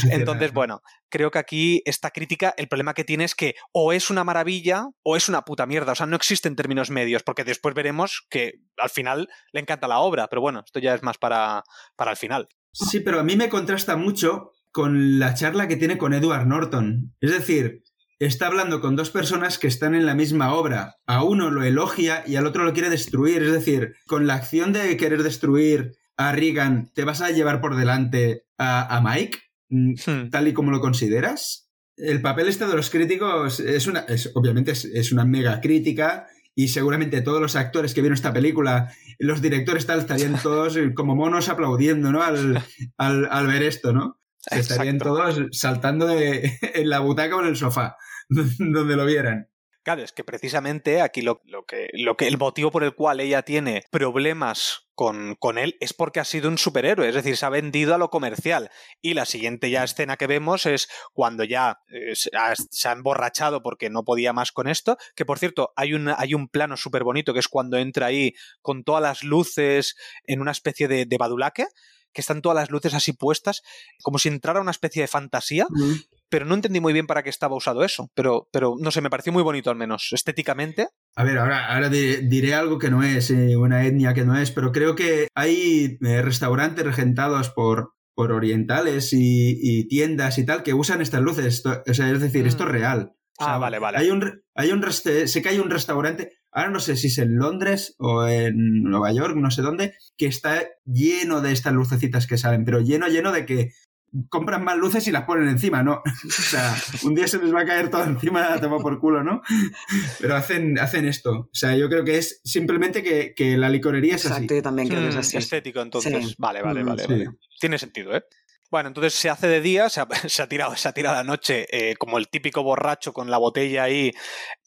Entonces, bueno, creo que aquí esta crítica, el problema que tiene es que o es una maravilla o es una puta mierda. O sea, no existen términos medios, porque después veremos que al final le encanta la obra, pero bueno, esto ya es más para, para el final. Sí, pero a mí me contrasta mucho con la charla que tiene con Edward Norton. Es decir, está hablando con dos personas que están en la misma obra. A uno lo elogia y al otro lo quiere destruir. Es decir, con la acción de querer destruir a Reagan, ¿te vas a llevar por delante a, Mike? Mm, hmm. Tal y como lo consideras. El papel este de los críticos es una. obviamente es, una mega crítica. Y seguramente todos los actores que vieron esta película, los directores tal, estarían todos como monos aplaudiendo, ¿no? Al, al, ver esto, ¿no? Estarían todos saltando en la butaca o en el sofá. donde lo vieran. Claro, es que precisamente aquí lo, que, lo que el motivo por el cual ella tiene problemas con, con, él es porque ha sido un superhéroe, es decir, se ha vendido a lo comercial. Y la siguiente ya escena que vemos es cuando ya eh, se, ha, emborrachado porque no podía más con esto, que por cierto, hay un, hay un plano súper bonito que es cuando entra ahí con todas las luces en una especie de, de badulaque, que están todas las luces así puestas, como si entrara una especie de fantasía pero no entendí muy bien para qué estaba usado eso. Pero, pero no sé, me pareció muy bonito al menos, estéticamente. A ver, ahora, ahora diré algo que no es, eh, una etnia que no es, pero creo que hay eh, restaurantes regentados por, por orientales y, tiendas y tal que usan estas luces. o sea, es decir, esto es mm. real. ah, vale, vale. Hay un, hay un sé que hay un restaurante, ahora no sé si es en Londres o en Nueva York, no sé dónde, que está lleno de estas lucecitas que salen, pero lleno, lleno de que compran más luces y las ponen encima, ¿no? o sea, un día se les va a caer todo encima, toma por culo, ¿no? Pero hacen, hacen esto. O sea, yo creo que es simplemente que, que la licorería es Exacto, yo también creo que es así. Estético, entonces. Vale, vale, mm, vale, Tiene sentido, ¿eh? Bueno, entonces se hace de día, se ha, se ha tirado, se ha tirado la noche eh, como el típico borracho con la botella ahí.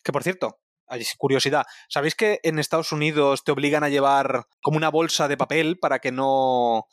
Que por cierto, hay curiosidad, ¿sabéis que en Estados Unidos te obligan a llevar como una bolsa de papel para que no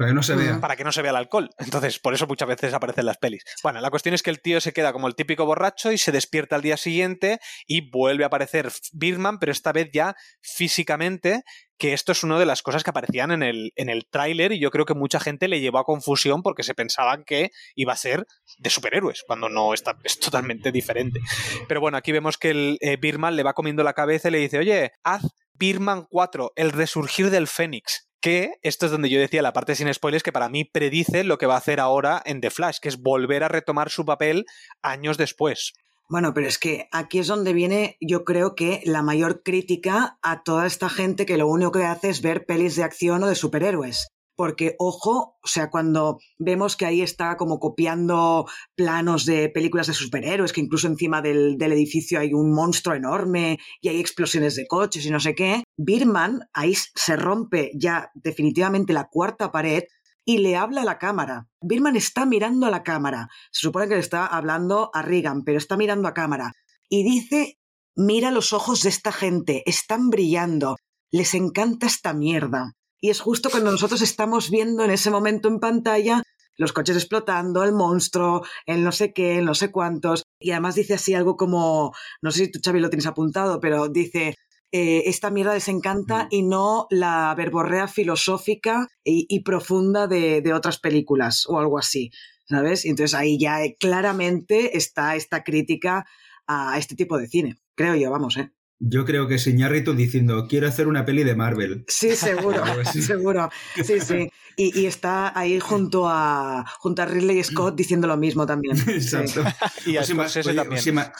para que no se vea. Para que no se vea el alcohol. Entonces, por eso muchas veces aparecen las pelis. Bueno, la cuestión es que el tío se queda como el típico borracho y se despierta al día siguiente y vuelve a aparecer Birdman, pero esta vez ya físicamente, que esto es una de las cosas que aparecían en el, en el tráiler y yo creo que mucha gente le llevó a confusión porque se pensaban que iba a ser de superhéroes, cuando no está, es totalmente diferente. Pero bueno, aquí vemos que el eh, Birman le va comiendo la cabeza y le dice, oye, haz Birman 4, el resurgir del Fénix que esto es donde yo decía la parte sin spoilers que para mí predice lo que va a hacer ahora en The Flash, que es volver a retomar su papel años después. Bueno, pero es que aquí es donde viene, yo creo que la mayor crítica a toda esta gente que lo único que hace es ver pelis de acción o de superhéroes porque ojo, o sea, cuando vemos que ahí está como copiando planos de películas de superhéroes, que incluso encima del, edificio hay un monstruo enorme y hay explosiones de coches y no sé qué, Birman ahí se rompe ya definitivamente la cuarta pared y le habla a la cámara. Birman está mirando a la cámara. Se supone que le está hablando a Reagan, pero está mirando a cámara. Y dice, mira los ojos de esta gente, están brillando, les encanta esta mierda. Y es justo cuando nosotros estamos viendo en ese momento en pantalla los coches explotando, el monstruo, el no sé qué, el no sé cuántos. Y además dice así algo como, no sé si tú, Xavi, lo tienes apuntado, pero dice, eh, esta mierda les encanta y no la verborrea filosófica y, profunda de, de, otras películas o algo así, ¿sabes? Y entonces ahí ya eh, claramente está esta crítica a este tipo de cine, creo yo, vamos, ¿eh? Yo creo que es Iñárritu diciendo, quiero hacer una peli de Marvel. Sí, seguro, seguro. Sí, sí. Y, está ahí junto a, junto a Ridley Scott diciendo lo mismo también. Exacto. y a también.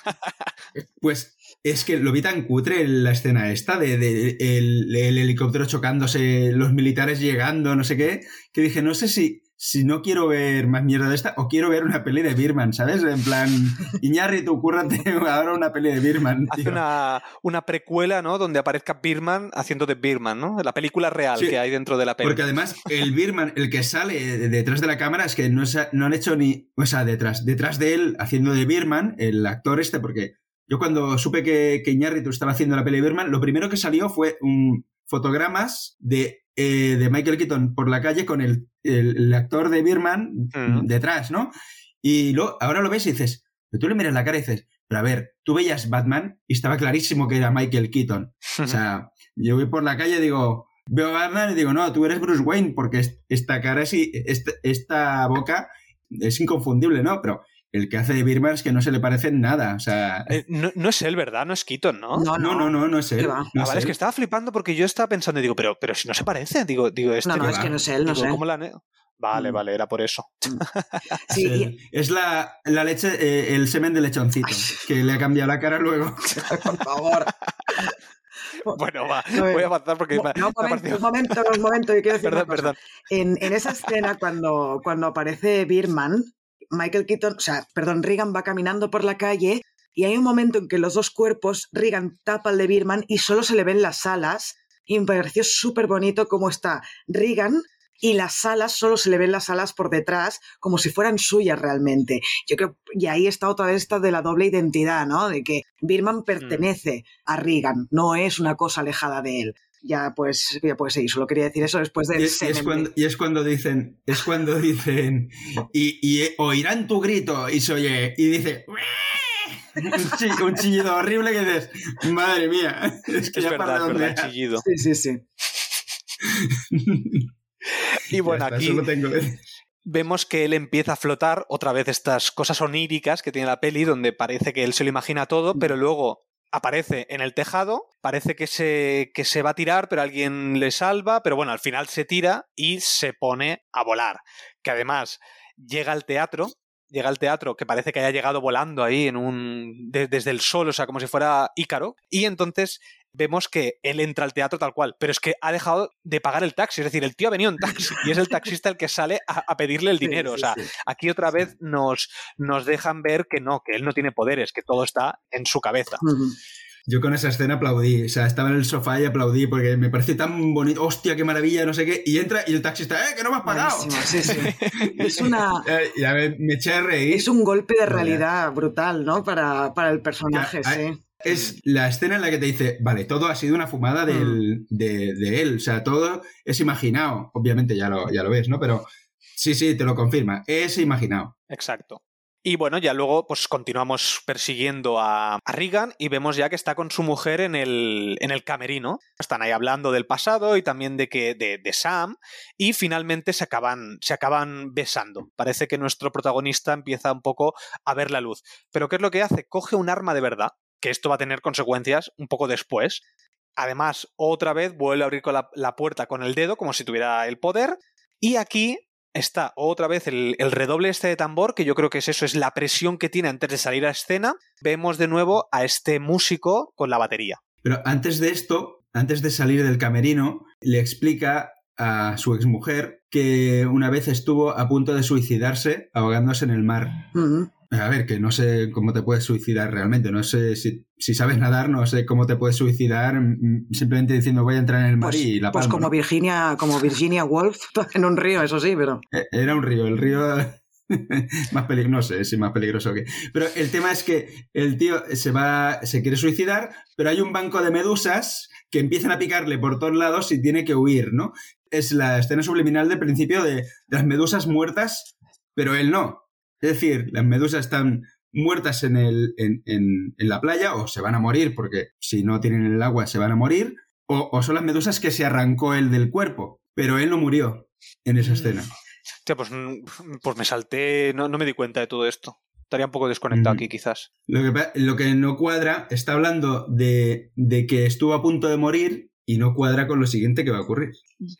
pues es que lo vi tan cutre en la escena esta de, el, helicóptero chocándose, los militares llegando, no sé qué, que dije, no sé si, si no quiero ver más mierda de esta o quiero ver una peli de Birman, ¿sabes? En plan, Iñárritu, cúrrate ahora una peli de Birman. Hace una, una, precuela, ¿no? Donde aparezca Birman haciendo de Birman, ¿no? La película real que hay dentro de la peli. Porque además, el Birman, el que sale detrás de la cámara, es que no, no han hecho ni. O sea, detrás, detrás de él, haciendo de Birman, el actor este, porque yo cuando supe que, que Iñárritu estaba haciendo la peli de Birman, lo primero que salió fue un, fotogramas de, eh, de Michael Keaton por la calle con el, el, actor de Birman detrás, ¿no? Y luego, ahora lo ves y dices, pero tú le miras la cara y dices, pero a ver, tú veías Batman y estaba clarísimo que era Michael Keaton. O sea, yo voy por la calle y digo, veo a Batman y digo, no, tú eres Bruce Wayne porque es- esta cara, esta, esta boca es inconfundible, ¿no? Pero el que hace de Birman es que no se le parece en nada. O sea, Eh, no, no es él, ¿verdad? No es Keaton, ¿no? No, no, no, no, no es él. No Ah, vale, es que estaba flipando porque yo estaba pensando y digo, pero, pero si no se parece, digo, digo este No, no, es va. que no es él, no Digo, sé. ¿cómo la han- Vale, Mm. vale, era por eso. Sí, Es, y- el, es la, la leche, eh, el semen de lechoncito, que le ha cambiado la cara luego. por favor. Bueno, va, voy a avanzar porque me, No, me ha un momento, un momento, un momento, yo quiero decir Perdón, una cosa. perdón. En, en esa escena, cuando, cuando aparece Birman, Michael Keaton, o sea, perdón, Regan va caminando por la calle y hay un momento en que los dos cuerpos, Regan tapa el de Birman y solo se le ven las alas. Y me pareció súper bonito cómo está Regan y las alas, solo se le ven las alas por detrás, como si fueran suyas realmente. Yo creo, y ahí está otra vez esta de la doble identidad, ¿no? De que Birman pertenece a Regan, no es una cosa alejada de él. Ya pues, ya pues sí, solo quería decir eso después del Y, y es cuando, y es cuando dicen, es cuando dicen, y, y oirán tu grito, y se oye, y dice, un, chi- un chillido horrible que dices, madre mía, es que Es ya verdad, para dónde verdad, chillido. Sí, sí, sí. Y bueno, está, aquí vemos que él empieza a flotar otra vez estas cosas oníricas que tiene la peli, donde parece que él se lo imagina todo, pero luego aparece en el tejado, parece que se, que se va a tirar, pero alguien le salva, pero bueno, al final se tira y se pone a volar. Que además llega al teatro, llega al teatro que parece que haya llegado volando ahí en un de- desde el sol, o sea, como si fuera Ícaro, y entonces vemos que él entra al teatro tal cual, pero es que ha dejado de pagar el taxi, es decir, el tío ha venido en taxi y es el taxista el que sale a, a pedirle el Sí, dinero, o sea, sí. aquí otra vez nos, nos dejan ver que no, que él no tiene poderes, que todo está en su cabeza. Yo con esa escena aplaudí, o sea, estaba en el sofá y aplaudí porque me pareció tan bonito, hostia, qué maravilla, no sé qué, y entra y el taxista, ¡eh, que no me has pagado! Sí, sí. Es una... Eh, ya me, me eché a reír. Es un golpe de realidad brutal, ¿no? Para, para el personaje, Ya, sí. Es la escena en la que te dice, vale, todo ha sido una fumada del- de, de él, o sea, todo es imaginado. Obviamente ya lo, ya lo ves, ¿no? Pero sí, sí, te lo confirma, es imaginado. Exacto. Y bueno, ya luego pues continuamos persiguiendo a, a Regan y vemos ya que está con su mujer en el, en el camerino. Están ahí hablando del pasado y también de que de, de Sam y finalmente se acaban, se acaban besando. Parece que nuestro protagonista empieza un poco a ver la luz. Pero ¿qué es lo que hace? Coge un arma de verdad, que esto va a tener consecuencias un poco después. Además, otra vez vuelve a abrir con la, la puerta con el dedo como si tuviera el poder. Y aquí está otra vez el, el redoble este de tambor, que yo creo que es eso, es la presión que tiene antes de salir a escena. Vemos de nuevo a este músico con la batería. Pero antes de esto, antes de salir del camerino, le explica a su exmujer que una vez estuvo a punto de suicidarse ahogándose en el mar. Ujú. A ver, que no sé cómo te puedes suicidar realmente, no sé si, si sabes nadar, no sé cómo te puedes suicidar mm, simplemente diciendo voy a entrar en el mar Pues, y la pues palmo, como ¿no? Virginia, como Virginia Woolf en un río, eso sí, pero. Eh, Era un río, el río más peligroso, no sé si más peligroso que. Pero el tema es que el tío se va, se quiere suicidar, pero hay un banco de medusas que empiezan a picarle por todos lados y tiene que huir, ¿no? Es la escena subliminal del principio de, de las medusas muertas, pero él no. Es decir, las medusas están muertas en, el, en, en- en la playa o se van a morir porque si no tienen el agua se van a morir, o, o son las medusas que se arrancó él del cuerpo, pero él no murió en esa Mm. escena. Hostia, pues, mm, pues me salté, no, no me di cuenta de todo esto. Estaría un poco desconectado Ujú. aquí, quizás. Lo que, lo que no cuadra, está hablando de, de que estuvo a punto de morir y no cuadra con lo siguiente que va a ocurrir.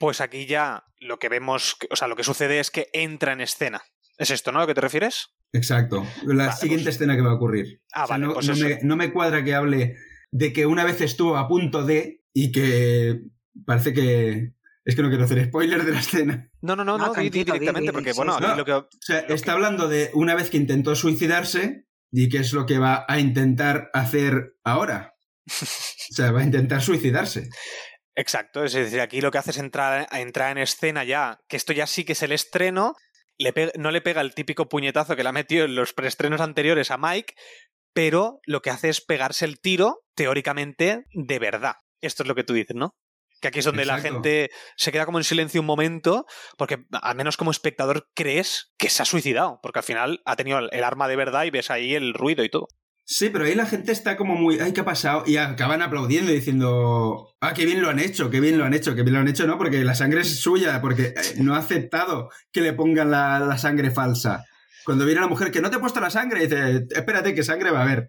Pues aquí ya lo que vemos, o sea, lo que sucede es que entra en escena. ¿Es esto, no? ¿A lo que te refieres? Exacto. La Vale, siguiente pues- escena que va a ocurrir. Ah, O sea, vale, no, pues no me, no me cuadra que hable de que una vez estuvo a punto de y que parece que... Es que no quiero hacer spoiler de la escena. No, no, no, No, no, directamente, di, porque sí, bueno, No. lo que. O sea, Lo está que- hablando de una vez que intentó suicidarse y qué es lo que va a intentar hacer ahora. O sea, va a intentar suicidarse. Exacto, es decir, aquí lo que hace es entrar, entrar en escena ya, que esto ya sí que es el estreno, le no le pega el típico puñetazo que le ha metido en los preestrenos anteriores a Mike, pero lo que hace es pegarse el tiro, teóricamente, de verdad. Esto es lo que tú dices, ¿no? Que aquí es donde la gente se queda como en silencio un momento, porque al menos como espectador crees que se ha suicidado, porque al final ha tenido el arma de verdad y ves ahí el ruido y todo. Sí, pero ahí la gente está como muy, ay, ¿qué ha pasado? Y acaban aplaudiendo y diciendo, ah, qué bien lo han hecho, qué bien lo han hecho, qué bien lo han hecho, ¿no? Porque la sangre es suya, porque eh, no ha aceptado que le pongan la, la sangre falsa. Cuando viene la mujer que no te he puesto la sangre, dice, espérate, que sangre va a haber.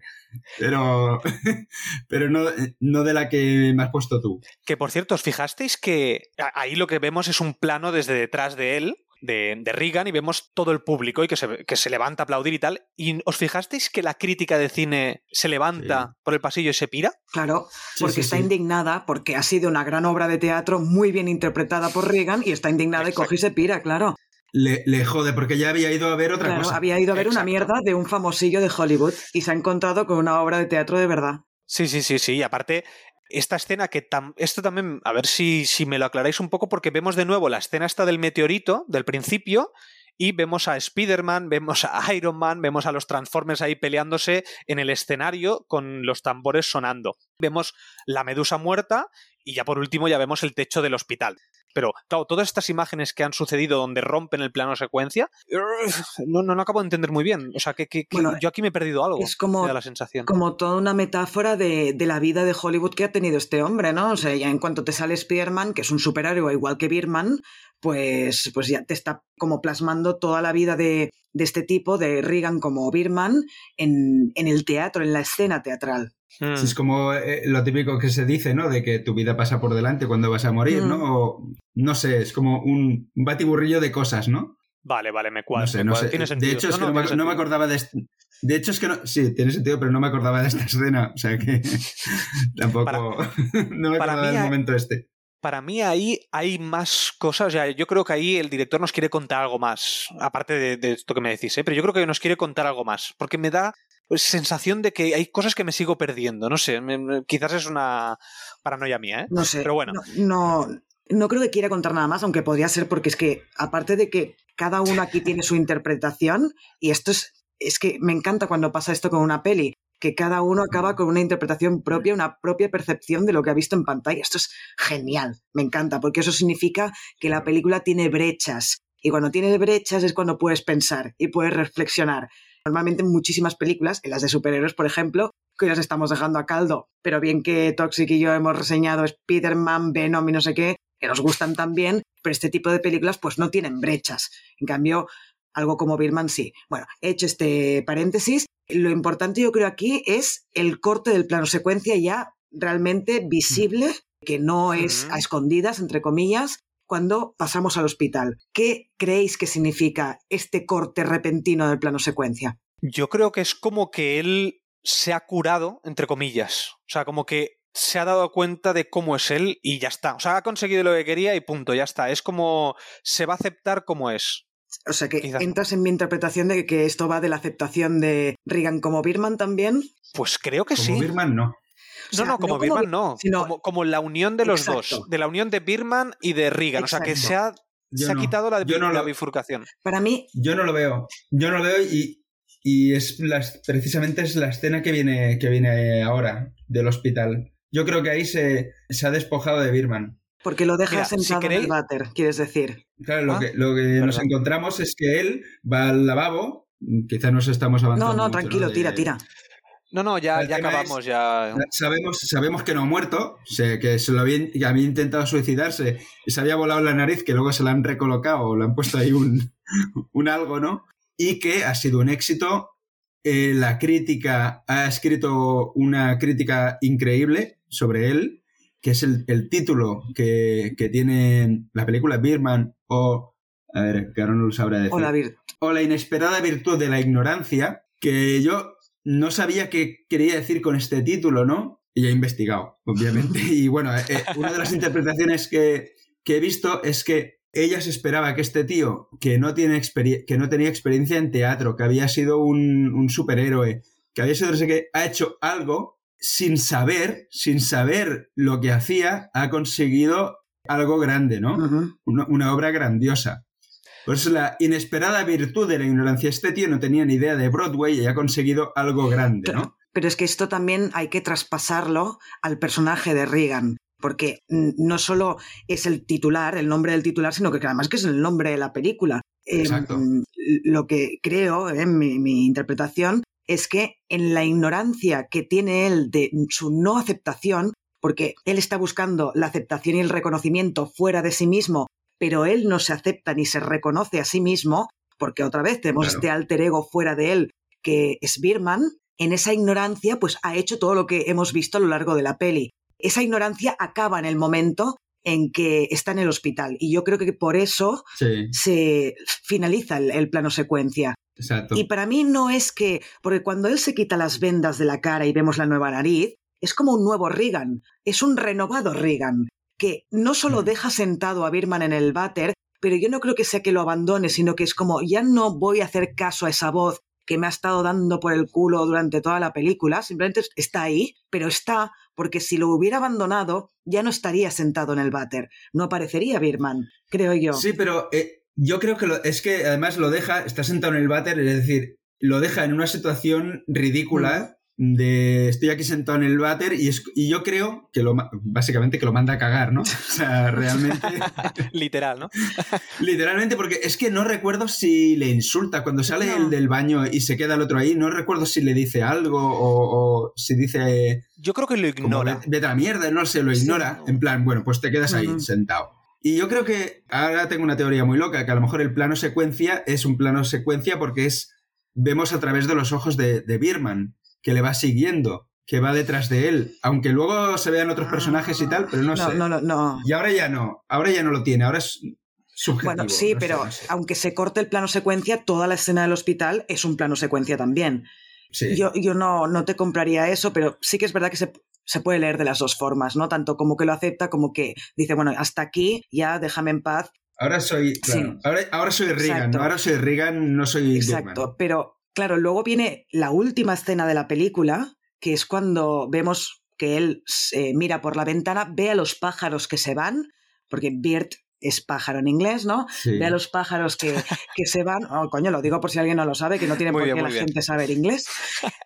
Pero, pero no, no de la que me has puesto tú. Que por cierto, ¿os fijasteis que ahí lo que vemos es un plano desde detrás de él, de, de Reagan, y vemos todo el público y que se, que se levanta a aplaudir y tal? ¿Y os fijasteis que la crítica de cine se levanta por el pasillo y se pira? Claro, porque sí, está sí. indignada, porque ha sido una gran obra de teatro muy bien interpretada por Reagan y está indignada y coge y se pira, claro. Le, le jode, porque ya había ido a ver otra Claro, cosa. había ido a ver una mierda de un famosillo de Hollywood y se ha encontrado con una obra de teatro de verdad. Sí, sí, sí, sí. Y aparte, esta escena que esto también, a ver si, si me lo aclaráis un poco, porque vemos de nuevo la escena esta del meteorito, del principio, y vemos a Spider-Man, vemos a Iron Man, vemos a los Transformers ahí peleándose en el escenario con los tambores sonando. Vemos la medusa muerta y ya por último ya vemos el techo del hospital. Pero, claro, todas estas imágenes que han sucedido donde rompen el plano secuencia, no, no, no acabo de entender muy bien. O sea, que, que- que Bueno, yo aquí me he perdido algo. es como- la sensación. Como toda una metáfora de, de la vida de Hollywood que ha tenido este hombre, ¿no? O sea, ya en cuanto te sale Spider-Man, que es un superhéroe igual que Birman, pues, pues ya te está como plasmando toda la vida de, de este tipo, de Reagan como Birman, en, en el teatro, en la escena teatral. Mm. Sí, es como eh, lo típico que se dice, ¿no? De que tu vida pasa por delante cuando vas a morir. ¿no? O, no sé, es como un batiburrillo de cosas, ¿no? Vale, vale, me cuadra. no sé, no sé. Tiene sentido. De hecho, es que no, me, no me acordaba de... este- De hecho, es que no... Sí, tiene sentido, pero no me acordaba de esta escena. O sea que tampoco... Para- no me acordaba del momento este. Para mí ahí hay más cosas. O sea, yo creo que ahí el director nos quiere contar algo más. Aparte de, de esto que me decís, ¿eh? Pero yo creo que nos quiere contar algo más. Porque me da pues, sensación de que hay cosas que me sigo perdiendo. No sé, me- quizás es una paranoia mía, ¿eh? No sé. Pero bueno. No, no, no creo que quiera contar nada más, aunque podría ser porque es que, aparte de que cada uno aquí tiene su interpretación, y esto es, es que me encanta cuando pasa esto con una peli, que cada uno acaba con una interpretación propia, una propia percepción de lo que ha visto en pantalla. Esto es genial, me encanta, porque eso significa que la película tiene brechas. Y cuando tiene brechas es cuando puedes pensar y puedes reflexionar. Normalmente en muchísimas películas, en las de superhéroes, por ejemplo, que las estamos dejando a caldo, pero bien que Toxic y yo hemos reseñado Spider-Man, Venom y no sé qué, que nos gustan también, pero este tipo de películas pues no tienen brechas. En cambio, algo como Birman sí. Bueno, he hecho este paréntesis. Lo importante yo creo aquí es el corte del plano secuencia ya realmente visible, que no es a escondidas, entre comillas, cuando pasamos al hospital. ¿Qué creéis que significa este corte repentino del plano secuencia? Yo creo que es como que él se ha curado, entre comillas. O sea, como que se ha dado cuenta de cómo es él y ya está. O sea, ha conseguido lo que quería y punto, ya está. Es como se va a aceptar como es. O sea que Quizás. entras en mi interpretación de que esto va de la aceptación de Reagan como Birman también. Pues creo que Como sí. Birman, no. O No, sea, no, como no como Birman Bi- no. sino- Como, como la unión de los Exacto. dos. De la unión de Birman y de Reagan. O sea, que se ha, Yo se ha no. quitado la, Yo no la lo- bifurcación. Para mí, Yo no lo veo. Yo no lo veo y, y es las, precisamente es la escena que viene, que viene ahora del hospital. Yo creo que ahí se, se ha despojado de Birman. Porque lo deja Mira, si sentado en queréis- el váter, quieres decir. Claro, lo Ah, que, lo que nos encontramos es que él va al lavabo, quizá nos estamos avanzando. No, no, mucho, tranquilo, tira, tira. No, no, ya, ya acabamos, es- ya. Sabemos, sabemos que no ha muerto, sé que, se lo había, que había intentado suicidarse y se había volado la nariz, que luego se la han recolocado o le han puesto ahí un, un algo, ¿no? Y que ha sido un éxito. Eh, la crítica ha escrito una crítica increíble sobre él, que es el, el título que, que tiene la película Birman o. A ver, que ahora no lo sabrá decir Hola, Vir. o la inesperada virtud de la ignorancia, que yo no sabía qué quería decir con este título, ¿no? Y he investigado, obviamente. Y bueno, eh, eh, una de las interpretaciones que, que he visto es que ella se esperaba que este tío, que no, tiene que no tenía experiencia en teatro, que había sido un, un superhéroe, que había sido no sé qué, ha hecho algo sin saber, sin saber lo que hacía, ha conseguido algo grande, ¿no? Una, una obra grandiosa. Por eso la inesperada virtud de la ignorancia. Este tío no tenía ni idea de Broadway y ha conseguido algo grande, ¿no? Pero es que esto también hay que traspasarlo al personaje de Reagan. porque no solo es el titular, el nombre del titular, sino que además que es el nombre de la película. Exacto. Eh, lo que creo, en mi, mi interpretación, es que en la ignorancia que tiene él de su no aceptación, porque él está buscando la aceptación y el reconocimiento fuera de sí mismo, pero él no se acepta ni se reconoce a sí mismo, porque otra vez tenemos Claro. este alter ego fuera de él, que es Birman, en esa ignorancia pues ha hecho todo lo que hemos visto a lo largo de la peli. Esa ignorancia acaba en el momento en que está en el hospital y yo creo que por eso Sí, se finaliza el, el plano secuencia. Exacto. Y para mí no es que, porque cuando él se quita las vendas de la cara y vemos la nueva nariz, es como un nuevo Reagan, es un renovado Reagan, que no solo deja sentado a Birman en el váter, pero yo no creo que sea que lo abandone, sino que es como, ya no voy a hacer caso a esa voz que me ha estado dando por el culo durante toda la película, simplemente está ahí, pero está porque si lo hubiera abandonado, ya no estaría sentado en el váter, no aparecería Birman, creo yo. Sí, pero eh, yo creo que lo- es que además lo deja, está sentado en el váter, es decir, lo deja en una situación ridícula de estoy aquí sentado en el váter y, es- y yo creo que lo básicamente que lo manda a cagar, ¿no? O sea, realmente, Literal, ¿no? literalmente, porque es que no recuerdo si le insulta cuando sale No. el del baño y se queda el otro ahí, no recuerdo si le dice algo o, o si dice Yo creo que lo como ignora. "Vete- vete a la mierda, no sé, lo Sí. ignora. En plan, bueno, pues te quedas ahí sentado. Y yo creo que ahora tengo una teoría muy loca, que a lo mejor el plano secuencia es un plano secuencia porque es vemos a través de los ojos de, de Birman, que le va siguiendo, que va detrás de él, aunque luego se vean otros personajes y tal, pero no, no, sé. no, no, no. Y ahora ya no, ahora ya no lo tiene, ahora es subjetivo. Bueno, sí, no sé, pero no sé. aunque se corte el plano secuencia, toda la escena del hospital es un plano secuencia también. Sí. Yo, yo no, no te compraría eso, pero sí que es verdad que se, se puede leer de las dos formas, ¿no? Tanto como que lo acepta como que dice, bueno, hasta aquí, ya déjame en paz. Ahora soy, claro, Sí. ahora, ahora soy Reagan, Exacto. ¿no? ahora soy Reagan, no soy Exacto. Pero claro, luego viene la última escena de la película, que es cuando vemos que él eh, mira por la ventana, ve a los pájaros que se van, porque Bird es pájaro en inglés, ¿no? Sí. Ve a los pájaros que, que se van. Oh, coño, lo digo por si alguien no lo sabe, que no tiene Muy por bien, qué la bien. gente saber inglés.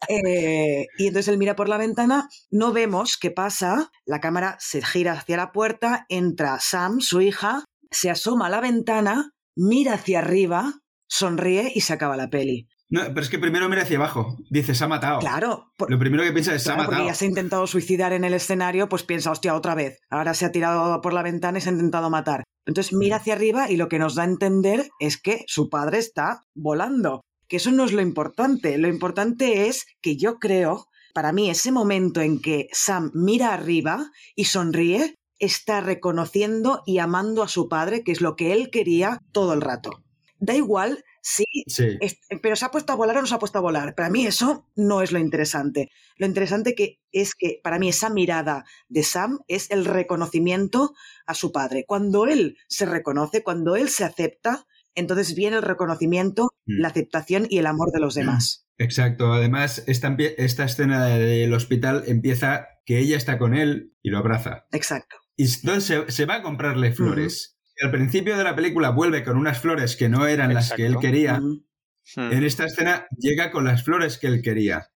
Eh, y entonces él mira por la ventana, no vemos qué pasa, la cámara se gira hacia la puerta, entra Sam, su hija, se asoma a la ventana, mira hacia arriba, sonríe y se acaba la peli. No, pero es que primero mira hacia abajo, dice, se ha matado. Claro, por- Lo primero que piensa es, se ha Claro, porque matado. ya se ha intentado suicidar en el escenario, pues piensa, hostia, otra vez. Ahora se ha tirado por la ventana y se ha intentado matar. Entonces mira hacia arriba y lo que nos da a entender es que su padre está volando. Que eso no es lo importante. Lo importante es que yo creo, para mí, ese momento en que Sam mira arriba y sonríe, está reconociendo y amando a su padre, que es lo que él quería todo el rato. Da igual Sí. es- pero se ha puesto a volar o no se ha puesto a volar. Para mí eso no es lo interesante. Lo interesante que es que para mí esa mirada de Sam es el reconocimiento a su padre. Cuando él se reconoce, cuando él se acepta, entonces viene el reconocimiento, Mm. la aceptación y el amor de los demás. Exacto. Además, esta, esta escena del hospital empieza que ella está con él y lo abraza. Exacto. Y entonces se, se va a comprarle flores. Al principio de la película vuelve con unas flores que no eran las que él quería. Hmm. En esta escena llega con las flores que él quería.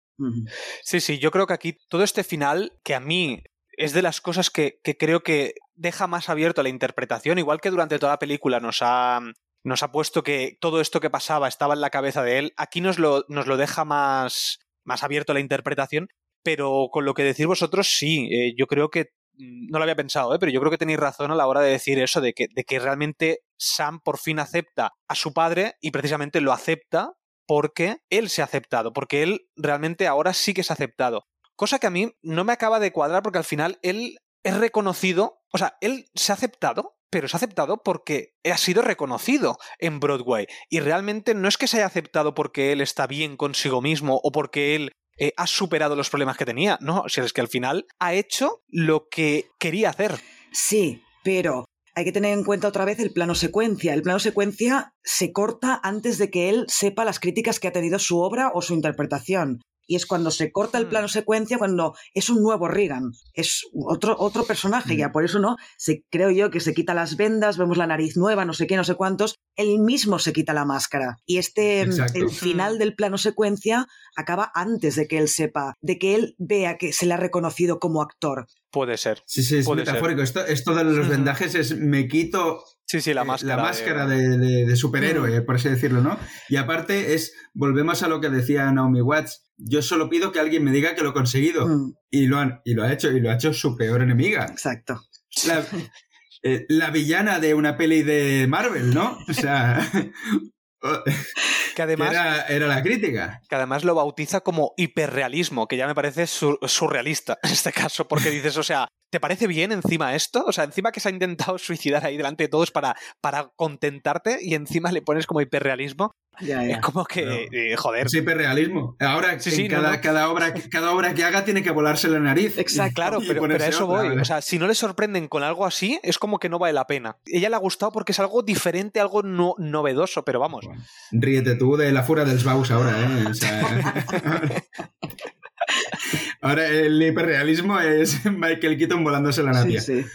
Sí, sí, yo creo que aquí todo este final, que a mí es de las cosas que, que creo que deja más abierto a la interpretación, igual que durante toda la película nos ha, nos ha puesto que todo esto que pasaba estaba en la cabeza de él, aquí nos lo, nos lo deja más, más abierto a la interpretación, pero con lo que decís vosotros, sí, eh, yo creo que no lo había pensado, ¿eh? pero yo creo que tenéis razón a la hora de decir eso, de que, de que realmente Sam por fin acepta a su padre y precisamente lo acepta porque él se ha aceptado, porque él realmente ahora sí que se ha aceptado. Cosa que a mí no me acaba de cuadrar porque al final él es reconocido, o sea, él se ha aceptado, pero se ha aceptado porque ha sido reconocido en Broadway. Y realmente no es que se haya aceptado porque él está bien consigo mismo o porque él eh, ha superado los problemas que tenía, no, si es que al final ha hecho lo que quería hacer. Sí, pero hay que tener en cuenta otra vez el plano secuencia. El plano secuencia se corta antes de que él sepa las críticas que ha tenido su obra o su interpretación. Y es cuando se corta el Mm. plano secuencia, cuando es un nuevo Regan, es otro, otro personaje, Mm. ya por eso no, se, creo yo que se quita las vendas, vemos la nariz nueva, no sé qué, no sé cuántos, él mismo se quita la máscara. Y este, mm, Exacto. el final del plano secuencia acaba antes de que él sepa, de que él vea que se le ha reconocido como actor. Puede ser. Sí, sí, es Puede ser. metafórico. Esto, esto de los vendajes es me quito Sí, sí, la eh, máscara. la de- máscara de, de- de superhéroe, por así decirlo, ¿no? Y aparte es, volvemos a lo que decía Naomi Watts, yo solo pido que alguien me diga que lo he conseguido. Mm, Y, lo han, y lo ha hecho, y lo ha hecho su peor enemiga. exacto. La, eh, la villana de una peli de Marvel, ¿no? O sea, Que además, era, era la crítica. que además lo bautiza como hiperrealismo, que ya me parece sur- surrealista en este caso, porque dices, o sea, ¿te parece bien encima esto? O sea, encima que se ha intentado suicidar ahí delante de todos para, para contentarte y encima le pones como hiperrealismo, Ya, es como que, eh, joder. Es hiperrealismo. Ahora, Sí, en sí, cada, no. cada, obra, cada obra que haga tiene que volarse la nariz. Exacto. Claro, Y pero, a eso otra, voy. ¿vale? O sea, si no le sorprenden con algo así, es como que no vale la pena. Ella le ha gustado porque es algo diferente, algo no- novedoso, pero vamos. Bueno, ríete tú de la fura del Baus ahora, ¿eh? O sea, ahora el hiperrealismo es Michael Keaton volándose la Sí, napia. sí.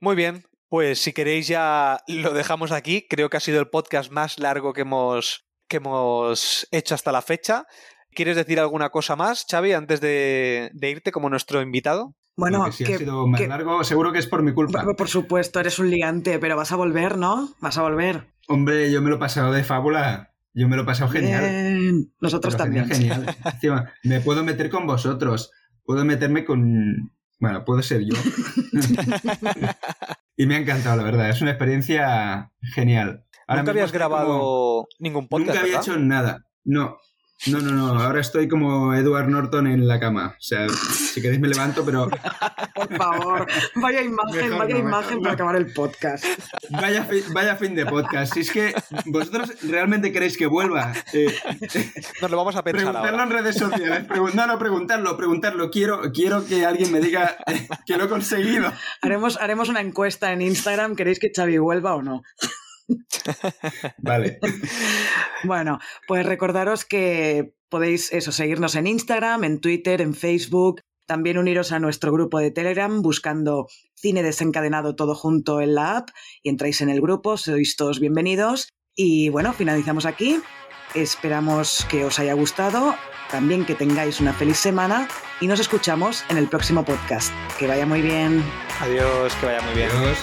Muy bien, pues si queréis ya lo dejamos aquí. Creo que ha sido el podcast más largo que hemos, que hemos hecho hasta la fecha. ¿Quieres decir alguna cosa más, Xavi, antes de, de irte como nuestro invitado? Bueno, Aunque si que- ha sido más que- largo, seguro que es por mi culpa. por, por supuesto, eres un ligante, pero vas a volver, ¿no? Vas a volver. Hombre, yo me lo he pasado de fábula. Yo me lo he pasado genial. Bien. Nosotros Pero también. genial, genial. Encima, me puedo meter con vosotros. Puedo meterme con. Bueno, puedo ser yo. y me ha encantado, la verdad. Es una experiencia genial. Ahora Nunca habías como- grabado ningún podcast, Nunca había ¿verdad? hecho nada. No. No, no, no. Ahora estoy como Edward Norton en la cama. O sea, si queréis me levanto, pero Por favor, vaya imagen, Mejor vaya no, imagen mejor para acabar el podcast. vaya, fi- vaya fin de podcast. Si es que vosotros realmente queréis que vuelva. Eh, Nos lo vamos a pensar preguntarlo ahora. en redes sociales. No, no, preguntarlo, preguntarlo. Quiero, quiero que alguien me diga eh, que lo he conseguido. Haremos, haremos una encuesta en Instagram. ¿Queréis que Xavi vuelva o no? Vale. Bueno, pues recordaros que podéis eso, seguirnos en Instagram, en Twitter, en Facebook. También uniros a nuestro grupo de Telegram buscando cine desencadenado todo junto en la app y entráis en el grupo, sois todos bienvenidos. Y bueno, finalizamos aquí. Esperamos que os haya gustado, también que tengáis una feliz semana y nos escuchamos en el próximo podcast. Que vaya muy bien. Adiós, que vaya muy bien. Adiós.